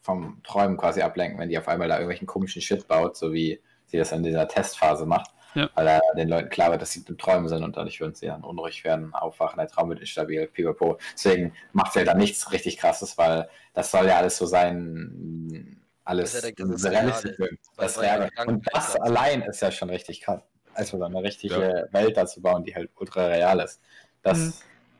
vom Träumen quasi ablenken, wenn die auf einmal da irgendwelchen komischen Shit baut, so wie sie das in dieser Testphase macht. Ja. Weil da den Leuten klar wird, dass sie nur Träume sind und dadurch würden sie dann unruhig werden, aufwachen, der Traum wird instabil, pipapo. Deswegen macht sie ja dann nichts richtig krasses, weil das soll ja alles so sein, alles Dass er denkt, das realistisch real. Das ja Reale. Gedanken Und das hat. allein ist ja schon richtig krass. Also eine richtige Ja. Welt dazu bauen, die halt ultra real ist. Das Mhm.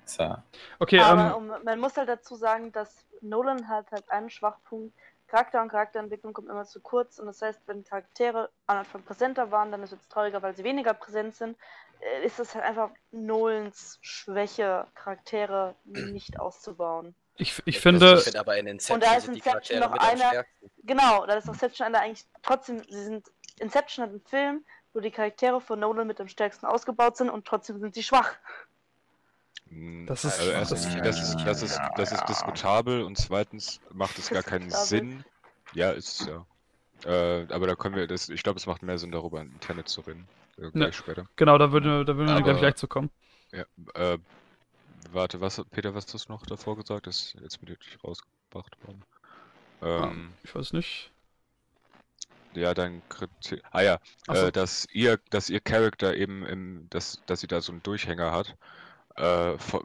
ist ja. Okay, Aber ähm, um, man muss halt dazu sagen, dass Nolan hat halt einen Schwachpunkt. Charakter und Charakterentwicklung kommt immer zu kurz und das heißt, wenn Charaktere am Anfang präsenter waren, dann ist es trauriger, weil sie weniger präsent sind. äh, Ist es halt einfach Nolans Schwäche, Charaktere nicht auszubauen. Ich, ich Ich finde, finde aber in Inception Und da ist Inception noch einer-. Genau, da ist Inception einer eigentlich trotzdem, sie sind, Inception hat einen Film, wo die Charaktere von Nolan mit am stärksten ausgebaut sind und trotzdem sind sie schwach. Mm, Das ist- also erstens, das- das ist, das ist, das ist diskutabel und zweitens macht es gar keinen. Sinn. Ja, ist es ja. Äh, aber da können wir, das, ich glaube, es macht mehr Sinn, darüber in Tenet zu reden. Äh, gleich später. genau, da würden wir, da würden wir Aber- gleich, gleich zu kommen. Ja, äh, warte, was, Peter, was hast du noch davor gesagt? Das ist jetzt mit rausgebracht worden. Ähm, Ich weiß nicht. ja, dein Kritik. Ah ja, Ach so. äh, dass ihr, dass ihr Charakter eben im, dass, dass sie da so einen Durchhänger hat, äh, vo-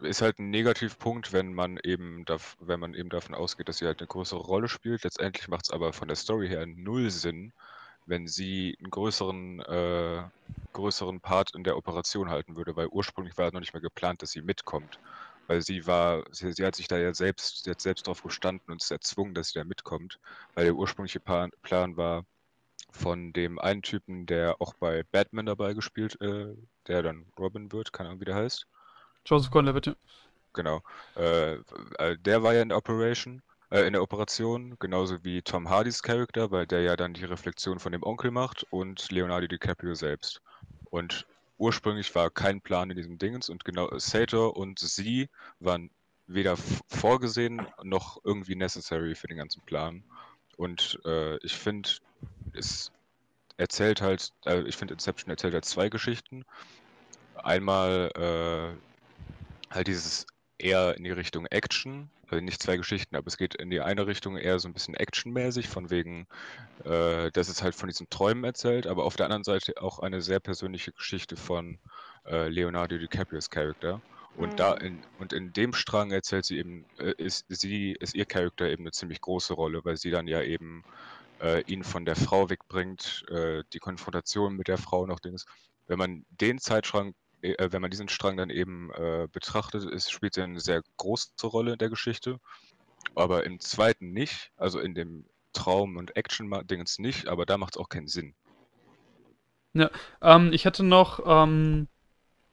ist halt ein Negativpunkt, wenn man eben dav wenn man eben davon ausgeht, dass sie halt eine größere Rolle spielt. Letztendlich macht es aber von der Story her null Sinn, wenn sie einen größeren, äh, größeren Part in der Operation halten würde, weil ursprünglich war noch nicht mehr geplant, dass sie mitkommt. Weil sie war, sie, sie hat sich da ja selbst, hat selbst drauf gestanden und ist erzwungen, dass sie da mitkommt, weil der ursprüngliche Plan, Plan war von dem einen Typen, der auch bei Batman dabei gespielt, äh, der dann Robin wird, keine Ahnung, wie der heißt. Joseph Gordon-Levitt. Genau. Äh, äh, der war ja in der Operation, äh, in der Operation, genauso wie Tom Hardys Charakter, weil der ja dann die Reflexion von dem Onkel macht und Leonardo DiCaprio selbst. Und ursprünglich war kein Plan in diesem Dingens und genau Sator und sie waren weder vorgesehen noch irgendwie necessary für den ganzen Plan. Und äh, ich finde, es erzählt halt, äh, ich finde Inception erzählt halt zwei Geschichten. Einmal äh, halt dieses eher in die Richtung Action, also nicht zwei Geschichten, aber es geht in die eine Richtung eher so ein bisschen actionmäßig, von wegen, äh, dass es halt von diesen Träumen erzählt, aber auf der anderen Seite auch eine sehr persönliche Geschichte von äh, Leonardo DiCaprios Charakter. Und da Mhm. in, und in dem Strang erzählt sie eben, äh, ist sie, ist ihr Charakter eben eine ziemlich große Rolle, weil sie dann ja eben äh, ihn von der Frau wegbringt, äh, die Konfrontation mit der Frau noch Dings. Wenn man den Zeitstrang äh, wenn man diesen Strang dann eben äh, betrachtet, ist, spielt sie eine sehr große Rolle in der Geschichte. Aber im zweiten nicht, also in dem Traum- und Action-Dingens nicht, aber da macht es auch keinen Sinn. Ähm, ich hätte noch, ähm,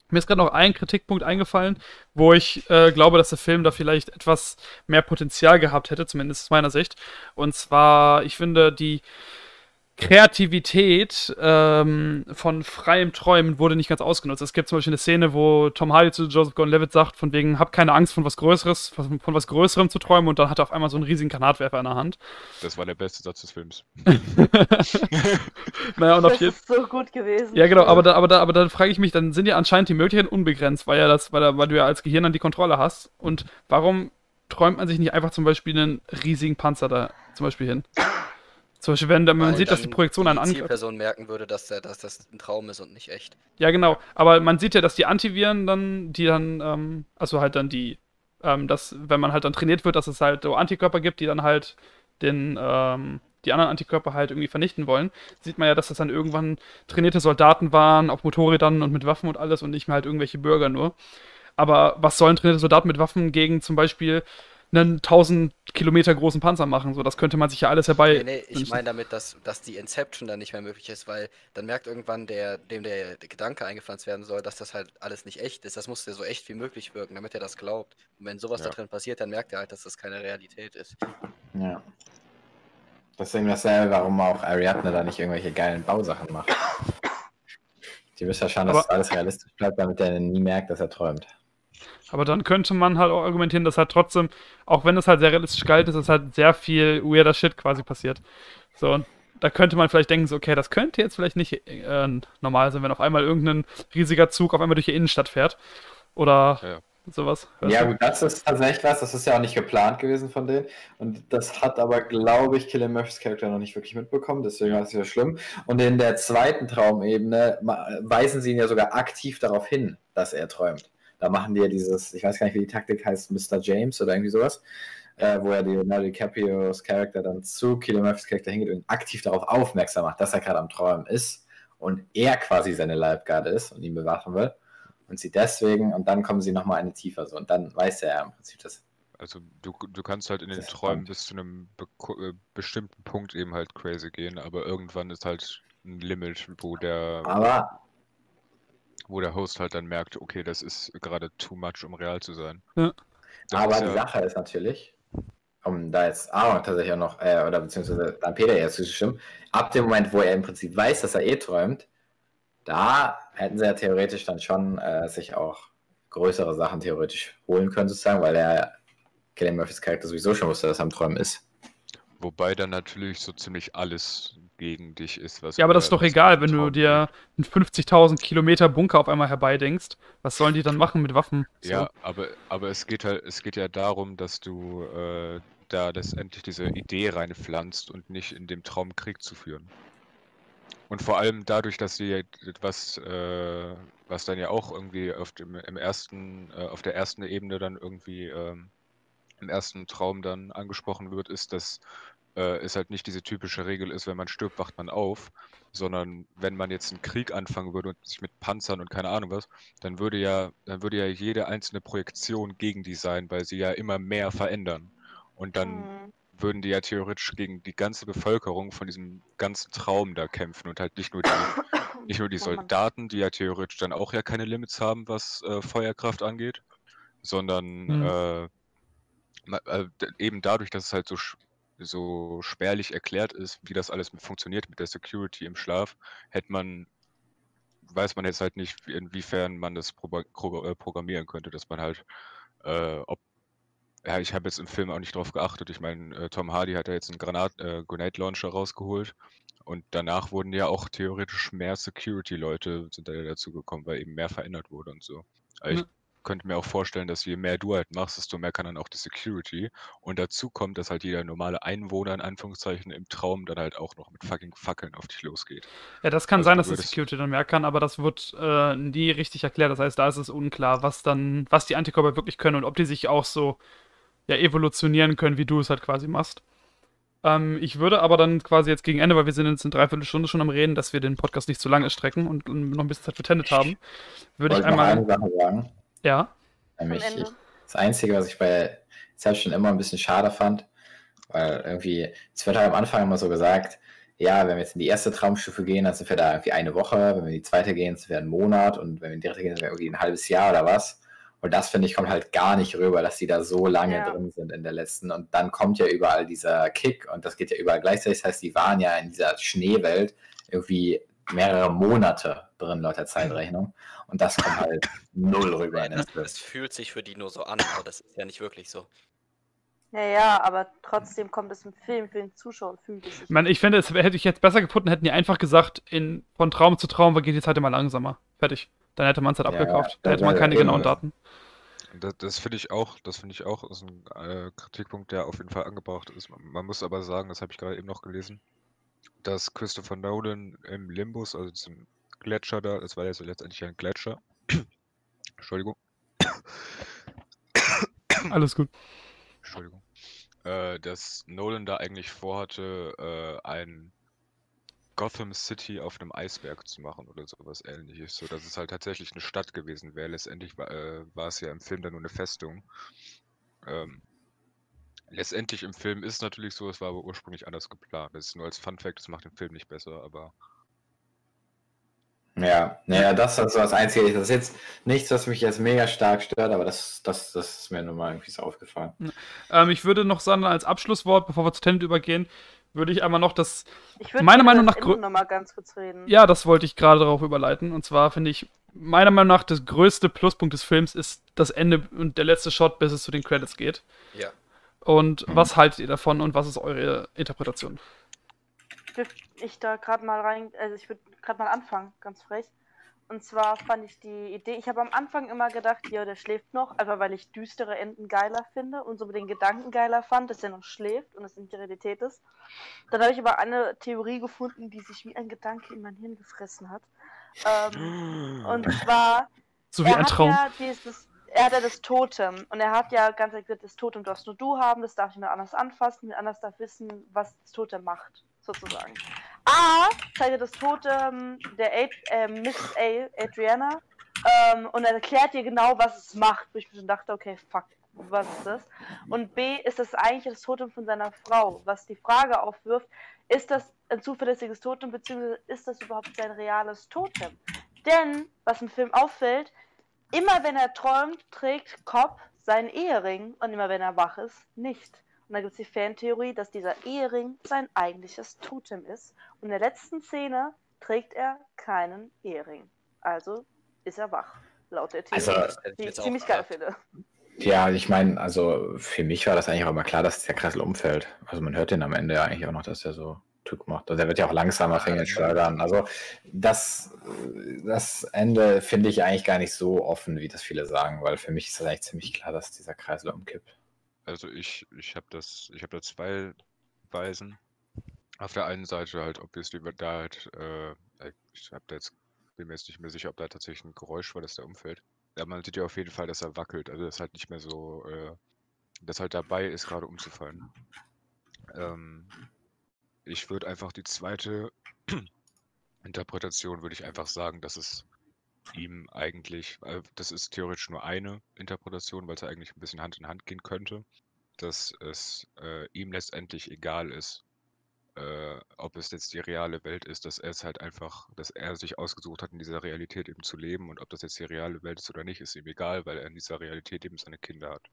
mir ist gerade noch ein Kritikpunkt eingefallen, wo ich äh, glaube, dass der Film da vielleicht etwas mehr Potenzial gehabt hätte, zumindest aus meiner Sicht. Und zwar, ich finde, die, Kreativität ähm, von freiem Träumen wurde nicht ganz ausgenutzt. Es gibt zum Beispiel eine Szene, wo Tom Hardy zu Joseph Gordon-Levitt sagt, von wegen, hab keine Angst von was Größeres, von, von was Größerem zu träumen und dann hat er auf einmal so einen riesigen Granatwerfer in der Hand. Das war der beste Satz des Films. naja, und auf Das jeden ist so gut gewesen. Ja, genau, aber, da, aber, da, aber dann frage ich mich, dann sind ja anscheinend die Möglichkeiten unbegrenzt, weil, ja das, weil, weil du ja als Gehirn dann die Kontrolle hast. Und warum träumt man sich nicht einfach zum Beispiel einen riesigen Panzer da zum Beispiel hin? Zum Beispiel, wenn, wenn man sieht, dass die Projektion einen die angreift. Zielperson merken würde, dass, der, dass das ein Traum ist und nicht echt. Ja, genau. Aber man sieht ja, dass die Antiviren dann, die dann, ähm, also halt dann die, ähm, dass, wenn man halt dann trainiert wird, dass es halt so Antikörper gibt, die dann halt den, ähm, die anderen Antikörper halt irgendwie vernichten wollen, sieht man ja, dass das dann irgendwann trainierte Soldaten waren, auf Motorrädern und mit Waffen und alles und nicht mehr halt irgendwelche Bürger nur. Aber was sollen trainierte Soldaten mit Waffen gegen zum Beispiel einen 1000 Kilometer großen Panzer machen? So, das könnte man sich ja alles herbei. Nee, nee, ich meine damit, dass, dass die Inception dann nicht mehr möglich ist, weil dann merkt irgendwann der, dem der Gedanke eingepflanzt werden soll, dass das halt alles nicht echt ist. Das muss ja so echt wie möglich wirken, damit er das glaubt. Und wenn sowas Ja. da drin passiert, dann merkt er halt, dass das keine Realität ist. Ja. Deswegen dasselbe, warum auch Ariadne da nicht irgendwelche geilen Bausachen macht. Die wissen ja schon, dass Aber- alles realistisch bleibt, damit er nie merkt, dass er träumt. Aber dann könnte man halt auch argumentieren, dass halt trotzdem, auch wenn es halt sehr realistisch galt, ist, dass halt sehr viel weirder Shit quasi passiert. So, und da könnte man vielleicht denken, so, okay, das könnte jetzt vielleicht nicht äh, normal sein, wenn auf einmal irgendein riesiger Zug auf einmal durch die Innenstadt fährt. Oder Ja. sowas. Ja, gut, das ist tatsächlich was. Das ist ja auch nicht geplant gewesen von denen. Und das hat aber, glaube ich, Killian Murphys Charakter noch nicht wirklich mitbekommen. Deswegen war es ja schlimm. Und in der zweiten Traumebene weisen sie ihn ja sogar aktiv darauf hin, dass er träumt. Da machen die ja dieses, ich weiß gar nicht, wie die Taktik heißt, Mr. James oder irgendwie sowas. Äh, wo er die Leonardo DiCaprios Charakter dann zu Killian Murphys Charakter hingeht und aktiv darauf aufmerksam macht, dass er gerade am Träumen ist und er quasi seine Leibgarde ist und ihn bewachen will. Und sie deswegen, und dann kommen sie nochmal eine tiefer so. Und dann weiß er ja im Prinzip das. Also du, du kannst halt in den Träumen spannend. bis zu einem beko- äh, bestimmten Punkt eben halt crazy gehen, aber irgendwann ist halt ein Limit, wo der, Aber wo der Host halt dann merkt, okay, das ist gerade too much, um real zu sein. Ja. Aber ist die ja, Sache ist natürlich, um da jetzt Aaron tatsächlich auch noch, äh, oder beziehungsweise dann Peter jetzt zustimmen, ab dem Moment, wo er im Prinzip weiß, dass er eh träumt, da hätten sie ja theoretisch dann schon äh, sich auch größere Sachen theoretisch holen können, sozusagen, weil er Killian Murphys Charakter sowieso schon wusste, dass er am Träumen ist. wobei dann natürlich so ziemlich alles gegen dich ist, was Ja, aber das ist doch egal, wenn du dir einen 50.000 Kilometer Bunker auf einmal herbeidenkst. Was sollen die dann machen mit Waffen? So. Ja, aber, aber es geht halt, es geht ja darum, dass du äh, da letztendlich diese Idee reinpflanzt und nicht in dem Traum Krieg zu führen. Und vor allem dadurch, dass sie ja was, äh, was dann ja auch irgendwie auf dem, im ersten, äh, auf der ersten Ebene dann irgendwie ähm, im ersten Traum dann angesprochen wird, ist, dass äh, es halt nicht diese typische Regel ist, wenn man stirbt, wacht man auf, sondern wenn man jetzt einen Krieg anfangen würde und sich mit Panzern und keine Ahnung was, dann würde ja, dann würde ja jede einzelne Projektion gegen die sein, weil sie ja immer mehr verändern. Und dann Hm. würden die ja theoretisch gegen die ganze Bevölkerung von diesem ganzen Traum da kämpfen und halt nicht nur die, nicht nur die. Soldaten, die ja theoretisch dann auch ja keine Limits haben, was äh, Feuerkraft angeht, sondern Hm. äh, äh, eben dadurch, dass es halt so, so spärlich erklärt ist, wie das alles funktioniert mit der Security im Schlaf, hätte man, weiß man jetzt halt nicht, wie- inwiefern man das äh, programmieren könnte, dass man halt, äh, ob ja, ich habe jetzt im Film auch nicht drauf geachtet. Ich meine, äh, Tom Hardy hat ja jetzt einen Granat, äh, Grenade Launcher rausgeholt und danach wurden ja auch theoretisch mehr Security-Leute sind da ja dazu gekommen, weil eben mehr verändert wurde und so. Aber ich. Könnte mir auch vorstellen, dass je mehr du halt machst, desto mehr kann dann auch die Security. Und dazu kommt, dass halt jeder normale Einwohner in Anführungszeichen im Traum dann halt auch noch mit fucking Fackeln auf dich losgeht. Ja, das kann Also sein, dass das würdest- Security dann mehr kann, aber das wird äh, nie richtig erklärt. Das heißt, da ist es unklar, was dann, was die Antikörper wirklich können und ob die sich auch so ja, evolutionieren können, wie du es halt quasi machst. Ähm, ich würde aber dann quasi jetzt gegen Ende, weil wir sind jetzt eine Dreiviertelstunde schon am Reden, dass wir den Podcast nicht zu lange strecken und noch ein bisschen Zeit für Tenet haben, würde ich noch eine einmal. Sache sagen. Ja. Nämlich ich, das Einzige, was ich bei Inception immer ein bisschen schade fand, weil irgendwie, es wird halt am Anfang immer so gesagt, ja, wenn wir jetzt in die erste Traumstufe gehen, dann sind wir da irgendwie eine Woche, wenn wir in die zweite gehen, sind wir einen Monat und wenn wir in die dritte gehen, sind wir irgendwie ein halbes Jahr oder was. Und das, finde ich, kommt halt gar nicht rüber, dass die da so lange Ja. drin sind in der letzten. Und dann kommt ja überall dieser Kick und das geht ja überall gleichzeitig. Das heißt, die waren ja in dieser Schneewelt irgendwie mehrere Monate drin, laut der Zeitrechnung. Und das kommt halt null rüber in Film. Es fühlt sich für die nur so an, aber das ist ja nicht wirklich so. Ja, ja, aber trotzdem kommt es im Film für den Zuschauer und fühlt es sich. Ich meine, ich finde, es hätte ich jetzt besser gefunden, hätten die einfach gesagt, in, von Traum zu Traum geht die Zeit immer langsamer. Fertig. Dann hätte man es halt Ja, abgekauft. Da ja, hätte man keine genauen Daten. Das, das finde ich auch, das finde ich auch, ist ein äh, Kritikpunkt, der auf jeden Fall angebracht ist. Man, man muss aber sagen, das habe ich gerade eben noch gelesen, dass Christopher Nolan im Limbus, also zum Gletscher da, das war ja so letztendlich ein Gletscher. Entschuldigung. Alles gut. Entschuldigung. Äh, dass Nolan da eigentlich vorhatte, äh, ein Gotham City auf einem Eisberg zu machen oder sowas ähnliches. So dass es halt tatsächlich eine Stadt gewesen wäre. Letztendlich war, äh, war es ja im Film dann nur eine Festung. Ähm, letztendlich im Film ist natürlich so, es war aber ursprünglich anders geplant. Das ist nur als Fun Fact, das macht den Film nicht besser, aber Ja, naja, das ist so das Einzige. Das ist jetzt nichts, was mich jetzt mega stark stört, aber das, das, das ist mir nun mal irgendwie so aufgefallen. Ähm, ich würde noch sagen, als Abschlusswort, bevor wir zu Tenet übergehen, würde ich einmal noch das Ich würde meiner Meinung nach noch mal ganz kurz reden. Ja, das wollte ich gerade darauf überleiten. Und zwar finde ich, meiner Meinung nach, das größte Pluspunkt des Films ist das Ende und der letzte Shot, bis es zu den Credits geht. Ja. Und was haltet ihr davon und was ist eure Interpretation? Dürfte ich da gerade mal rein, also ich würde gerade mal anfangen, ganz frech. Und zwar fand ich die Idee, ich habe am Anfang immer gedacht, ja, der schläft noch, einfach weil ich düstere Enden geiler finde und so mit den Gedanken geiler fand, dass er noch schläft und es nicht die Realität ist. Dann habe ich aber eine Theorie gefunden, die sich wie ein Gedanke in mein Hirn gefressen hat. Ähm, und zwar So wie er ein hat Traum. Ja dieses, er hat ja das Totem und er hat ja ganz gesagt, das Totem darfst nur du haben, das darf niemand anders anfassen, niemand anders darf wissen, was das Totem macht, sozusagen. A zeigt er das Totem der Ad, äh, Miss A, Adriana, ähm, und er erklärt dir genau, was es macht, wo ich mir schon dachte, okay, fuck, was ist das? Und B ist das eigentlich das Totem von seiner Frau, was die Frage aufwirft, ist das ein zuverlässiges Totem, beziehungsweise ist das überhaupt sein reales Totem? Denn, was im Film auffällt, immer wenn er träumt, trägt Cobb seinen Ehering und immer wenn er wach ist, nicht. Und da gibt es die Fantheorie, dass dieser Ehering sein eigentliches Totem ist. Und in der letzten Szene trägt er keinen Ehering. Also ist er wach, laut der Theorie. Also, die ich ziemlich geil finde. Ja, ich meine, also für mich war das eigentlich auch immer klar, dass der Kreisel umfällt. Also man hört den am Ende ja eigentlich auch noch, dass er so Tück macht. Also er wird ja auch langsamer, fängt steuern. Also das, das Ende finde ich eigentlich gar nicht so offen, wie das viele sagen, weil für mich ist das eigentlich ziemlich klar, dass dieser Kreisel umkippt. Also ich, ich habe das, ich habe da zwei Weisen. Auf der einen Seite halt, obviously wird da halt, äh, ich habe da jetzt, bin mir jetzt nicht mehr sicher, ob da tatsächlich ein Geräusch war, dass der umfällt. Ja, man sieht ja auf jeden Fall, dass er wackelt, also das ist halt nicht mehr so, äh, dass halt dabei ist, gerade umzufallen. Ähm, ich würde einfach die zweite Interpretation würde ich einfach sagen, dass es ihm eigentlich, äh, das ist theoretisch nur eine Interpretation, weil es ja eigentlich ein bisschen Hand in Hand gehen könnte, dass es äh, ihm letztendlich egal ist, äh, ob es jetzt die reale Welt ist, dass er es halt einfach, dass er sich ausgesucht hat, in dieser Realität eben zu leben und ob das jetzt die reale Welt ist oder nicht, ist ihm egal, weil er in dieser Realität eben seine Kinder hat.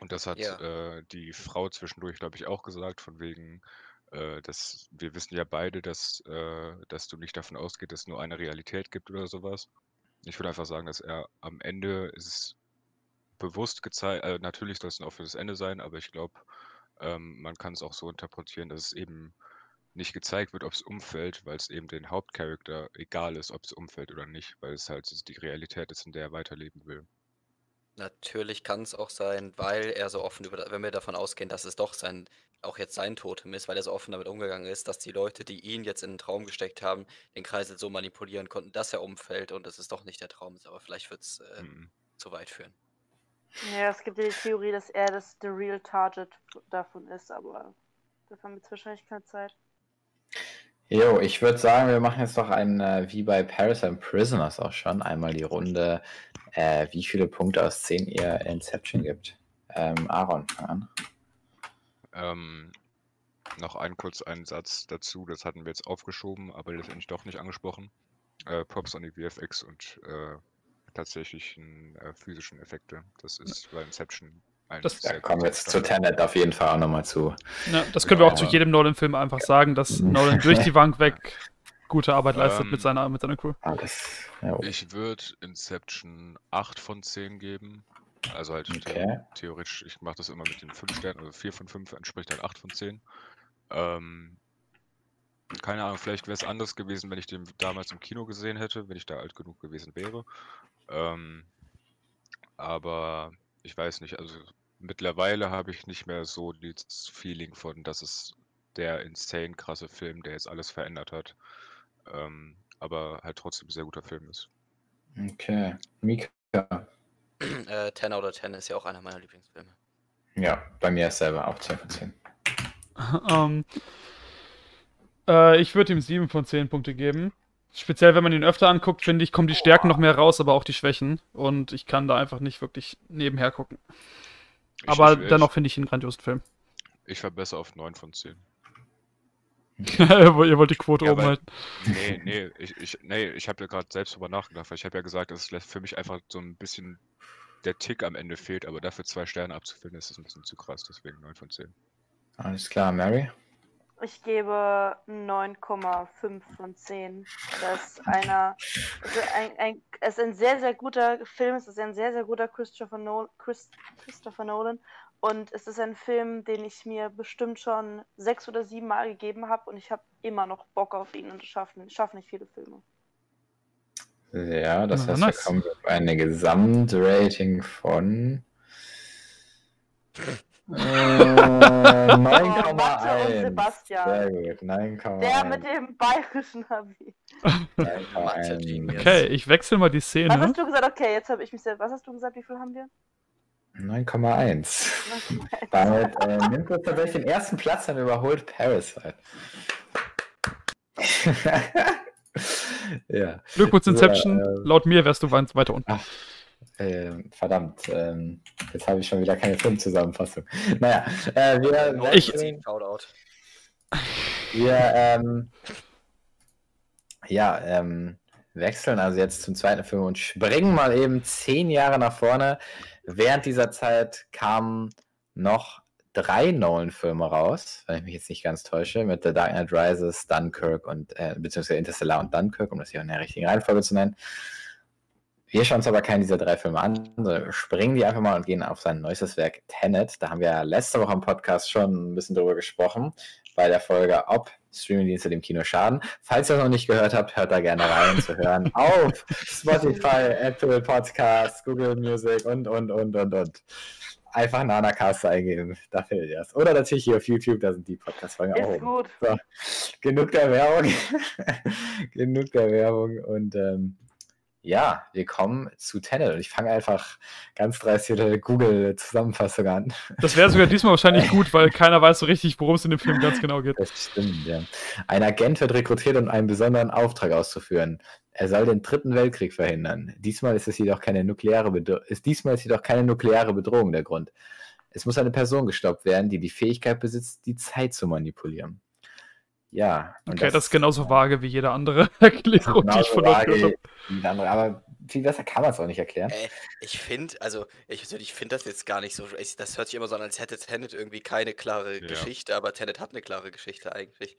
Und das hat Ja. äh, die Frau zwischendurch, glaube ich, auch gesagt, von wegen, äh, dass wir wissen ja beide, dass, äh, dass du nicht davon ausgehst, dass es nur eine Realität gibt oder sowas. Ich würde einfach sagen, dass er am Ende ist bewusst gezeigt, äh, natürlich soll es ein offenes Ende sein, aber ich glaube, ähm, man kann es auch so interpretieren, dass es eben nicht gezeigt wird, ob es umfällt, weil es eben den Hauptcharakter egal ist, ob es umfällt oder nicht, weil es halt die Realität ist, in der er weiterleben will. Natürlich kann es auch sein, weil er so offen über, wenn wir davon ausgehen, dass es doch sein, auch jetzt sein Totem ist, weil er so offen damit umgegangen ist, dass die Leute, die ihn jetzt in den Traum gesteckt haben, den Kreisel so manipulieren konnten, dass er umfällt und dass es doch nicht der Traum ist. Aber vielleicht wird es äh, Mhm. zu weit führen. Ja, es gibt ja die Theorie, dass er das the real target davon ist, aber dafür haben wir jetzt wahrscheinlich keine Zeit. Jo, ich würde sagen, wir machen jetzt doch ein, äh, wie bei Paris and Prisoners auch schon, einmal die Runde, äh, wie viele Punkte aus 10 ihr Inception gibt. Ähm, Aaron, an. Ähm, noch einen Satz dazu, das hatten wir jetzt aufgeschoben, aber letztendlich doch nicht angesprochen. Äh, Props an die VFX und äh, tatsächlichen äh, physischen Effekte. Das ist bei Inception Das- Da kommen wir jetzt zu. Tenet auf jeden Fall auch nochmal zu. Ja, das können wir auch zu jedem Nolan-Film einfach sagen, dass. Nolan durch die Bank weg gute Arbeit leistet Ähm, mit, seiner, mit seiner Crew. Alles. Ja, Ich würde Inception 8 von 10 geben. Also halt the- okay. theoretisch, ich mache das immer mit den 5 Sternen, also 4 von 5 entspricht halt 8 von 10. Ähm, keine Ahnung, vielleicht wäre es anders gewesen, wenn ich den damals im Kino gesehen hätte, wenn ich da alt genug gewesen wäre. Ähm, aber ich weiß nicht, also mittlerweile habe ich nicht mehr so das Feeling von, dass es der insane krasse Film, der jetzt alles verändert hat. Ähm, aber halt trotzdem ein sehr guter Film ist. Okay. Mika. äh, 10 out of 10 ist ja auch einer meiner Lieblingsfilme. Ja, bei mir ist selber auch 10 von 10. ähm, äh, ich würde ihm 7 von 10 Punkte geben. Speziell, wenn man ihn öfter anguckt, finde ich, kommen die Stärken noch mehr raus, aber auch die Schwächen. Und ich kann da einfach nicht wirklich nebenher gucken. Ich- aber ich, dennoch finde ich ihn einen grandiosen Film. Ich, war besser auf 9 von 10. Ihr wollt die Quote Ja, oben weil- halten. Nee, nee, ich, ich, nee, ich habe ja gerade selbst drüber nachgedacht, weil ich habe ja gesagt, dass es für mich einfach so ein bisschen der Tick am Ende fehlt, aber dafür zwei Sterne abzufinden, ist das ein bisschen zu krass, deswegen 9 von 10. Alles klar, Mary. Ich gebe 9,5 von 10. Das ist einer. Es ist ein, ein, es ist ein sehr, sehr guter Film. Es ist ein sehr, sehr guter Christopher, Nol Chris, Christopher Nolan. Und es ist ein Film, den ich mir bestimmt schon sechs oder sieben Mal gegeben habe. Und ich habe immer noch Bock auf ihn. Und es schaffen, schaffen nicht viele Filme. Ja, das Na, heißt, wir nice. kommen auf eine Gesamtrating von äh, 9,1. Oh, Mathe und Sebastian. Sehr gut, 9,1. Der mit dem bayerischen Abi. Okay, ich wechsle mal die Was Szene. hast du gesagt? Okay, jetzt habe ich mich sehr. Was hast du gesagt? Wie viel haben wir? 9,1. Damit äh, nimmt er tatsächlich den ersten Platz und überholt Parasite. ja, Glückwunsch Ja, Inception. ähm, Laut mir wärst du weit- weiter unten. Ähm, verdammt. Ähm, jetzt habe ich schon wieder keine Filmzusammenfassung. Naja, äh, wir, Ich- wechseln- Shoutout. Wir, ähm, ja, ähm, wechseln also jetzt zum zweiten Film und springen mal eben zehn Jahre nach vorne. Während dieser Zeit kamen noch drei Nolan-Filme raus, wenn ich mich jetzt nicht ganz täusche, mit The Dark Knight Rises, Dunkirk und, äh, beziehungsweise Interstellar und Dunkirk, um das hier in der richtigen Reihenfolge zu nennen. Wir schauen uns aber keinen dieser drei Filme an, sondern springen die einfach mal und gehen auf sein neuestes Werk Tenet. Da haben wir ja letzte Woche im Podcast schon ein bisschen drüber gesprochen, bei der Folge, ob Streamingdienste dem Kino schaden. Falls ihr es noch nicht gehört habt, hört da gerne rein zu hören auf Spotify, Apple Podcasts, Google Music und, und, und, und, und. Einfach Nanacast eingeben, da findet ihr es. Oder natürlich hier auf YouTube, da sind die Podcast-Folgen auch Ist gut. So, genug der Werbung. genug der Werbung. Und ähm, ja, wir kommen zu. Und ich fange einfach ganz dreist hier eine Google-Zusammenfassung an. Das wäre sogar diesmal wahrscheinlich gut, weil keiner weiß so richtig, worum es in dem Film ganz genau geht. Das stimmt, ja. Ein Agent wird rekrutiert, um einen besonderen Auftrag auszuführen. Er soll den dritten Weltkrieg verhindern. Diesmal ist es jedoch keine nukleare Bedro ist diesmal ist jedoch keine nukleare Bedrohung der Grund. Es muss eine Person gestoppt werden, die die Fähigkeit besitzt, die Zeit zu manipulieren. Ja. und Okay, das ist genauso vage wie jede andere Erklärung, die ich von euch vage gehört habe. wie die andere, aber viel besser kann man es auch nicht erklären. Äh, ich finde, also ich persönlich finde das jetzt gar nicht so. ich- Das hört sich immer so an, als hätte Tenet irgendwie keine klare Ja. Geschichte, aber Tenet hat eine klare Geschichte eigentlich.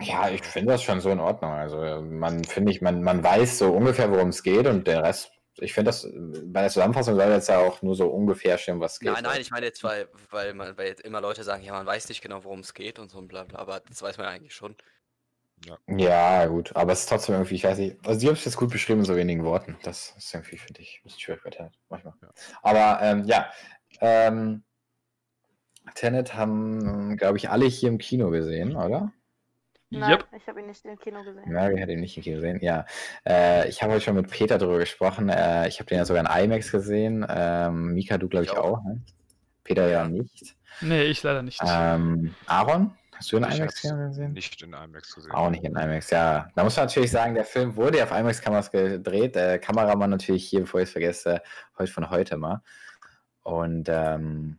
Ja, ich finde das schon so in Ordnung. Also man finde ich, man, man weiß so ungefähr, worum es geht und der Rest, ich finde das, bei der Zusammenfassung soll jetzt ja auch nur so ungefähr stehen, was geht. Nein, nein, ich meine jetzt, weil, weil, man, weil jetzt immer Leute sagen, ja, man weiß nicht genau, worum es geht und so und bla bla, aber das weiß man ja eigentlich schon. Ja, gut, aber es ist trotzdem irgendwie, ich weiß nicht, also die haben es jetzt gut beschrieben in so wenigen Worten. Das ist irgendwie, finde ich, ein bisschen schwierig bei Tenet manchmal. Ja. Aber ähm, ja, ähm, Tenet haben, glaube ich, alle hier im Kino gesehen, oder? Nein, Yep. ich habe ihn nicht im Kino gesehen. Mary hat ihn nicht im Kino gesehen, ja. Äh, ich habe heute schon mit Peter darüber gesprochen. Äh, ich habe den ja sogar in IMAX gesehen. Ähm, Mika, du, glaube ich, Ich auch. auch. Ne? Peter ja nicht. Nee, ich leider nicht. Ähm, Aaron, hast du in Ich IMAX gesehen? nicht in IMAX gesehen. Auch nicht in IMAX, ja. Da muss man natürlich sagen, der Film wurde ja auf IMAX-Kameras gedreht. Der Kameramann natürlich hier, bevor ich es vergesse, heute von heute mal. Und ähm,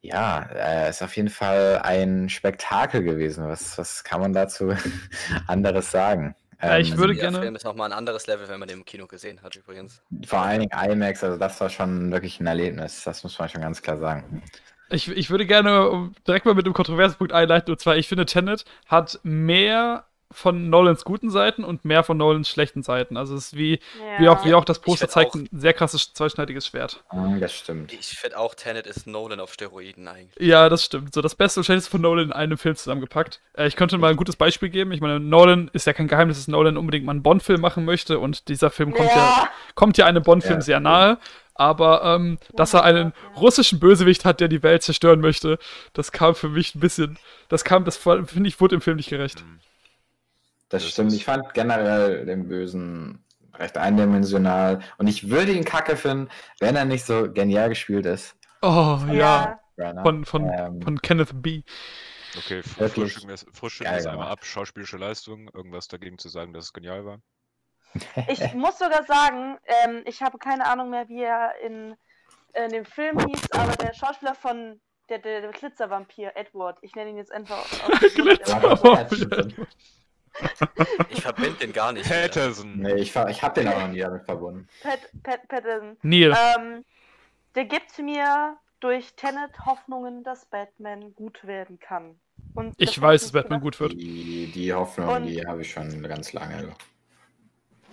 ja, äh, ist auf jeden Fall ein Spektakel gewesen. Was, was kann man dazu anderes sagen? Ja, ich Ähm, würde der gerne- Film ist nochmal ein anderes Level, wenn man den im Kino gesehen hat, übrigens. Vor allen Dingen IMAX, also das war schon wirklich ein Erlebnis, das muss man schon ganz klar sagen. Ich, ich würde gerne um, direkt mal mit einem kontroversen Punkt einleiten. Und zwar, ich finde, Tenet hat mehr von Nolans guten Seiten und mehr von Nolans schlechten Seiten. Also es ist wie, wie, auch, wie auch das Poster zeigt, auch- ein sehr krasses zweischneidiges Schwert. Hm, Das stimmt. Ich finde auch, Tenet ist Nolan auf Steroiden eigentlich. Ja, das stimmt. So das Beste und Schlechteste von Nolan in einem Film zusammengepackt. Äh, ich könnte mal ein gutes Beispiel geben. Ich meine, Nolan ist ja kein Geheimnis, dass Nolan unbedingt mal einen Bond-Film machen möchte und dieser Film kommt ja, Ja. kommt ja einem Bond-Film Ja. sehr nahe. Aber ähm, dass er einen russischen Bösewicht hat, der die Welt zerstören möchte, das kam für mich ein bisschen. Das kam, das finde ich, wurde im Film nicht gerecht. Mhm. Das Das stimmt. Ich fand generell den Bösen recht eindimensional und ich würde ihn kacke finden, wenn er nicht so genial gespielt ist. Oh ja. Brenner. Von, von, Ähm, von Kenneth B. Okay, frühstücken wir es einmal ab. Schauspielische Leistung, irgendwas dagegen zu sagen, dass es genial war. Ich muss sogar sagen, ähm, ich habe keine Ahnung mehr, wie er in, in dem Film hieß, aber der Schauspieler von der, der, der Glitzervampir, Edward, ich nenne ihn jetzt einfach. Glitzervampir. Ich verbinde den gar nicht. Patterson! nee, ich, ich habe den auch noch nie damit verbunden. Pat, Pat, Patterson. Neil. Ähm, der gibt mir durch Tenet Hoffnungen, dass Batman gut werden kann. Und Ich weiß, dass Batman gut wird. Die, die Hoffnung, Und- die habe ich schon ganz lange.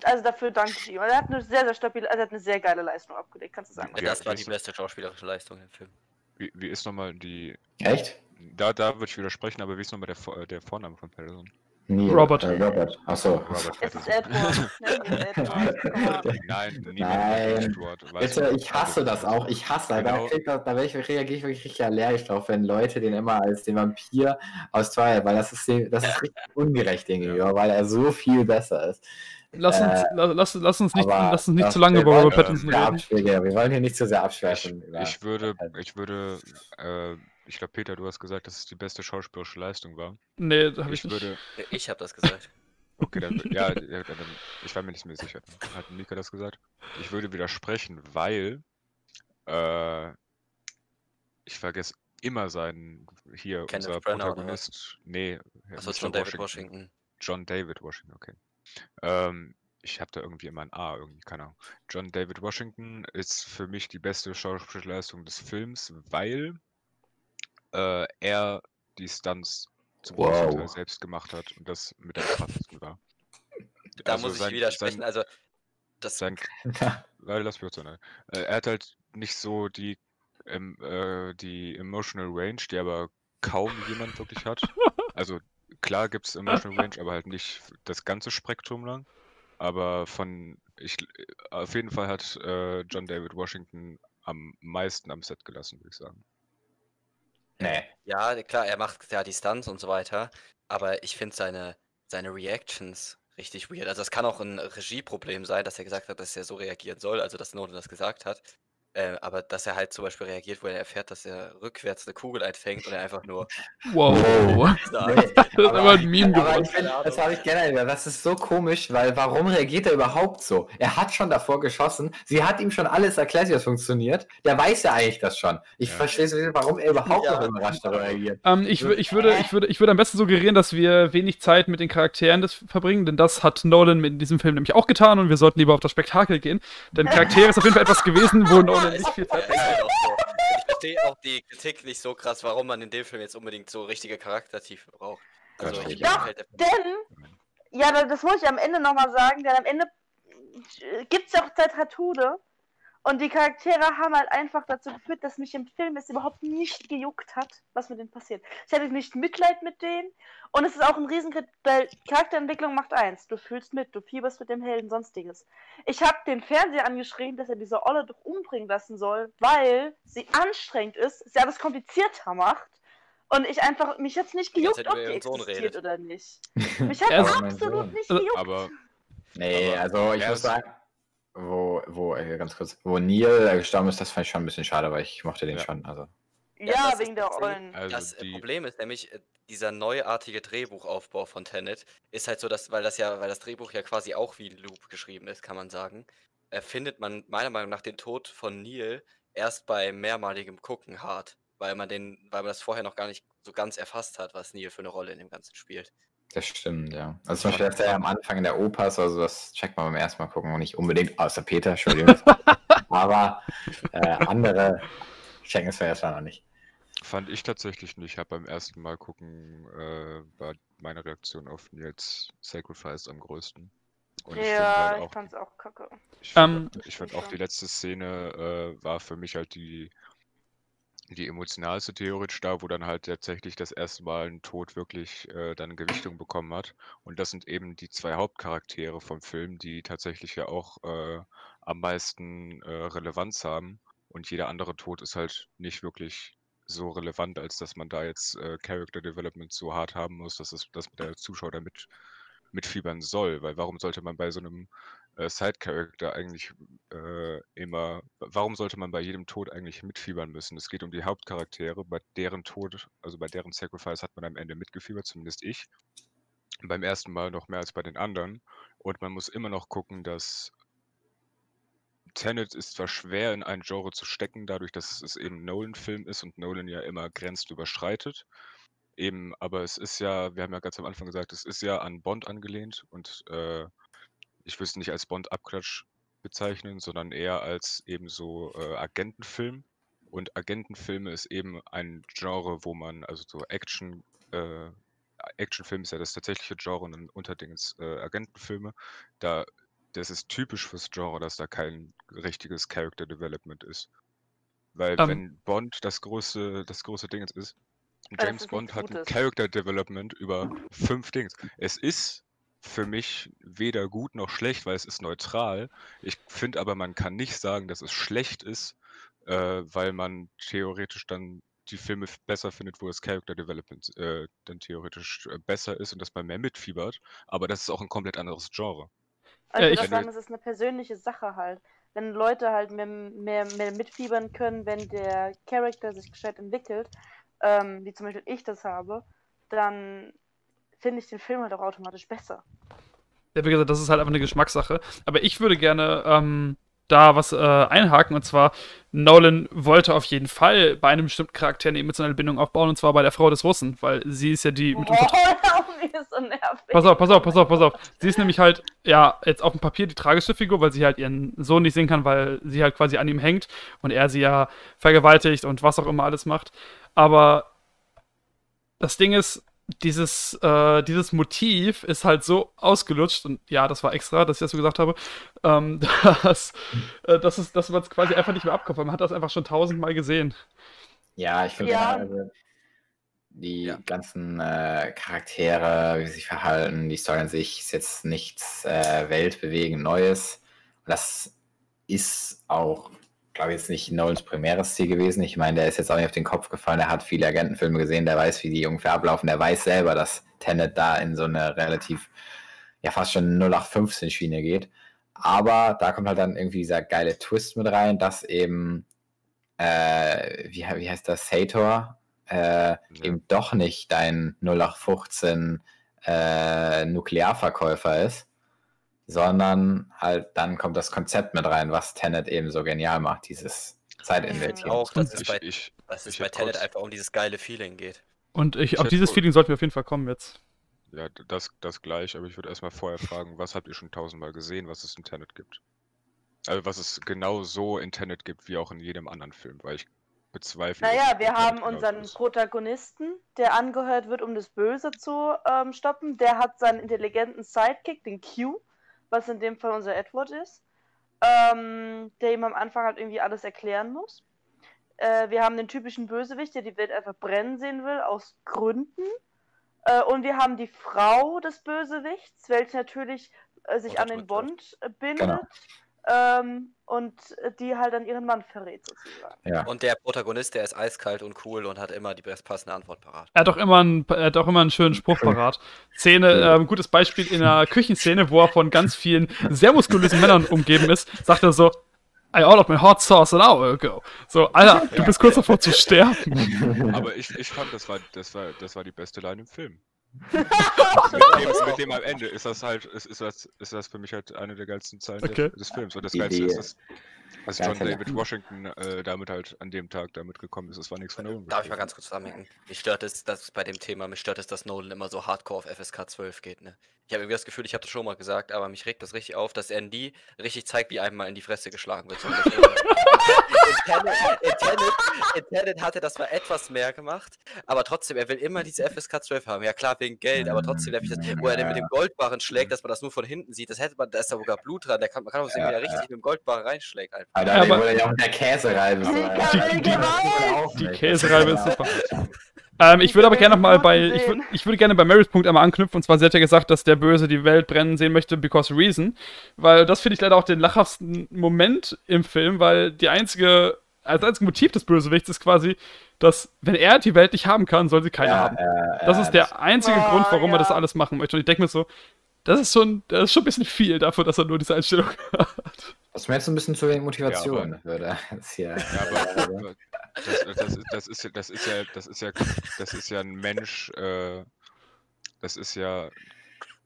Also dafür danke ich ihm. Er hat eine sehr, sehr stabile, also er hat eine sehr geile Leistung abgelegt, kannst du sagen. Ja, das war die beste schauspielerische Leistung im Film. Wie, wie ist nochmal die. Echt? Da, da würde ich widersprechen, aber wie ist nochmal der, äh, der Vorname von Patterson? Nie. Robert. Äh, Robert. Achso. Robert Patterson. Edward. Nein, Nein. Edward. Bitte, ich hasse das auch. Ich hasse, Genau. da, da, ich, reagiere ich wirklich richtig allergisch drauf, wenn Leute den immer als den Vampir aus Twilight, weil das ist, dem- das ist richtig ungerecht dem gegenüber, weil er so viel besser ist. Lass uns, Äh, la- lass, lass uns nicht, lass uns nicht zu lange über Robert Pattinson reden. wir wollen hier nicht zu sehr abschweifen. Ich, ich würde, ich würde, äh, ich glaube, Peter, du hast gesagt, dass es die beste schauspielerische Leistung war. Nee, da habe ich Ich nicht. würde, Ich habe das gesagt. okay, dann, ja, ja, dann, ich war mir nicht mehr sicher. Hat Mika das gesagt? Ich würde widersprechen, weil, äh, ich vergesse immer seinen, hier, Kenneth unser oder was? Protagonist, nee, Achso, Mr. John David Washington. John David Washington, okay. Ähm, ich habe da irgendwie immer ein A, irgendwie, keine Ahnung. John David Washington ist für mich die beste Schauspielleistung des Films, weil äh, er die Stunts zum Wow. selbst gemacht hat und das mit der krassesten war. Da Also muss ich sein- widersprechen. Sein, Also, das, sein, Warte, lass mich kurz. Äh, er hat halt nicht so die, ähm, äh, die Emotional Range, die aber kaum jemand wirklich hat. Also klar gibt es Emotional Range, aber halt nicht das ganze Spektrum lang. Aber von, ich, auf jeden Fall hat äh, John David Washington am meisten am Set gelassen, würde ich sagen. Nee. ja, klar, er macht ja die Stunts und so weiter, aber ich finde seine, seine Reactions richtig weird. Also, es kann auch ein Regieproblem sein, dass er gesagt hat, dass er so reagieren soll, also dass Nolan das gesagt hat. Äh, aber dass er halt zum Beispiel reagiert, wo er erfährt, dass er rückwärts eine Kugel einfängt und er einfach nur Wow. Das ist aber ein Meme aber geworden. ich find, das habe ich generell, das ist so komisch, weil warum reagiert er überhaupt so? Er hat schon davor geschossen, sie hat ihm schon alles erklärt, wie das funktioniert. Der weiß ja eigentlich das schon. Ich Ja. verstehe so, warum er überhaupt Ja. noch überrascht darüber reagiert. Ähm, ich, ich, würde, ich, würde, ich würde am besten suggerieren, dass wir wenig Zeit mit den Charakteren des verbringen, denn das hat Nolan in diesem Film nämlich auch getan und wir sollten lieber auf das Spektakel gehen. Denn Charaktere ist auf jeden Fall etwas gewesen, wo Nolan nicht viel Zeit halt Ich verstehe auch die Kritik nicht so krass, warum man in dem Film jetzt unbedingt so richtige Charaktertiefe braucht. Also, ich Doch, der Denn, ja, da- das muss ich am Ende nochmal sagen, denn am Ende gibt es ja auch Tetratude. Und die Charaktere haben halt einfach dazu geführt, dass mich im Film es überhaupt nicht gejuckt hat, was mit denen passiert. Ich hatte nicht Mitleid mit denen. Und es ist auch ein Riesenkritik, weil Charakterentwicklung macht eins. Du fühlst mit, du fieberst mit dem Helden, sonstiges. Ich habe den Fernseher angeschrien, dass er diese Olle doch umbringen lassen soll, weil sie anstrengend ist, sie alles komplizierter macht. Und ich einfach, mich jetzt nicht gejuckt, ob die existiert redet. oder nicht. Mich hat absolut nicht gejuckt. Aber Nee, Aber also ich muss sagen, wo, wo, äh, ganz kurz, wo Neil äh, gestorben ist, das fand ich schon ein bisschen schade, weil ich mochte den Ja. schon. Also. ja, das ist wegen der das Ding. Ollen. also Das äh, die, Problem ist nämlich, äh, dieser neuartige Drehbuchaufbau von Tenet ist halt so, dass, weil das ja, weil das Drehbuch ja quasi auch wie ein Loop geschrieben ist, kann man sagen, äh, findet man meiner Meinung nach den Tod von Neil erst bei mehrmaligem Gucken hart, weil man den, weil man das vorher noch gar nicht so ganz erfasst hat, was Neil für eine Rolle in dem Ganzen spielt. Das stimmt, ja. Also zum Beispiel, dass der am Anfang in der Oper ist, also das checkt man beim ersten Mal gucken und nicht unbedingt, außer Peter, Entschuldigung. Aber äh, andere checken es erstmal noch nicht. Fand ich tatsächlich nicht. Ich habe beim ersten Mal gucken, äh, war meine Reaktion auf Nils Sacrifice am größten. Und ich finde Ja, halt ich auch, fand's auch kacke. ich find, Ähm, ich find auch die letzte Szene äh, war für mich halt die, die emotionalste theoretisch da, wo dann halt tatsächlich das erste Mal ein Tod wirklich äh, dann Gewichtung bekommen hat. Und das sind eben die zwei Hauptcharaktere vom Film, die tatsächlich ja auch äh, am meisten äh, Relevanz haben. Und jeder andere Tod ist halt nicht wirklich so relevant, als dass man da jetzt äh, Character Development so hart haben muss, dass, es, dass der Zuschauer damit mitfiebern soll. Weil warum sollte man bei so einem äh, Side-Character eigentlich äh, immer, warum sollte man bei jedem Tod eigentlich mitfiebern müssen? Es geht um die Hauptcharaktere, bei deren Tod, also bei deren Sacrifice hat man am Ende mitgefiebert, zumindest ich. Beim ersten Mal noch mehr als bei den anderen. Und man muss immer noch gucken, dass Tenet ist zwar schwer in ein Genre zu stecken, dadurch, dass es eben Nolan-Film ist und Nolan ja immer Grenzen überschreitet. Eben, aber es ist ja, wir haben ja ganz am Anfang gesagt, es ist ja an Bond angelehnt und äh, ich würde es nicht als Bond-Abklatsch bezeichnen, sondern eher als eben so äh, Agentenfilm. Und Agentenfilme ist eben ein Genre, wo man, also so Action, äh, Actionfilm ist ja das tatsächliche Genre und dann Unterdingens äh, Agentenfilme. Da, das ist typisch fürs Genre, dass da kein richtiges Character Development ist. Weil Ähm. wenn Bond das große, das große Ding ist, das James Bond hat ein. Character Development über fünf Dings. Es ist für mich weder gut noch schlecht, weil es ist neutral. Ich finde aber, man kann nicht sagen, dass es schlecht ist, äh, weil man theoretisch dann die Filme besser findet, wo das Character Development äh, dann theoretisch äh, besser ist und dass man mehr mitfiebert. Aber das ist auch ein komplett anderes Genre. Also ich würde sagen, das ist eine persönliche Sache halt. Wenn Leute halt mehr, mehr, mehr mitfiebern können, wenn der Charakter sich gescheit entwickelt, ähm, wie zum Beispiel ich das habe, dann finde ich den Film halt auch automatisch besser. Ja, wie gesagt, das ist halt einfach eine Geschmackssache. Aber ich würde gerne ähm, da was äh, einhaken. Und zwar, Nolan wollte auf jeden Fall bei einem bestimmten Charakter eine emotionale Bindung aufbauen. Und zwar bei der Frau des Russen. Weil sie ist ja die mit Oh, ist so nervig. Pass auf, pass auf, pass auf, pass auf. Sie ist nämlich halt, ja, jetzt auf dem Papier die tragische Figur, weil sie halt ihren Sohn nicht sehen kann, weil sie halt quasi an ihm hängt und er sie ja vergewaltigt und was auch immer alles macht. Aber das Ding ist, dieses, äh, dieses Motiv ist halt so ausgelutscht und ja, das war extra, dass ich das so gesagt habe, ähm, dass, äh, dass, es, dass man es quasi einfach nicht mehr abkauft, weil man hat das einfach schon tausendmal gesehen. Ja, ich finde Ja. also, die Ja. ganzen äh, Charaktere, wie sie sich verhalten, die Story an sich ist jetzt nichts äh, weltbewegend Neues. Und das ist auch, glaube jetzt nicht Nolans primäres Ziel gewesen. Ich meine, der ist jetzt auch nicht auf den Kopf gefallen. Der hat viele Agentenfilme gesehen, der weiß, wie die ungefähr ablaufen. Der weiß selber, dass Tenet da in so eine relativ, ja, fast schon 0815-Schiene geht. Aber da kommt halt dann irgendwie dieser geile Twist mit rein, dass eben äh, wie, wie heißt das, Sator, äh, eben doch nicht dein 0815 äh, Nuklearverkäufer ist, sondern halt dann kommt das Konzept mit rein, was Tenet eben so genial macht, dieses Zeitinvertieren. Auch, dass es Ich, bei, ich, dass es ich bei Tenet kurz- einfach um dieses geile Feeling geht. Und ich, Ich auf dieses Feeling sollten wir auf jeden Fall kommen jetzt. ja, das, das gleich, aber ich würde erstmal vorher fragen, was habt ihr schon tausendmal gesehen, was es in Tenet gibt? Also was es genau so in Tenet gibt, wie auch in jedem anderen Film, weil ich bezweifle. Naja, wir haben unseren ist. Protagonisten, der angehört wird, um das Böse zu ähm, stoppen. Der hat seinen intelligenten Sidekick, den Q, was in dem Fall unser Edward ist, ähm, der ihm am Anfang halt irgendwie alles erklären muss. Äh, wir haben den typischen Bösewicht, der die Welt einfach brennen sehen will, aus Gründen. Äh, und wir haben die Frau des Bösewichts, welche natürlich äh, sich an den Bond bindet. Ähm, und die halt dann ihren Mann verrät, sozusagen. Ja. Und der Protagonist, der ist eiskalt und cool und hat immer die bestpassende Antwort parat. Er hat doch immer einen, er hat auch immer einen schönen Spruch parat. Szene, ähm, gutes Beispiel in einer Küchenszene, wo er von ganz vielen sehr muskulösen Männern umgeben ist, sagt er so, I ordered my hot sauce an hour ago. So, Alter, du bist kurz davor zu sterben. Aber ich, ich fand, das war, das, war, das war die beste Line im Film. Mit, dem, mit dem am Ende ist das halt, ist, ist, das, ist das für mich halt eine der geilsten Zeilen Okay. des, des Films. Und das Geilste ist, dass, Als John. David Washington äh, damit halt an dem Tag damit gekommen ist, das war nichts von Nolan. Darf ich mal ganz kurz zusammenhängen? Mich stört es, dass bei dem Thema, mich stört es, dass Nolan immer so hardcore auf FSK 12 geht, ne? Ich habe irgendwie das Gefühl, ich habe das schon mal gesagt, aber mich regt das richtig auf, dass er nie richtig zeigt, wie einem mal in die Fresse geschlagen wird. sondern dass er- in, Tenet, in, Tenet, in Tenet hat er das mal etwas mehr gemacht, aber trotzdem, er will immer diese FSK 12 haben. Ja klar, wegen Geld, aber trotzdem, ich das, wo er den mit dem Goldbarren schlägt, dass man das nur von hinten sieht, das hätte man, da ist da sogar Blut dran, da kann, man kann auch sehen, wie er richtig mit dem Goldbarren reinschlägt einfach. Aber Ja, da aber- wurde ja auch mit der Käsereibe so. Die- Alter. die- die- Käsereibe ist Ja. super. Ähm, ich würde aber will gerne nochmal bei, ich, würd, ich würde gerne bei Marys Punkt einmal anknüpfen. Und zwar, sie hat ja gesagt, dass der Böse die Welt brennen sehen möchte, because reason. Weil das finde ich leider auch den lachhaftesten Moment im Film, weil die einzige, als einziges Motiv des Bösewichts ist quasi, dass, wenn er die Welt nicht haben kann, soll sie keine Ja, haben. äh, Das ist der einzige Oh, Grund, warum er das ja. alles machen möchte. Und ich denke mir so, das ist schon, das ist schon ein bisschen viel dafür, dass er nur diese Einstellung hat. Was mir jetzt ein bisschen zu wenig Motivation würde. Das. Ja, aber das, das, ist, das, ist, ja- das ist ja, das ist ja, das ist ja ein Mensch, äh, das ist ja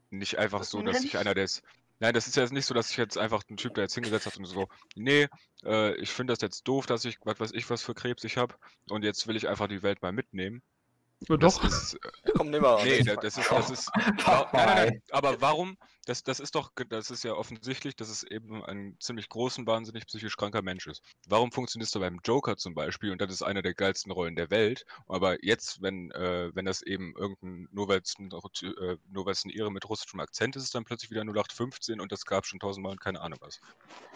nicht einfach so, dass sich einer des. Nein, das ist ja jetzt nicht so, dass sich jetzt einfach ein Typ, der jetzt hingesetzt hat und so, nee, äh, ich finde das jetzt doof, dass ich, was weiß ich, was für Krebs ich habe und jetzt will ich einfach die Welt mal mitnehmen. Ja, Das doch. ist, äh, Komm, nimm mal. nee, da- das ist, das ist, Wa- Nein, nein, nein. Aber warum? Das, das ist doch, das ist ja offensichtlich, dass es eben ein ziemlich großen, wahnsinnig psychisch kranker Mensch ist. Warum funktioniert es beim Joker zum Beispiel? Und das ist eine der geilsten Rollen der Welt. Aber jetzt, wenn, äh, wenn das eben irgendein, nur weil es ein, äh, nur weil es ein Ire mit russischem Akzent ist, ist dann plötzlich wieder 0815 und das gab schon tausendmal und keine Ahnung was.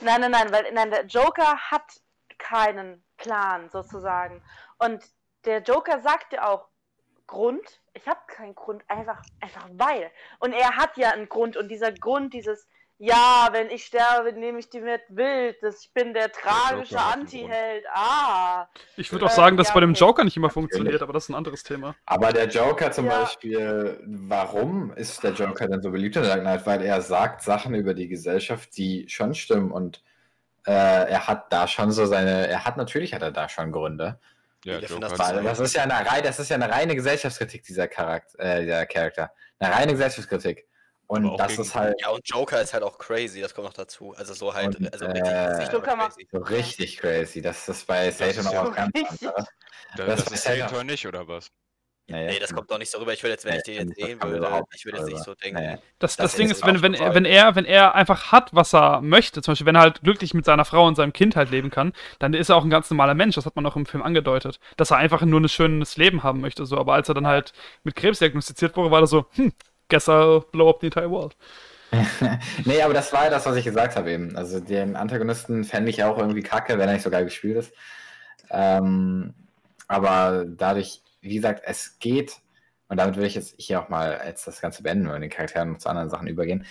Nein, nein, nein, weil nein, der Joker hat keinen Plan sozusagen. Und der Joker sagt ja auch, Grund, ich habe keinen Grund, einfach, einfach weil. Und er hat ja einen Grund und dieser Grund, dieses, ja, wenn ich sterbe, nehme ich die Welt wild, das, ich bin der tragische Anti-Held, ah. Ich würde auch Äh, sagen, dass ja, bei dem. Joker nicht immer Natürlich. funktioniert, aber das ist ein anderes Thema. Aber der Joker zum Ja. Beispiel, warum ist der Joker denn so beliebt in der Knight? Weil er sagt Sachen über die Gesellschaft, die schon stimmen und äh, er hat da schon so seine, er hat natürlich hat er da schon Gründe. Ja, das das ist ja eine reine, das ist ja eine reine Gesellschaftskritik, dieser Charakter, äh, dieser Charakter. Eine reine Gesellschaftskritik. Und das ist halt Ja, und Joker ist halt auch crazy, das kommt noch dazu. Also so halt, Und, also äh, richtig, macht- crazy. so richtig crazy. Das ist bei Satan auch ganz Das das, ist Sator nicht, oder was? Nee, Nee, das kommt doch nicht so rüber. Ich würde jetzt, wenn ich den jetzt sehen würde, überhaupt ich würde jetzt nicht so denken. Nee. Das, Das das, Ding ist wenn, wenn, wenn, er, wenn er einfach hat, was er möchte, zum Beispiel, wenn er halt glücklich mit seiner Frau und seinem Kind halt leben kann, dann ist er auch ein ganz normaler Mensch. Das hat man auch im Film angedeutet. Dass er einfach nur ein schönes Leben haben möchte. So. Aber als er dann halt mit Krebs diagnostiziert wurde, war er so, hm, guess I'll blow up the entire world. nee, aber das war ja das, was ich gesagt habe eben. Also den Antagonisten fände ich auch irgendwie kacke, wenn er nicht so geil gespielt ist. Ähm, aber dadurch, wie gesagt, es geht, und damit will ich jetzt hier auch mal jetzt das Ganze beenden und den Charakteren noch zu anderen Sachen übergehen.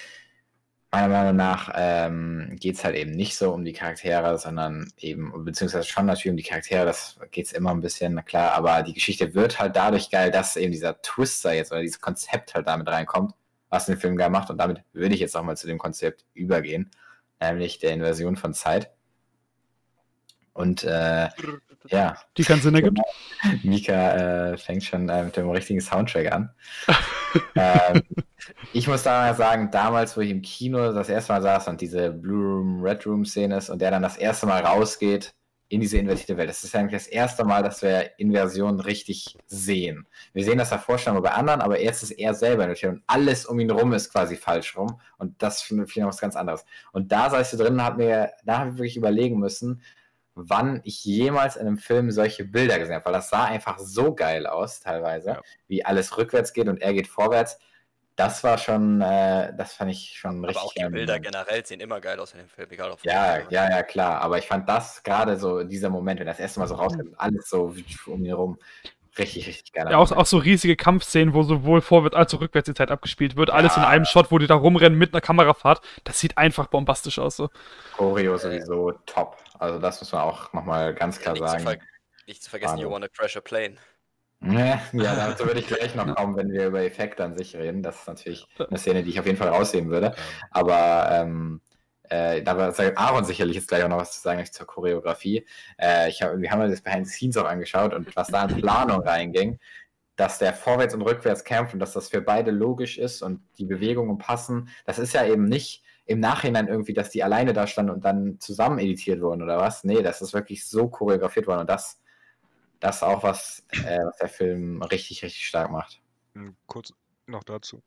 Meiner Meinung nach ähm, geht es halt eben nicht so um die Charaktere, sondern eben, beziehungsweise schon natürlich um die Charaktere, das geht es immer ein bisschen, klar, aber die Geschichte wird halt dadurch geil, dass eben dieser Twister jetzt oder dieses Konzept halt damit reinkommt, was den Film geil macht. Und damit würde ich jetzt auch mal zu dem Konzept übergehen, nämlich der Inversion von Zeit. Und äh, ja, Die keinen Sinn ergibt. Mika äh, fängt schon äh, mit dem richtigen Soundtrack an. ähm, ich muss da sagen, damals, wo ich im Kino das erste Mal saß und diese Blue Room, Red Room Szene ist und der dann das erste Mal rausgeht in diese invertierte Welt. Das ist eigentlich das erste Mal, dass wir Inversion richtig sehen. Wir sehen das davor schon mal bei anderen, aber jetzt ist er selber invertiert und alles um ihn rum ist quasi falsch rum. Und das finde ich noch was ganz anderes. Und da saß ich drin und habe mir, da habe ich wirklich überlegen müssen, wann ich jemals in einem Film solche Bilder gesehen habe, weil das sah einfach so geil aus, teilweise, Ja. wie alles rückwärts geht und er geht vorwärts. Das war schon, äh, das fand ich schon Aber richtig auch die geil. Bilder generell sehen immer geil aus in dem Film, egal auf Ja, ja, ja, klar. Aber ich fand das gerade so, dieser Moment, wenn das erste Mal so rauskommt, alles so um ihn herum, richtig, richtig geil. Ja, auch, auch so riesige Kampfszenen, wo sowohl vorwärts als auch rückwärts die Zeit abgespielt wird. Alles in einem Shot, wo die da rumrennen mit einer Kamerafahrt. Das sieht einfach bombastisch aus. So. Choreo sowieso top. Also das muss man auch nochmal ganz klar nicht, zu sagen. ver nicht zu vergessen, you Wahnsinn. wanna crash a plane. Ja, ja, dazu würde ich gleich noch kommen, wenn wir über Effekte an sich reden. Das ist natürlich eine Szene, die ich auf jeden Fall rausheben würde. Aber ähm, äh, da wird Aaron sicherlich jetzt gleich auch noch was zu sagen zur Choreografie. Äh, ich hab, wir haben das Behind the Scenes auch angeschaut und was da in Planung reinging, dass der vorwärts und rückwärts kämpft und dass das für beide logisch ist und die Bewegungen passen. Das ist ja eben nicht im Nachhinein irgendwie, dass die alleine da standen und dann zusammen editiert wurden oder was. Nee, das ist wirklich so choreografiert worden und das, das auch was, äh, was der Film richtig, richtig stark macht. Hm, Kurz noch dazu.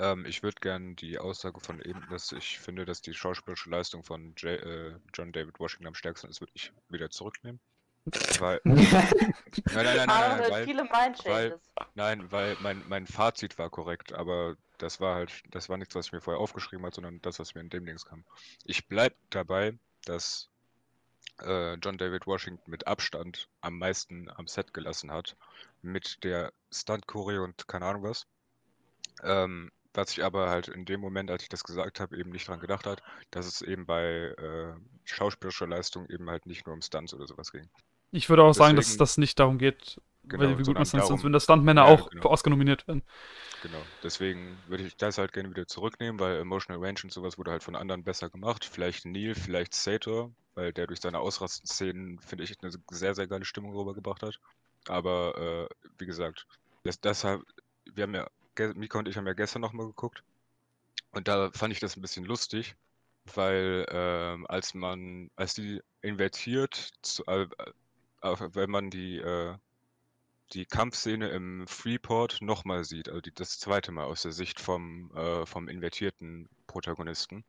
Ähm, ich würde gerne die Aussage von eben, dass ich finde, dass die schauspielerische Leistung von J äh, John David Washington am stärksten ist, würde ich wieder zurücknehmen. Weil, nein, nein, nein, nein, weil, viele weil, nein, weil mein, mein Fazit war korrekt, aber das war halt, das war nichts, was ich mir vorher aufgeschrieben habe, sondern das, was mir in dem Dings kam. Ich bleib dabei, dass äh, John David Washington mit Abstand am meisten am Set gelassen hat, mit der Stunt-Choreo und keine Ahnung was. Ähm, was ich aber halt in dem Moment, als ich das gesagt habe, eben nicht dran gedacht hat, dass es eben bei äh, schauspielerischer Leistung eben halt nicht nur um Stunts oder sowas ging. Ich würde auch sagen, dass Deswegen- das nicht darum geht, Genau, weil, wie gut man sonst darum- würden das Stuntmänner Ja, auch genau. für Oscar nominiert werden. Genau. Deswegen würde ich das halt gerne wieder zurücknehmen, weil Emotional Range und sowas wurde halt von anderen besser gemacht. Vielleicht Neil, vielleicht Sator, weil der durch seine Ausrastszenen, finde ich, eine sehr, sehr geile Stimmung rübergebracht hat. Aber äh, wie gesagt, das, deshalb, wir haben ja, Mika und ich haben ja gestern nochmal geguckt. Und da fand ich das ein bisschen lustig, weil ähm, als man, als die invertiert, zu, äh, äh, wenn man die, äh, die Kampfszene im Freeport nochmal sieht, also die, das zweite Mal aus der Sicht vom, äh, vom invertierten Protagonisten,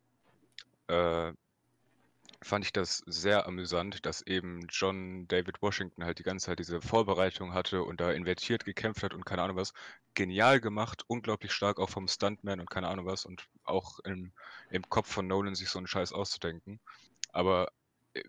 äh, fand ich das sehr amüsant, dass eben John David Washington halt die ganze Zeit diese Vorbereitung hatte und da invertiert gekämpft hat und keine Ahnung was. Genial gemacht, unglaublich stark auch vom Stuntman und keine Ahnung was und auch im, im Kopf von Nolan sich so einen Scheiß auszudenken. Aber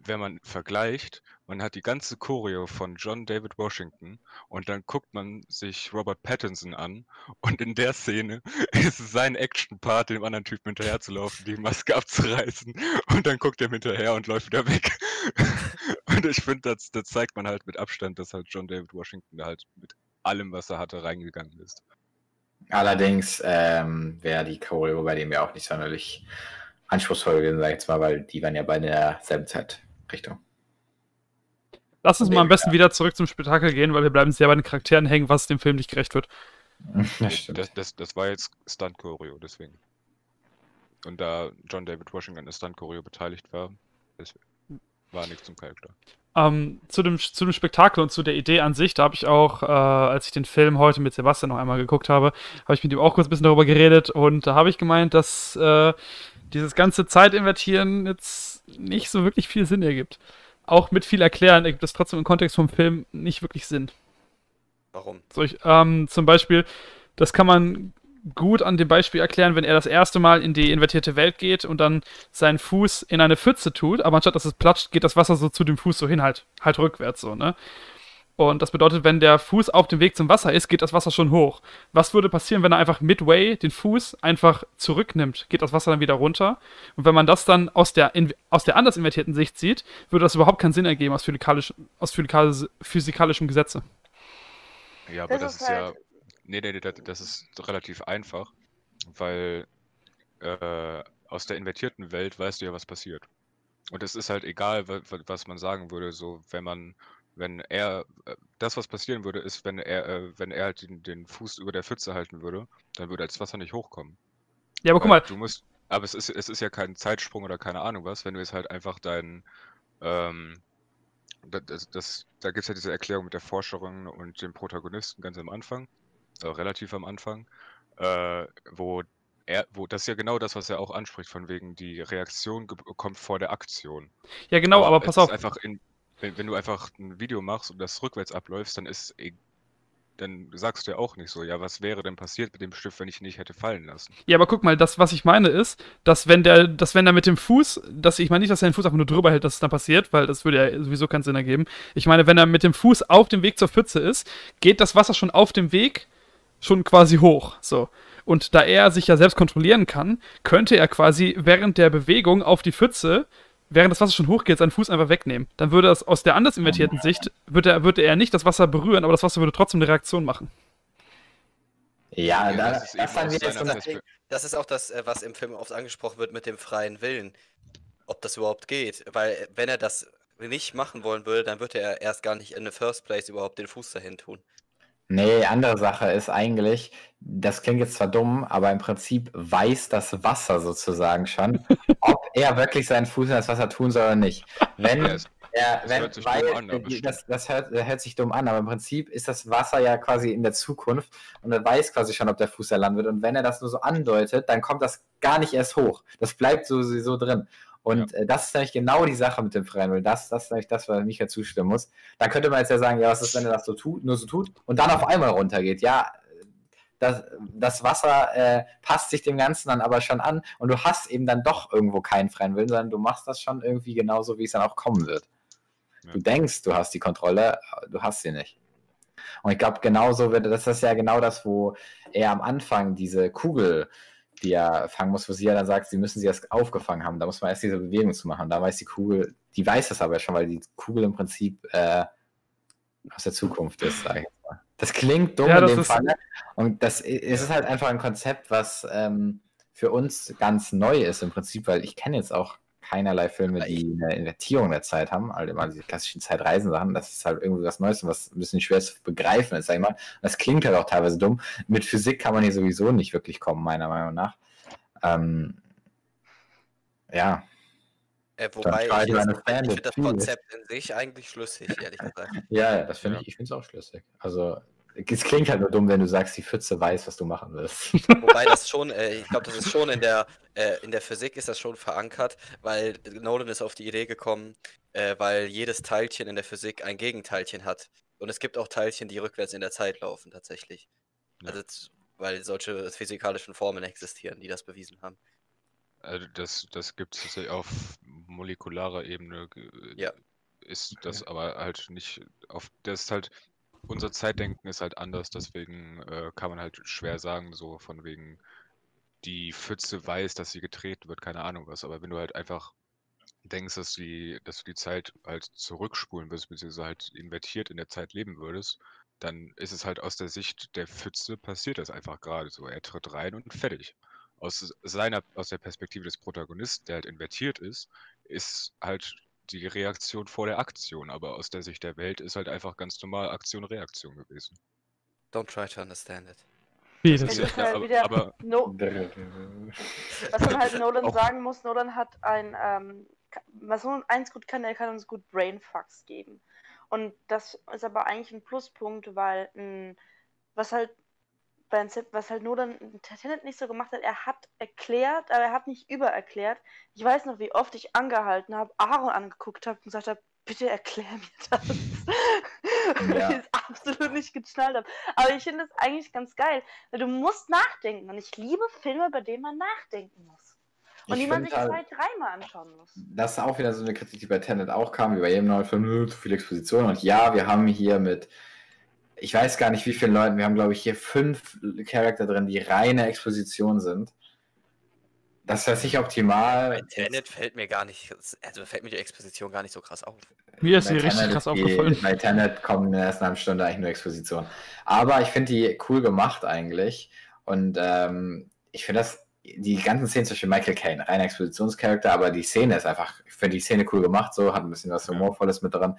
wenn man vergleicht, man hat die ganze Choreo von John David Washington und dann guckt man sich Robert Pattinson an und in der Szene ist es sein Action-Part, dem anderen Typen hinterherzulaufen, die Maske abzureißen und dann guckt er hinterher und läuft wieder weg. und ich finde, das, das zeigt man halt mit Abstand, dass halt John David Washington da halt mit allem, was er hatte, reingegangen ist. Allerdings ähm, wäre die Choreo bei dem ja auch nicht sonderlich anspruchsvoll gewesen, sag ich jetzt mal, weil die waren ja beide in derselben Zeitrichtung. Lass uns mal am besten wieder zurück zum Spektakel gehen, weil wir bleiben sehr bei den Charakteren hängen, was dem Film nicht gerecht wird. Das. Das, das, das war jetzt Stunt-Choreo, deswegen. Und da John David Washington an Stunt-Choreo beteiligt war, das war nichts zum Charakter. Ähm, zu, dem, zu dem Spektakel und zu der Idee an sich, da habe ich auch, äh, als ich den Film heute mit Sebastian noch einmal geguckt habe, habe ich mit ihm auch kurz ein bisschen darüber geredet und da habe ich gemeint, dass äh, dieses ganze Zeitinvertieren jetzt nicht so wirklich viel Sinn ergibt. Auch mit viel Erklären ergibt es trotzdem im Kontext vom Film nicht wirklich Sinn. Warum? So ich, ähm, zum Beispiel, das kann man gut an dem Beispiel erklären, wenn er das erste Mal in die invertierte Welt geht und dann seinen Fuß in eine Pfütze tut, aber anstatt dass es platscht, geht das Wasser so zu dem Fuß so hin, halt, halt rückwärts so, ne? Und das bedeutet, wenn der Fuß auf dem Weg zum Wasser ist, geht das Wasser schon hoch. Was würde passieren, wenn er einfach midway den Fuß einfach zurücknimmt? Geht das Wasser dann wieder runter? Und wenn man das dann aus der, in, aus der anders invertierten Sicht sieht, würde das überhaupt keinen Sinn ergeben aus, physikalisch, aus physikalisch, physikalischem Gesetze. Ja, aber Das das, ist ist ja. halt- Nee, nee, nee, das, ist relativ einfach, weil äh, aus der invertierten Welt weißt du ja, was passiert. Und es ist halt egal, wa- wa- was man sagen würde, so wenn man, wenn er, äh, das, was passieren würde, ist, wenn er, äh, wenn er halt den, den Fuß über der Pfütze halten würde, dann würde das Wasser nicht hochkommen. Ja, aber guck Weil mal, Du musst, aber es ist, es ist ja kein Zeitsprung oder keine Ahnung was, wenn du jetzt halt einfach deinen, ähm, da- das, das, da gibt es ja diese Erklärung mit der Forscherin und dem Protagonisten ganz am Anfang, äh, relativ am Anfang, äh, wo er, wo das ist ja genau das, was er auch anspricht, von wegen die Reaktion kommt vor der Aktion. ja genau, aber es pass auf. Einfach in, wenn, wenn du einfach ein Video machst und das rückwärts abläufst, dann ist, e- dann sagst du ja auch nicht so, ja, was wäre denn passiert mit dem Stift, wenn ich ihn nicht hätte fallen lassen? Ja, aber guck mal, das, was ich meine, ist, dass wenn der, dass wenn er mit dem Fuß, dass ich meine nicht, dass er den Fuß einfach nur drüber hält, dass es dann passiert, weil das würde ja sowieso keinen Sinn ergeben. Ich meine, wenn er mit dem Fuß auf dem Weg zur Pfütze ist, geht das Wasser schon auf dem Weg schon quasi hoch. So. Und da er sich ja selbst kontrollieren kann, könnte er quasi während der Bewegung auf die Pfütze, während das Wasser schon hochgeht, seinen Fuß einfach wegnehmen. Dann würde das aus der anders invertierten Sicht, würde er, würde er nicht das Wasser berühren, aber das Wasser würde trotzdem eine Reaktion machen. Ja, Ja, da, das das, ist so Perspektive. Das ist auch das, äh, was im Film oft angesprochen wird mit dem freien Willen. Ob das überhaupt geht. Weil, äh, wenn er das nicht machen wollen würde, dann würde er erst gar nicht in the first place überhaupt den Fuß dahin tun. Nee, andere Sache ist eigentlich, das klingt jetzt zwar dumm, aber im Prinzip weiß das Wasser sozusagen schon, ob er wirklich seinen Fuß in das Wasser tun soll oder nicht. Wenn Ja, es- er, das wenn, hört sich weil, dumm an, das, das hört, hört sich dumm an, aber im Prinzip ist das Wasser ja quasi in der Zukunft und er weiß quasi schon, ob der Fuß da landen wird. Und wenn er das nur so andeutet, dann kommt das gar nicht erst hoch. Das bleibt so, so drin. Und äh, das ist nämlich genau die Sache mit dem freien Willen. Das, das ist nämlich das, was Micha zustimmen muss. Dann könnte man jetzt ja sagen, ja, was ist, wenn er das so tut, nur so tut und dann auf einmal runtergeht? Ja, das, das Wasser äh, passt sich dem Ganzen dann aber schon an und du hast eben dann doch irgendwo keinen freien Willen, sondern du machst das schon irgendwie genauso, wie es dann auch kommen wird. Ja. Du denkst, du hast die Kontrolle, du hast sie nicht. Und ich glaube, genauso wird, das ist ja genau das, wo er am Anfang diese Kugel, die er fangen muss, wo sie ja dann sagt, sie müssen sie erst aufgefangen haben. Da muss man erst diese Bewegung zu machen. Da weiß die Kugel, die weiß das aber schon, weil die Kugel im Prinzip äh, aus der Zukunft ist, sage ich jetzt mal. Das klingt dumm Ja, in dem Fall. Und das ist halt einfach ein Konzept, was ähm, für uns ganz neu ist im Prinzip, weil ich kenne jetzt auch keinerlei Filme, die eine Invertierung der Zeit haben, also immer diese klassischen Zeitreisen-Sachen. Das ist halt irgendwie was Neues und was ein bisschen schwer zu begreifen ist, sag ich mal. Das klingt halt auch teilweise dumm. Mit Physik kann man hier sowieso nicht wirklich kommen, meiner Meinung nach. Ähm, ja, Äh, wobei ich, ich it, finde das. Konzept in sich eigentlich schlüssig, ehrlich gesagt. ja, ja, das finde ich, ich finde es auch schlüssig. Also, es klingt halt nur dumm, wenn du sagst, die Pfütze weiß, was du machen willst. Wobei das schon, äh, ich glaube, das ist schon in der, äh, in der Physik ist das schon verankert, weil Nolan ist auf die Idee gekommen, äh, weil jedes Teilchen in der Physik ein Gegenteilchen hat. Und es gibt auch Teilchen, die rückwärts in der Zeit laufen, tatsächlich. Ja. Also, weil solche physikalischen Formeln existieren, die das bewiesen haben. Also das, das gibt es tatsächlich auf molekularer Ebene. ge- Ja. Ist das aber halt nicht auf das ist halt unser Zeitdenken ist halt anders, deswegen äh, kann man halt schwer sagen, so von wegen die Pfütze weiß, dass sie getreten wird, keine Ahnung was. Aber wenn du halt einfach denkst, dass die, dass du die Zeit halt zurückspulen wirst, beziehungsweise halt invertiert in der Zeit leben würdest, dann ist es halt aus der Sicht der Pfütze passiert das einfach gerade so. Er tritt rein und fertig. Aus seiner, aus der Perspektive des Protagonisten, der halt invertiert ist, ist halt die Reaktion vor der Aktion. Aber aus der Sicht der Welt ist halt einfach ganz normal Aktion-Reaktion gewesen. Don't try to understand it. Wie, Es das ist Ja, halt aber- wieder aber- no, was man halt Nolan Auch- sagen muss, Nolan hat ein, ähm, was Nolan eins gut kann, er kann uns gut Brainfucks geben. Und das ist aber eigentlich ein Pluspunkt, weil mh, was halt bei Incept, was halt Nolan in Tenet nicht so gemacht hat, er hat erklärt, aber er hat nicht übererklärt. Ich weiß noch, wie oft ich angehalten habe, Aaron angeguckt habe und gesagt habe, bitte erklär mir das. Weil Ja. ich es absolut nicht geschnallt habe. Aber ich finde es eigentlich ganz geil, weil du musst nachdenken. Und ich liebe Filme, bei denen man nachdenken muss. Und Ich die man sich halt- zwei, dreimal anschauen muss. das ist auch wieder so eine Kritik, die bei Tenet auch kam, wie bei jedem neuen Film, "Nö, zu viel Exposition. Und ja, wir haben hier mit, ich weiß gar nicht wie vielen Leuten, wir haben glaube ich hier fünf Charakter drin, die reine Exposition sind. Das wäre sicher optimal. Bei Tenet fällt mir gar nicht, also fällt mir die Exposition gar nicht so krass auf. Mir ist sie richtig Tenet krass ist die- aufgefallen. Bei Tenet kommen in der ersten halben Stunde eigentlich nur Exposition. Aber ich finde die cool gemacht eigentlich. Und ähm, ich finde das, die ganzen Szenen zwischen Michael Caine, reiner Expositionscharakter, aber die Szene ist einfach, ich finde die Szene cool gemacht, so, hat ein bisschen was Humorvolles mit dran.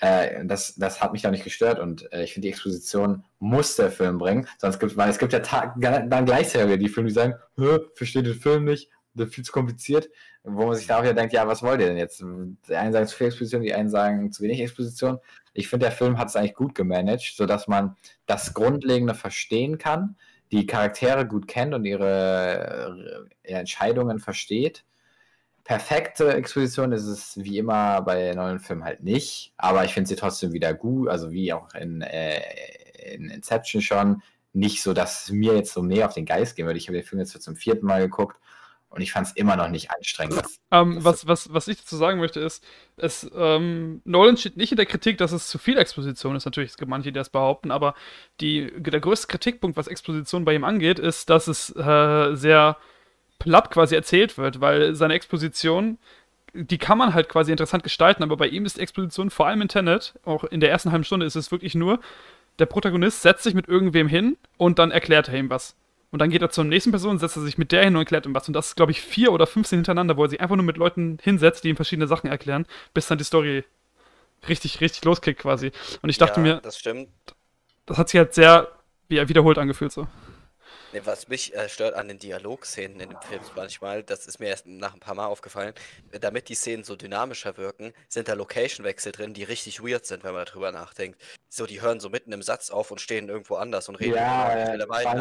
Äh, das, das hat mich da nicht gestört und äh, ich finde, die Exposition muss der Film bringen. Sonst gibt weil es gibt ja dann gleichzeitig die Filme, die sagen, "Hä, verstehe den Film nicht, das ist viel zu kompliziert. Wo man sich da auch wieder denkt, ja, was wollt ihr denn jetzt? Die einen sagen zu viel Exposition, die einen sagen zu wenig Exposition. Ich finde, der Film hat es eigentlich gut gemanagt, sodass man das Grundlegende verstehen kann, die Charaktere gut kennt und ihre äh, Entscheidungen versteht. Perfekte Exposition ist es wie immer bei neuen Filmen halt nicht, aber ich finde sie trotzdem wieder gut, also wie auch in, äh, in Inception schon, nicht so, dass es mir jetzt so mehr auf den Geist gehen würde. Ich habe den Film jetzt zum vierten Mal geguckt und ich fand es immer noch nicht anstrengend. Das, Ähm, Das- was, was, was ich dazu sagen möchte, ist, es, ähm, Nolan steht nicht in der Kritik, dass es zu viel Exposition ist. Natürlich, es gibt manche, die das behaupten, aber die, der größte Kritikpunkt, was Exposition bei ihm angeht, ist, dass es äh, sehr platt quasi erzählt wird, weil seine Exposition, die kann man halt quasi interessant gestalten, aber bei ihm ist die Exposition, vor allem in Tenet, auch in der ersten halben Stunde, ist es wirklich nur, der Protagonist setzt sich mit irgendwem hin und dann erklärt er ihm was. Und dann geht er zur nächsten Person, setzt er sich mit der hin und erklärt ihm was. Und das ist, glaube ich, vier oder 15 hintereinander, wo er sich einfach nur mit Leuten hinsetzt, die ihm verschiedene Sachen erklären, bis dann die Story richtig, richtig loskickt quasi. Und ich dachte ja, mir, das stimmt. das hat sich halt sehr wie- wiederholt angefühlt so. Nee, was mich äh, stört an den Dialogszenen in dem Film manchmal, das ist mir erst nach ein paar Mal aufgefallen, damit die Szenen so dynamischer wirken, sind da Location-Wechsel drin, die richtig weird sind, wenn man darüber nachdenkt. So, die hören so mitten im Satz auf und stehen irgendwo anders und reden Ja, äh, weiter.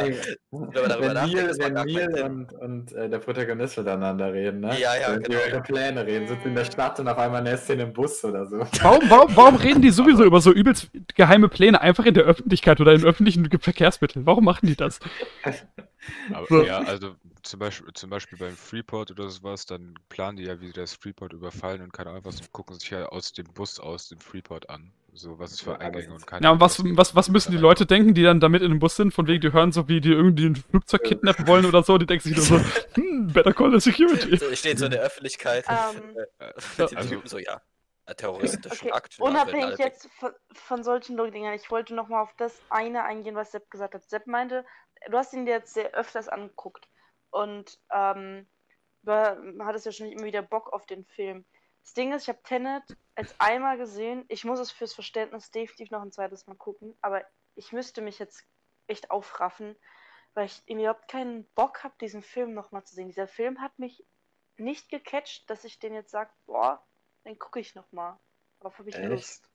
Wenn Neil, wenn und, und äh, der Protagonist miteinander reden, ne? Ja, ja, Wenn die genau. über ihre Pläne reden, sitzen in der Stadt und auf einmal eine Szene im Bus oder so. Warum, warum, warum reden die sowieso über so übelst geheime Pläne einfach in der Öffentlichkeit oder in öffentlichen Verkehrsmitteln? Warum machen die das? Aber So. ja, also zum Beispiel, zum Beispiel beim Freeport oder sowas, dann planen die ja, wie sie das Freeport überfallen und keine Ahnung was und gucken sich ja aus dem Bus aus dem Freeport an. So, was es für Eingänge und keine Ja, und was, was, was müssen die Leute denken, die dann damit in dem Bus sind, von wegen, die hören so, wie die irgendwie ein Flugzeug kidnappen wollen oder so, die denken sich nur so, hm, better call the security. So, stehen so in der Öffentlichkeit Ähm, äh, den also- Typen so, ja, äh, terroristischen Okay, Akt. ja, werden alle unabhängig jetzt von, von solchen Dingern, ich wollte noch mal auf das eine eingehen, was Sepp gesagt hat. Sepp meinte, du hast ihn dir jetzt sehr öfters angeguckt und ähm, du hattest ja schon immer wieder Bock auf den Film. Das Ding ist, ich habe Tenet als einmal gesehen. Ich muss es fürs Verständnis definitiv noch ein zweites Mal gucken, aber ich müsste mich jetzt echt aufraffen, weil ich irgendwie überhaupt keinen Bock habe, diesen Film noch mal zu sehen. Dieser Film hat mich nicht gecatcht, dass ich den jetzt sage, boah, den gucke ich noch mal. Darauf habe ich Echt? Lust.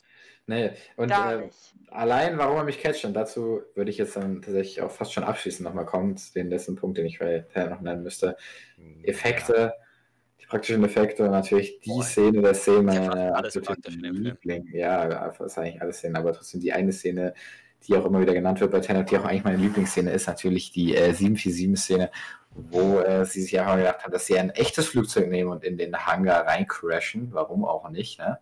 Nee, und äh, allein, warum er mich catcht, und dazu würde ich jetzt dann tatsächlich auch fast schon abschließend nochmal kommen, zu den letzten Punkt, den ich Teil noch nennen müsste. Effekte, die praktischen Effekte und natürlich die Boah, Szene der Szene, ja alles praktisch. Liebling. Ja, ist eigentlich alles Szenen, aber trotzdem die eine Szene, die auch immer wieder genannt wird bei Tenet, die auch eigentlich meine Lieblingsszene ist, natürlich die äh, 747-Szene, wo äh, sie sich einfach gedacht haben, dass sie ein echtes Flugzeug nehmen und in den Hangar reincrashen. Warum auch nicht, ne?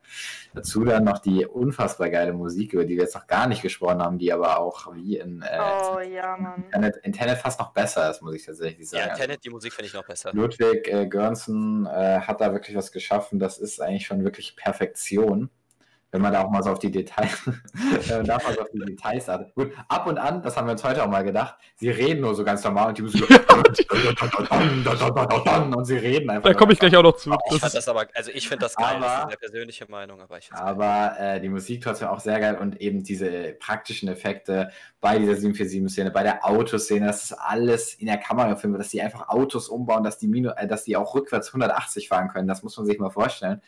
Dazu dann noch die unfassbar geile Musik, über die wir jetzt noch gar nicht gesprochen haben, die aber auch wie in, äh, Oh ja, Mann. in, Tenet, in Tenet fast noch besser ist, muss ich tatsächlich sagen. Ja, Tenet, die Musik finde ich noch besser. Ludwig äh, Göransson äh, hat da wirklich was geschaffen. Das ist eigentlich schon wirklich Perfektion. Wenn man da auch mal so auf die Details, wenn man da mal so auf die Details hat. Gut, ab und an, das haben wir uns heute auch mal gedacht, sie reden nur so ganz normal und die Musik und sie reden einfach. Da komme ich gleich auch noch zu. Ich Das fand ist, das aber, also ich finde das geil, das ist Aber- eine persönliche Meinung, aber ich Aber äh, die Musik trotzdem auch sehr geil und eben diese praktischen Effekte bei dieser 747-Szene, bei der Autoszene, das ist alles in der Kamera gefilmt, dass die einfach Autos umbauen, dass die, Minu äh, dass die auch rückwärts 180 fahren können. Das muss man sich mal vorstellen.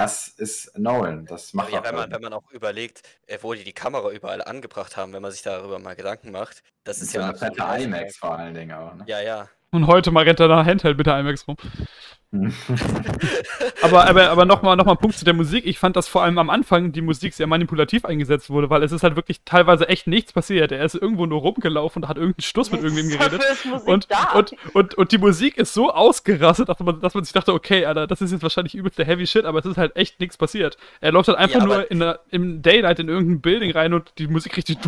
Das ist Nolan. Das macht Ja, auch wenn man, wenn man auch überlegt, äh, wo die die Kamera überall angebracht haben, wenn man sich darüber mal Gedanken macht, das ist so ja eine fette. IMAX vor allen Dingen auch. Ne? Ja, ja. und heute mal rennt er nach Handheld mit der IMAX rum. Aber, aber, aber nochmal noch mal ein Punkt zu der Musik. Ich fand, dass vor allem am Anfang die Musik sehr manipulativ eingesetzt wurde, weil es ist halt wirklich teilweise echt nichts passiert. Er ist irgendwo nur rumgelaufen und hat irgendeinen Stuss mit irgendwem geredet. Und, und, und, und die Musik ist so ausgerastet, dass man, dass man sich dachte, okay, Alter, das ist jetzt wahrscheinlich übelst der Heavy Shit, aber es ist halt echt nichts passiert. Er läuft halt einfach Ja, nur in der, im Daylight in irgendein Building rein und die Musik richtig.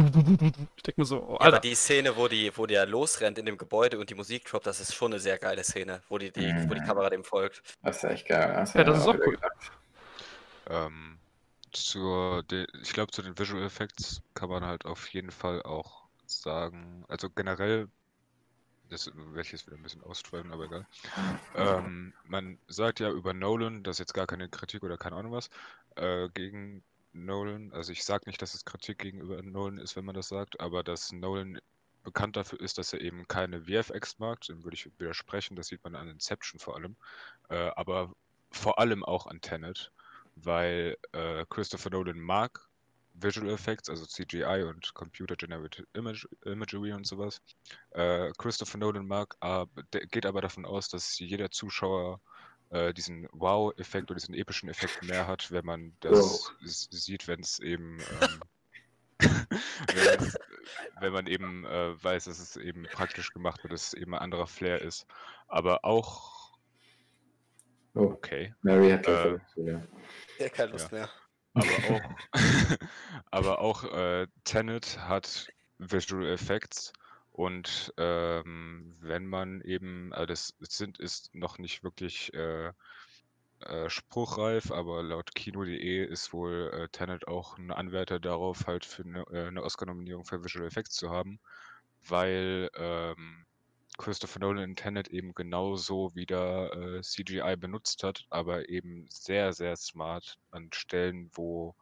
Ich denke mir so, oh, Ja, Alter. aber die Szene, wo, die, wo der losrennt in dem Gebäude und die Musik droppt, das ist schon eine sehr geile Szene, wo die, die, wo die Mhm. Kamera dem folgt. Das ist echt geil. Das, Ja, das ist auch cool. Ähm, zur, ich glaube, zu den Visual Effects kann man halt auf jeden Fall auch sagen, also generell, das werde ich jetzt wieder ein bisschen ausschweifen, aber egal. Ähm, man sagt ja über Nolan, das ist jetzt gar keine Kritik oder keine Ahnung was, äh, gegen Nolan, also ich sage nicht, dass es Kritik gegenüber Nolan ist, wenn man das sagt, aber dass Nolan bekannt dafür ist, dass er eben keine VFX mag, dem würde ich widersprechen, das sieht man an Inception vor allem, äh, aber vor allem auch an Tenet, weil äh, Christopher Nolan mag Visual Effects, also CGI und Computer Generated Image, Imagery und sowas. Äh, Christopher Nolan mag, geht aber davon aus, dass jeder Zuschauer äh, diesen Wow-Effekt oder diesen epischen Effekt mehr hat, wenn man das s- sieht, wenn es eben ähm, wenn, man eben äh, weiß, dass es eben praktisch gemacht wird, dass es eben ein anderer Flair ist. Aber auch Oh, okay. Mary hat Äh, vergessen, ja. Ja, keine Lust mehr. Aber auch, aber auch äh, Tenet hat Visual Effects und ähm, wenn man eben, also das sind ist noch nicht wirklich äh, äh, spruchreif, aber laut Kino.de ist wohl äh, Tenet auch ein Anwärter darauf, halt für eine, äh, eine Oscar-Nominierung für Visual Effects zu haben, weil ähm, Christopher Nolan in Tenet eben genauso wieder äh, CGI benutzt hat, aber eben sehr, sehr smart an Stellen, wo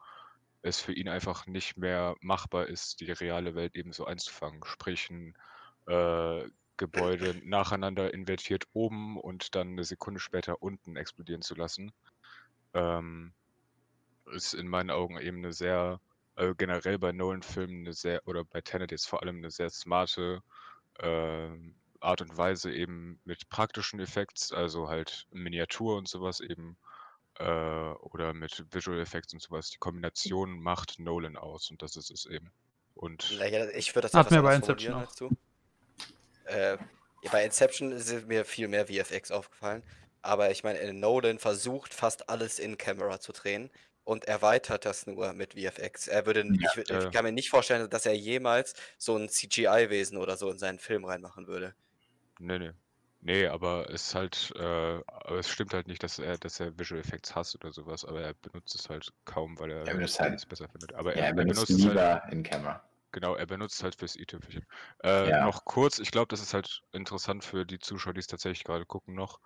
es für ihn einfach nicht mehr machbar ist, die reale Welt eben so einzufangen. Sprich, ein äh, Gebäude nacheinander invertiert oben und dann eine Sekunde später unten explodieren zu lassen. Ähm, ist in meinen Augen eben eine sehr, also generell bei Nolan-Filmen eine sehr, oder bei Tenet jetzt vor allem eine sehr smarte äh, Art und Weise eben mit praktischen Effekts, also halt Miniatur und sowas eben, äh, oder mit Visual Effects und sowas. Die Kombination macht Nolan aus und das ist es eben. Und Naja, ich würde das Hat mir bei Inception du. Äh, bei Inception ist mir viel mehr VFX aufgefallen. Aber ich meine, Nolan versucht fast alles in Camera zu drehen und erweitert das nur mit VFX. Er würde, Ja, ich, ich kann mir nicht vorstellen, dass er jemals so ein CGI-Wesen oder so in seinen Film reinmachen würde. Nee, nee. Nee, aber es ist halt, äh, aber es stimmt halt nicht, dass er, dass er Visual Effects hasst oder sowas, aber er benutzt es halt kaum, weil er Er es halt- besser findet. Aber Ja, er, er benutzt benutzt es halt, lieber in Camera. Genau, er benutzt es halt fürs i-Tüpfelchen. Äh, Ja. Noch kurz, ich glaube, das ist halt interessant für die Zuschauer, die es tatsächlich gerade gucken noch,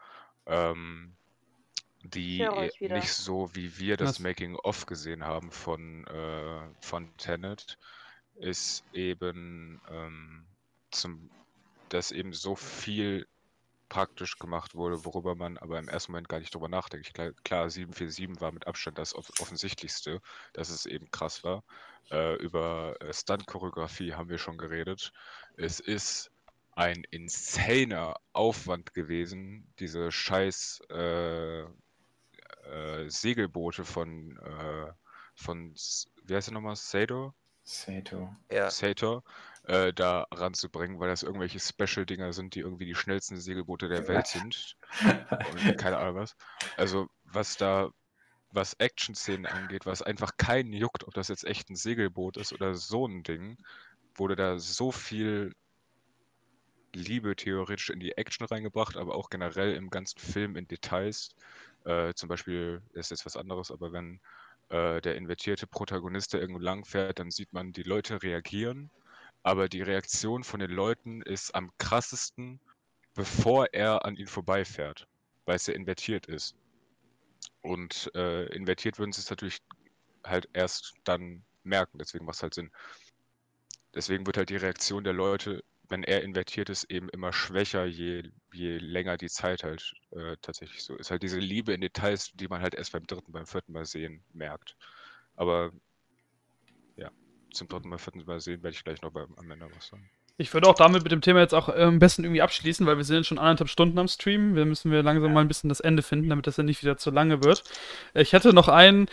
ähm, die nicht so wie wir das? Making-of gesehen haben von, äh, von Tenet, ist eben, ähm, zum, dass eben so viel praktisch gemacht wurde, worüber man aber im ersten Moment gar nicht drüber nachdenkt. Klar, klar 747 war mit Abstand das off offensichtlichste, dass es eben krass war. Äh, über äh, Stunt-Choreografie haben wir schon geredet. Es ist ein insaner Aufwand gewesen, diese scheiß äh, äh, Segelboote von, äh, von, wie heißt der nochmal, Sato? Sato. Ja, Sator äh, da ranzubringen, weil das irgendwelche Special-Dinger sind, die irgendwie die schnellsten Segelboote der Welt sind. Und keine Ahnung was. Also, was da, was Action-Szenen angeht, was einfach keinen juckt, ob das jetzt echt ein Segelboot ist oder so ein Ding, wurde da so viel Liebe theoretisch in die Action reingebracht, aber auch generell im ganzen Film in Details. Äh, zum Beispiel ist jetzt was anderes, aber wenn äh, der invertierte Protagonist da irgendwo lang fährt, dann sieht man, die Leute reagieren, aber die Reaktion von den Leuten ist am krassesten, bevor er an ihn vorbeifährt, weil es ja invertiert ist. Und äh, invertiert würden sie es natürlich halt erst dann merken, deswegen macht es halt Sinn. Deswegen wird halt die Reaktion der Leute, wenn er invertiert ist, eben immer schwächer, je, je länger die Zeit halt äh, tatsächlich so ist. Halt diese Liebe in Details, die man halt erst beim dritten, beim vierten Mal sehen merkt. Aber ja, zum dritten Mal, vierten Mal sehen werde ich gleich noch beim, am Ende was sagen. Ich würde auch damit mit dem Thema jetzt auch äh, am besten irgendwie abschließen, weil wir sind jetzt schon anderthalb Stunden am Stream. Wir müssen wir langsam mal ein bisschen das Ende finden, damit das ja nicht wieder zu lange wird. Ich hätte noch einen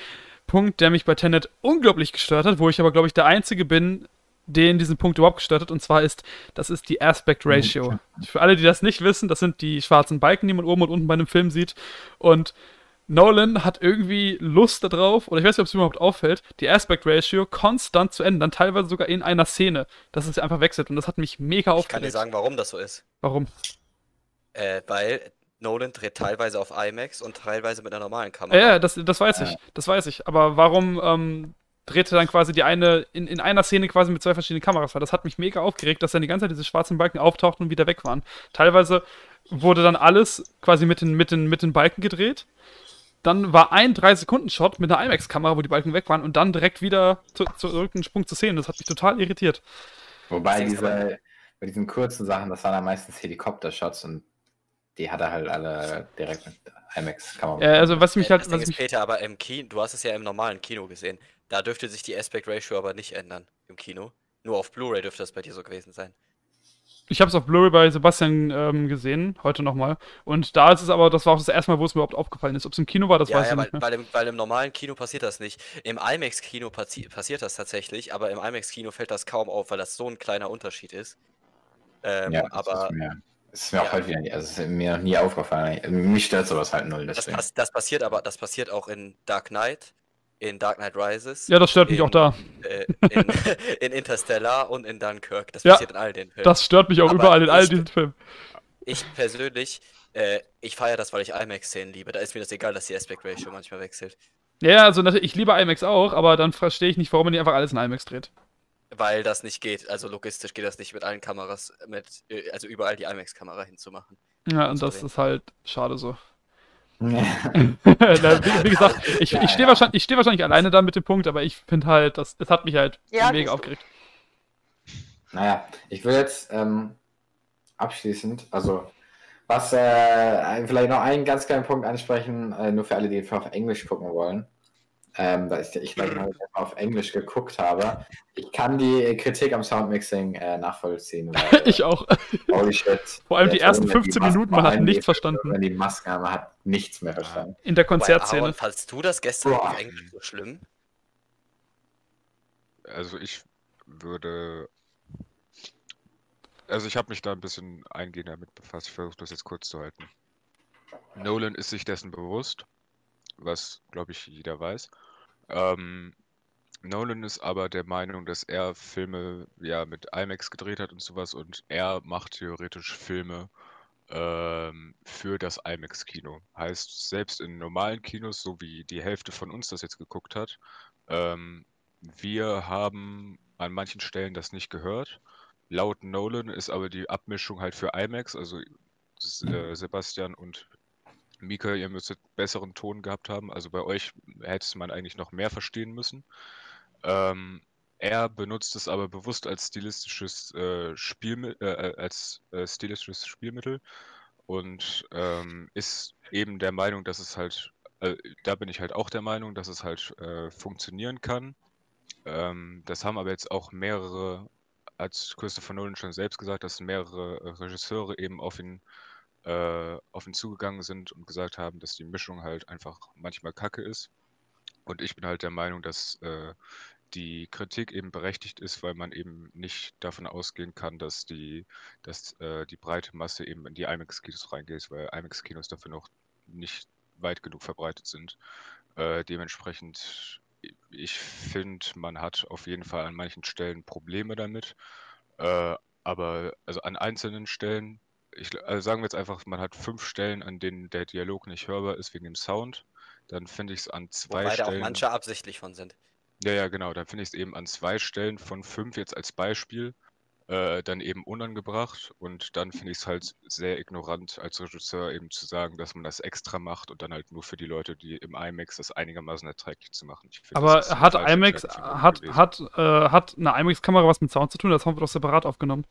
Punkt, der mich bei Tenet unglaublich gestört hat, wo ich aber, glaube ich, der Einzige bin, den diesen Punkt überhaupt gestört hat, und zwar ist, das ist die Aspect Ratio. Für alle, die das nicht wissen, das sind die schwarzen Balken, die man oben und unten bei einem Film sieht. Und Nolan hat irgendwie Lust darauf, oder ich weiß nicht, ob es ihm überhaupt auffällt, die Aspect Ratio konstant zu ändern, teilweise sogar in einer Szene, dass es einfach wechselt. Und das hat mich mega ich kann dir aufgeregt. sagen, warum das so ist. Warum? Äh, weil Nolan dreht teilweise auf IMAX und teilweise mit einer normalen Kamera. Ja, ja, das, das weiß ich, das weiß ich. Aber warum ähm, drehte dann quasi die eine in, in einer Szene quasi mit zwei verschiedenen Kameras? Weil das hat mich mega aufgeregt, dass dann die ganze Zeit diese schwarzen Balken auftauchten und wieder weg waren. Teilweise wurde dann alles quasi mit den, mit den, mit den Balken gedreht. Dann war ein 3-Sekunden-Shot mit einer IMAX-Kamera, wo die Balken weg waren und dann direkt wieder zu, zurück einen Sprung zu sehen. Das hat mich total irritiert. Wobei diese, bei diesen kurzen Sachen, das waren dann meistens Helikopter-Shots und die hat er halt alle direkt mit IMAX-Kamera. Äh, also was mich Äh, halt, das was ist, mich, Peter, aber im Kino, du hast es ja im normalen Kino gesehen. Da dürfte sich die Aspect Ratio aber nicht ändern im Kino. Nur auf Blu-ray dürfte das bei dir so gewesen sein. Ich habe es auf Blu-ray bei Sebastian ähm, gesehen, heute nochmal. Und da ist es aber, das war auch das erste Mal, wo es mir überhaupt aufgefallen ist. Ob es im Kino war, das ja, weiß ja, ich weil, nicht mehr. weil, im, weil im normalen Kino passiert das nicht. Im IMAX-Kino passi passiert das tatsächlich, aber im IMAX-Kino fällt das kaum auf, weil das so ein kleiner Unterschied ist. Ähm, ja, das aber ist mir, das ist mir auch Ja. heute wieder nie, also ist mir noch nie aufgefallen. Mich stört sowas halt null, das, deswegen. pass das passiert aber, das passiert auch in Dark Knight, in Dark Knight Rises, Ja, das stört mich in, auch da. äh, in, in Interstellar und in Dunkirk. Das Ja, passiert in all den Filmen. Das stört mich auch Aber überall in all diesen Filmen. Ich persönlich, äh, ich feiere das, weil ich IMAX-Szenen liebe. Da ist mir das egal, dass die Aspect Ratio manchmal wechselt. Ja, also ich liebe IMAX auch, aber dann verstehe ich nicht, warum man nicht einfach alles in IMAX dreht. Weil das nicht geht. Also logistisch geht das nicht mit allen Kameras, mit, äh, also überall die IMAX-Kamera hinzumachen. Ja, und das ist halt schade so. Na, wie, wie gesagt, ich, ich stehe wahrscheinlich, ich steh wahrscheinlich alleine da mit dem Punkt, aber ich finde halt, das, es hat mich halt Ja, mega aufgeregt. Naja, ich will jetzt ähm, abschließend, also was äh, vielleicht noch einen ganz kleinen Punkt ansprechen, äh, nur für alle, die auf Englisch gucken wollen. Ähm, weil ich, ich gleich mal auf Englisch geguckt habe. Ich kann die Kritik am Soundmixing äh, nachvollziehen. Weil, Ich auch. Holy shit. Vor allem die ersten Ton, wenn 15 Masken Minuten, man hat nichts verstanden. Wenn die haben, man hat nichts mehr verstanden. In der Konzertszene. Aaron, fandst du das gestern Boah. auf Englisch so schlimm? Also ich würde. Also ich habe mich da ein bisschen eingehender mit befasst. Ich versuche das jetzt kurz zu halten. Nolan ist sich dessen bewusst, was glaube ich jeder weiß. Ähm, Nolan ist aber der Meinung, dass er Filme ja mit IMAX gedreht hat und sowas und er macht theoretisch Filme ähm, für das IMAX-Kino. Heißt, selbst in normalen Kinos, so wie die Hälfte von uns das jetzt geguckt hat, ähm, wir haben an manchen Stellen das nicht gehört. Laut Nolan ist aber die Abmischung halt für IMAX, also äh, Sebastian und Mika, ihr müsstet besseren Ton gehabt haben. Also bei euch hätte man eigentlich noch mehr verstehen müssen. Ähm, er benutzt es aber bewusst als stilistisches äh, Spielmi äh, äh, als äh, stilistisches Spielmittel und ähm, ist eben der Meinung, dass es halt, äh, da bin ich halt auch der Meinung, dass es halt äh, funktionieren kann. Ähm, das haben aber jetzt auch mehrere, als Christopher Nolan schon selbst gesagt, dass mehrere Regisseure eben auf ihn äh, auf ihn zugegangen sind und gesagt haben, dass die Mischung halt einfach manchmal kacke ist. Und ich bin halt der Meinung, dass äh, die Kritik eben berechtigt ist, weil man eben nicht davon ausgehen kann, dass die, dass äh, die breite Masse eben in die IMAX-Kinos reingeht, weil IMAX-Kinos dafür noch nicht weit genug verbreitet sind. Äh, dementsprechend, ich finde, man hat auf jeden Fall an manchen Stellen Probleme damit. Äh, aber also an einzelnen Stellen, ich, also sagen wir jetzt einfach, man hat fünf Stellen, an denen der Dialog nicht hörbar ist wegen dem Sound. Dann finde ich es an zwei Wobei da auch Stellen. manche absichtlich von sind. Ja, ja, genau. Dann finde ich es eben an zwei Stellen von fünf jetzt als Beispiel äh, dann eben unangebracht und dann finde ich es halt sehr ignorant als Regisseur eben zu sagen, dass man das extra macht und dann halt nur für die Leute, die im IMAX das einigermaßen erträglich zu machen. Ich find, Aber hat IMAX, hat, hat, äh, hat eine IMAX-Kamera was mit Sound zu tun? Das haben wir doch separat aufgenommen.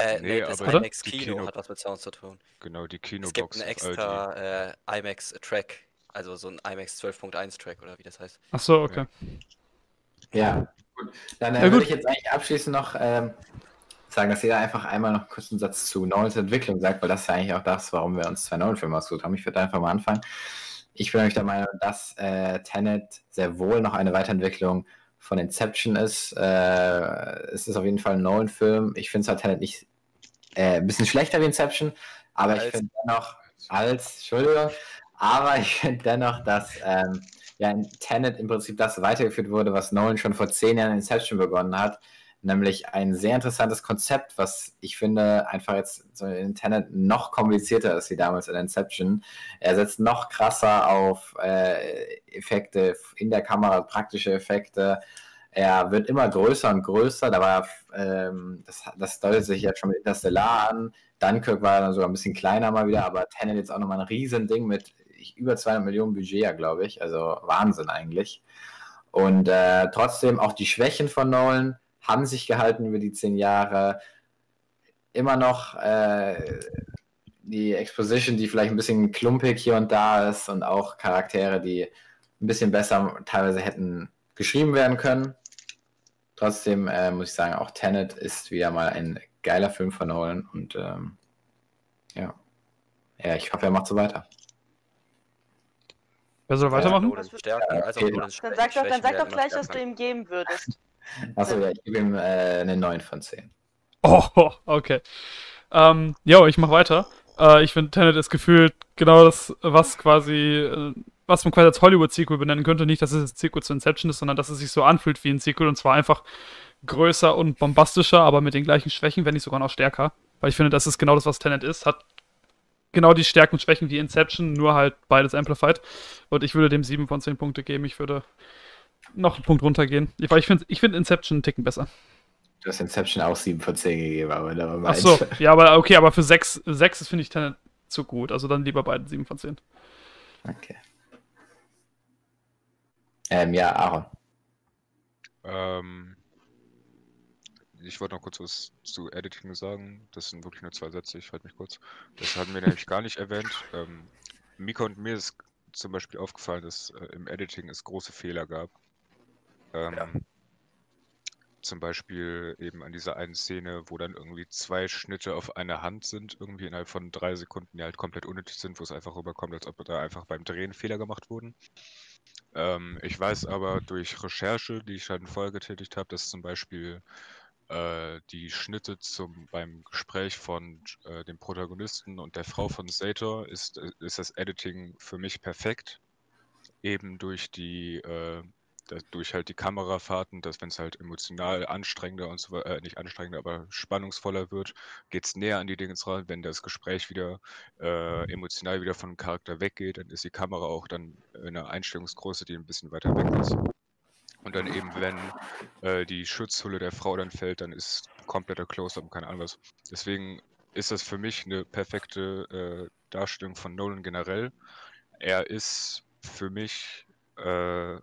Äh, Nee, nee, das aber IMAX die Kino Kino- hat was mit Sound zu tun. Genau, die Es gibt Kinobox. einen extra äh, IMAX Track, also so ein IMAX 12.1 Track oder wie das heißt. Ach so, okay. Ja, gut. Dann äh, Ja, gut. würde ich jetzt eigentlich abschließend noch ähm, sagen, dass jeder einfach einmal noch kurz einen Satz zu Nolans Entwicklung sagt, weil das ist ja eigentlich auch das, warum wir uns zwei Nolan-Filme ausgesucht haben. Ich würde einfach mal anfangen. Ich bin nämlich der Meinung, dass äh, Tenet sehr wohl noch eine Weiterentwicklung von Inception ist. Äh, es ist auf jeden Fall ein Nolan-Film. Ich finde es halt Tenet nicht äh, ein bisschen schlechter wie Inception, aber ich Als- finde dennoch als, Entschuldigung, aber ich finde dennoch, dass ähm, ja in Tenet im Prinzip das weitergeführt wurde, was Nolan schon vor zehn Jahren in Inception begonnen hat, nämlich ein sehr interessantes Konzept, was ich finde einfach jetzt so in Tenet noch komplizierter ist wie damals in Inception. Er setzt noch krasser auf äh, Effekte in der Kamera, praktische Effekte. Er wird immer größer und größer. Da war, ähm, das, das deutet sich jetzt schon mit Interstellar an. Dunkirk war dann sogar ein bisschen kleiner mal wieder, aber Tenet jetzt auch nochmal ein Riesending mit über 200 Millionen Budget, ja, glaube ich. Also Wahnsinn eigentlich. Und äh, trotzdem auch die Schwächen von Nolan haben sich gehalten über die zehn Jahre. Immer noch äh, die Exposition, die vielleicht ein bisschen klumpig hier und da ist und auch Charaktere, die ein bisschen besser teilweise hätten geschrieben werden können. Trotzdem äh, muss ich sagen, auch Tenet ist wieder mal ein geiler Film von Nolan und ähm, ja. ja, ich hoffe, er macht so weiter. Wer soll Ja, weitermachen? Nolans Stärken, also okay. Nolans Dann sag doch, dann sag doch gleich, was du ihm geben würdest. Achso, ja, ich gebe ihm äh, eine 9 von 10. Oh, okay. Ähm, jo, ich mach weiter. Äh, ich finde, Tenet ist gefühlt genau das, was quasi, äh, was man quasi als Hollywood-Sequel benennen könnte. Nicht, dass es ein Sequel zu Inception ist, sondern dass es sich so anfühlt wie ein Sequel und zwar einfach größer und bombastischer, aber mit den gleichen Schwächen, wenn nicht sogar noch stärker. Weil ich finde, das ist genau das, was Tenet ist. Hat genau die Stärken und Schwächen wie Inception, nur halt beides amplified. Und ich würde dem 7 von 10 Punkte geben. Ich würde noch einen Punkt runtergehen. Ich- Weil ich finde ich find Inception einen Ticken besser. Du hast Inception auch 7 von 10 gegeben, aber da war Ach so, ja, aber okay, aber für 6, 6 finde ich Tenet zu gut. Also dann lieber beide 7 von 10. Okay. Ähm, ja, Aaron. Ähm, ich wollte noch kurz was zu Editing sagen. Das sind wirklich nur zwei Sätze, ich halte mich kurz. Das hatten wir nämlich gar nicht erwähnt. Ähm, Mika und mir ist zum Beispiel aufgefallen, dass äh, im Editing es große Fehler gab. Ähm, Ja. Zum Beispiel eben an dieser einen Szene, wo dann irgendwie zwei Schnitte auf eine Hand sind, irgendwie innerhalb von drei Sekunden, die halt komplett unnötig sind, wo es einfach rüberkommt, als ob da einfach beim Drehen Fehler gemacht wurden. Ähm, ich weiß aber durch Recherche, die ich halt vorher getätigt habe, dass zum Beispiel äh, die Schnitte zum, beim Gespräch von äh, dem Protagonisten und der Frau von Sator ist, äh, ist das Editing für mich perfekt. Eben durch die, äh, durch halt die Kamerafahrten, dass wenn es halt emotional anstrengender und so we- äh, nicht anstrengender, aber spannungsvoller wird, geht es näher an die Dinge ran. Wenn das Gespräch wieder äh, emotional wieder von dem Charakter weggeht, dann ist die Kamera auch dann in einer Einstellungsgröße, die ein bisschen weiter weg ist. Und dann eben, wenn äh, die Schutzhülle der Frau dann fällt, dann ist kompletter Close-up und keine Ahnung was. Deswegen ist das für mich eine perfekte äh, Darstellung von Nolan generell. Er ist für mich, äh,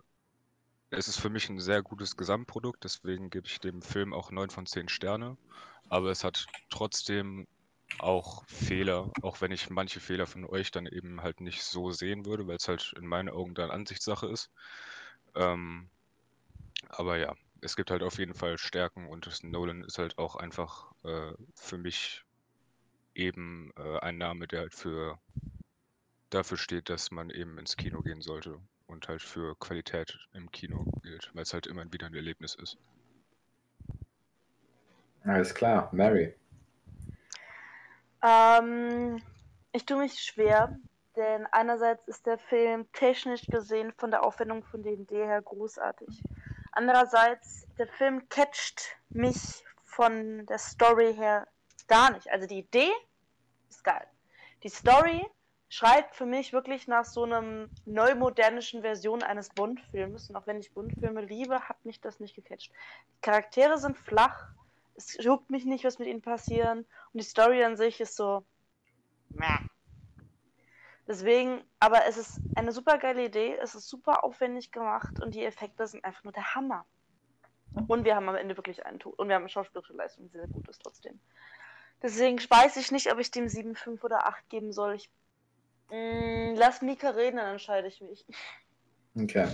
es ist für mich ein sehr gutes Gesamtprodukt, deswegen gebe ich dem Film auch 9 von 10 Sterne. Aber es hat trotzdem auch Fehler, auch wenn ich manche Fehler von euch dann eben halt nicht so sehen würde, weil es halt in meinen Augen dann Ansichtssache ist. Ähm, aber ja, es gibt halt auf jeden Fall Stärken und das Nolan ist halt auch einfach äh, für mich eben äh, ein Name, der halt für dafür steht, dass man eben ins Kino gehen sollte und halt für Qualität im Kino gilt, weil es halt immer wieder ein Erlebnis ist. Alles klar, Mary. Ähm, ich tue mich schwer, denn einerseits ist der Film technisch gesehen von der Aufwendung von der Idee her großartig. Andererseits, der Film catcht mich von der Story her gar nicht. Also die Idee ist geil. Die Story schreit für mich wirklich nach so einem neumodernischen Version eines Bond-Filmes. Und auch wenn ich Bond-Filme liebe, hat mich das nicht gecatcht. Die Charaktere sind flach. Es juckt mich nicht, was mit ihnen passieren. Und die Story an sich ist so. Meh. Deswegen, aber es ist eine super geile Idee, es ist super aufwendig gemacht und die Effekte sind einfach nur der Hammer. Und wir haben am Ende wirklich einen Tod. Und wir haben eine schauspielerische Leistung, die sehr gut ist trotzdem. Deswegen weiß ich nicht, ob ich dem 7, 5 oder 8 geben soll. Ich, Mm, lass Mika reden, dann entscheide ich mich. Okay.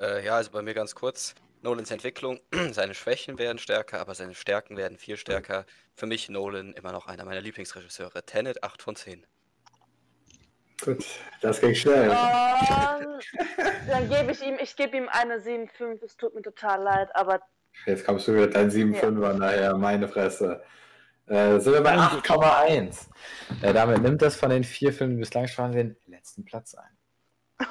Äh, ja, also bei mir ganz kurz. Nolans Entwicklung, seine Schwächen werden stärker, aber seine Stärken werden viel stärker. Für mich Nolan immer noch einer meiner Lieblingsregisseure. Tenet 8 von 10. Gut, das ging schnell. Ähm, dann gebe ich ihm, ich gebe ihm eine 7, 5. Es tut mir total leid, aber Jetzt kommst du mit deinen 7,5er nachher, meine Fresse. Äh, sind wir bei 8,1. Äh, damit nimmt das von den vier Filmen, die bislang schon den letzten Platz ein.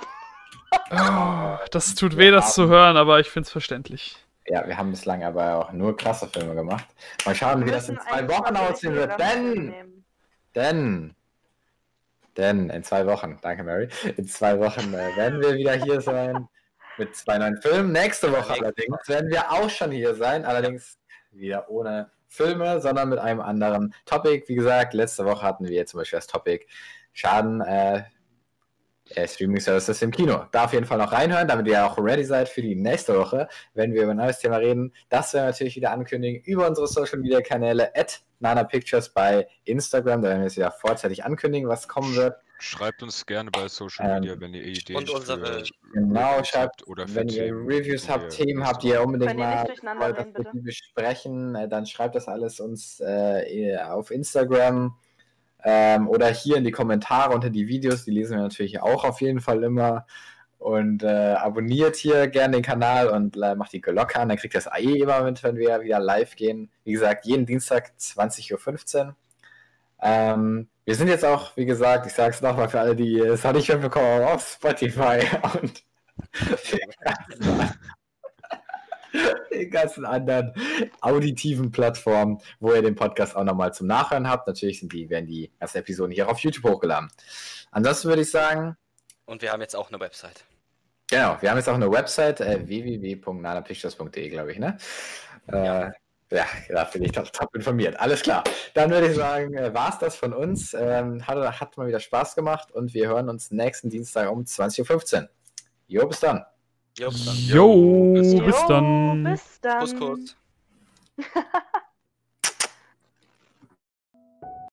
Oh, das tut weh, das zu hören, aber ich finde es verständlich. Ja, wir haben bislang aber auch nur klasse Filme gemacht. Mal schauen, wie das in zwei Wochen aussehen wird. Denn, denn, denn in zwei Wochen, danke Mary, in zwei Wochen äh, werden wir wieder hier sein mit zwei neuen Filmen. Nächste Woche allerdings werden wir auch schon hier sein, allerdings wieder ohne Filme, sondern mit einem anderen Topic. Wie gesagt, letzte Woche hatten wir zum Beispiel das Topic Schaden äh, äh, Streaming Services im Kino. Da auf jeden Fall noch reinhören, damit ihr auch ready seid für die nächste Woche, wenn wir über ein neues Thema reden. Das werden wir natürlich wieder ankündigen über unsere Social Media Kanäle at Nana Pictures bei Instagram. Da werden wir es wieder vorzeitig ankündigen, was kommen wird. Schreibt uns gerne bei Social Ähm, Media, wenn ihr Ideen und unsere- Genau, schreibt, oder wenn ihr Reviews habt, Themen habt, die ihr unbedingt mal wollt, dass reden, wir bitte? die besprechen, äh, dann schreibt das alles uns äh, auf Instagram ähm, oder hier in die Kommentare unter die Videos. Die lesen wir natürlich auch auf jeden Fall immer. Und äh, abonniert hier gerne den Kanal und äh, macht die Glocke an, dann kriegt ihr das eh immer mit, wenn wir wieder live gehen. Wie gesagt, jeden Dienstag 20.15 Uhr. Ähm, wir sind jetzt auch, wie gesagt, ich sage es nochmal für alle, die es noch nicht mitbekommen haben, auf Spotify und den ganzen, anderen auditiven Plattformen, wo ihr den Podcast auch nochmal zum Nachhören habt. Natürlich sind die, werden die ganzen Episoden hier auf YouTube hochgeladen. Ansonsten würde ich sagen, Und wir haben jetzt auch eine Website. genau, wir haben jetzt auch eine Website, äh, www.nanapictures.de, glaube ich, ne? Äh, Ja, da bin ich doch top informiert. Alles klar. Dann würde ich sagen, äh, war es das von uns. Ähm, hat, hat mal wieder Spaß gemacht und wir hören uns nächsten Dienstag um 20.15 Uhr. Jo, bis dann. Jo, bis dann. Jo, bis dann. bis Jo, dann. Bis dann. Kuss, Kuss.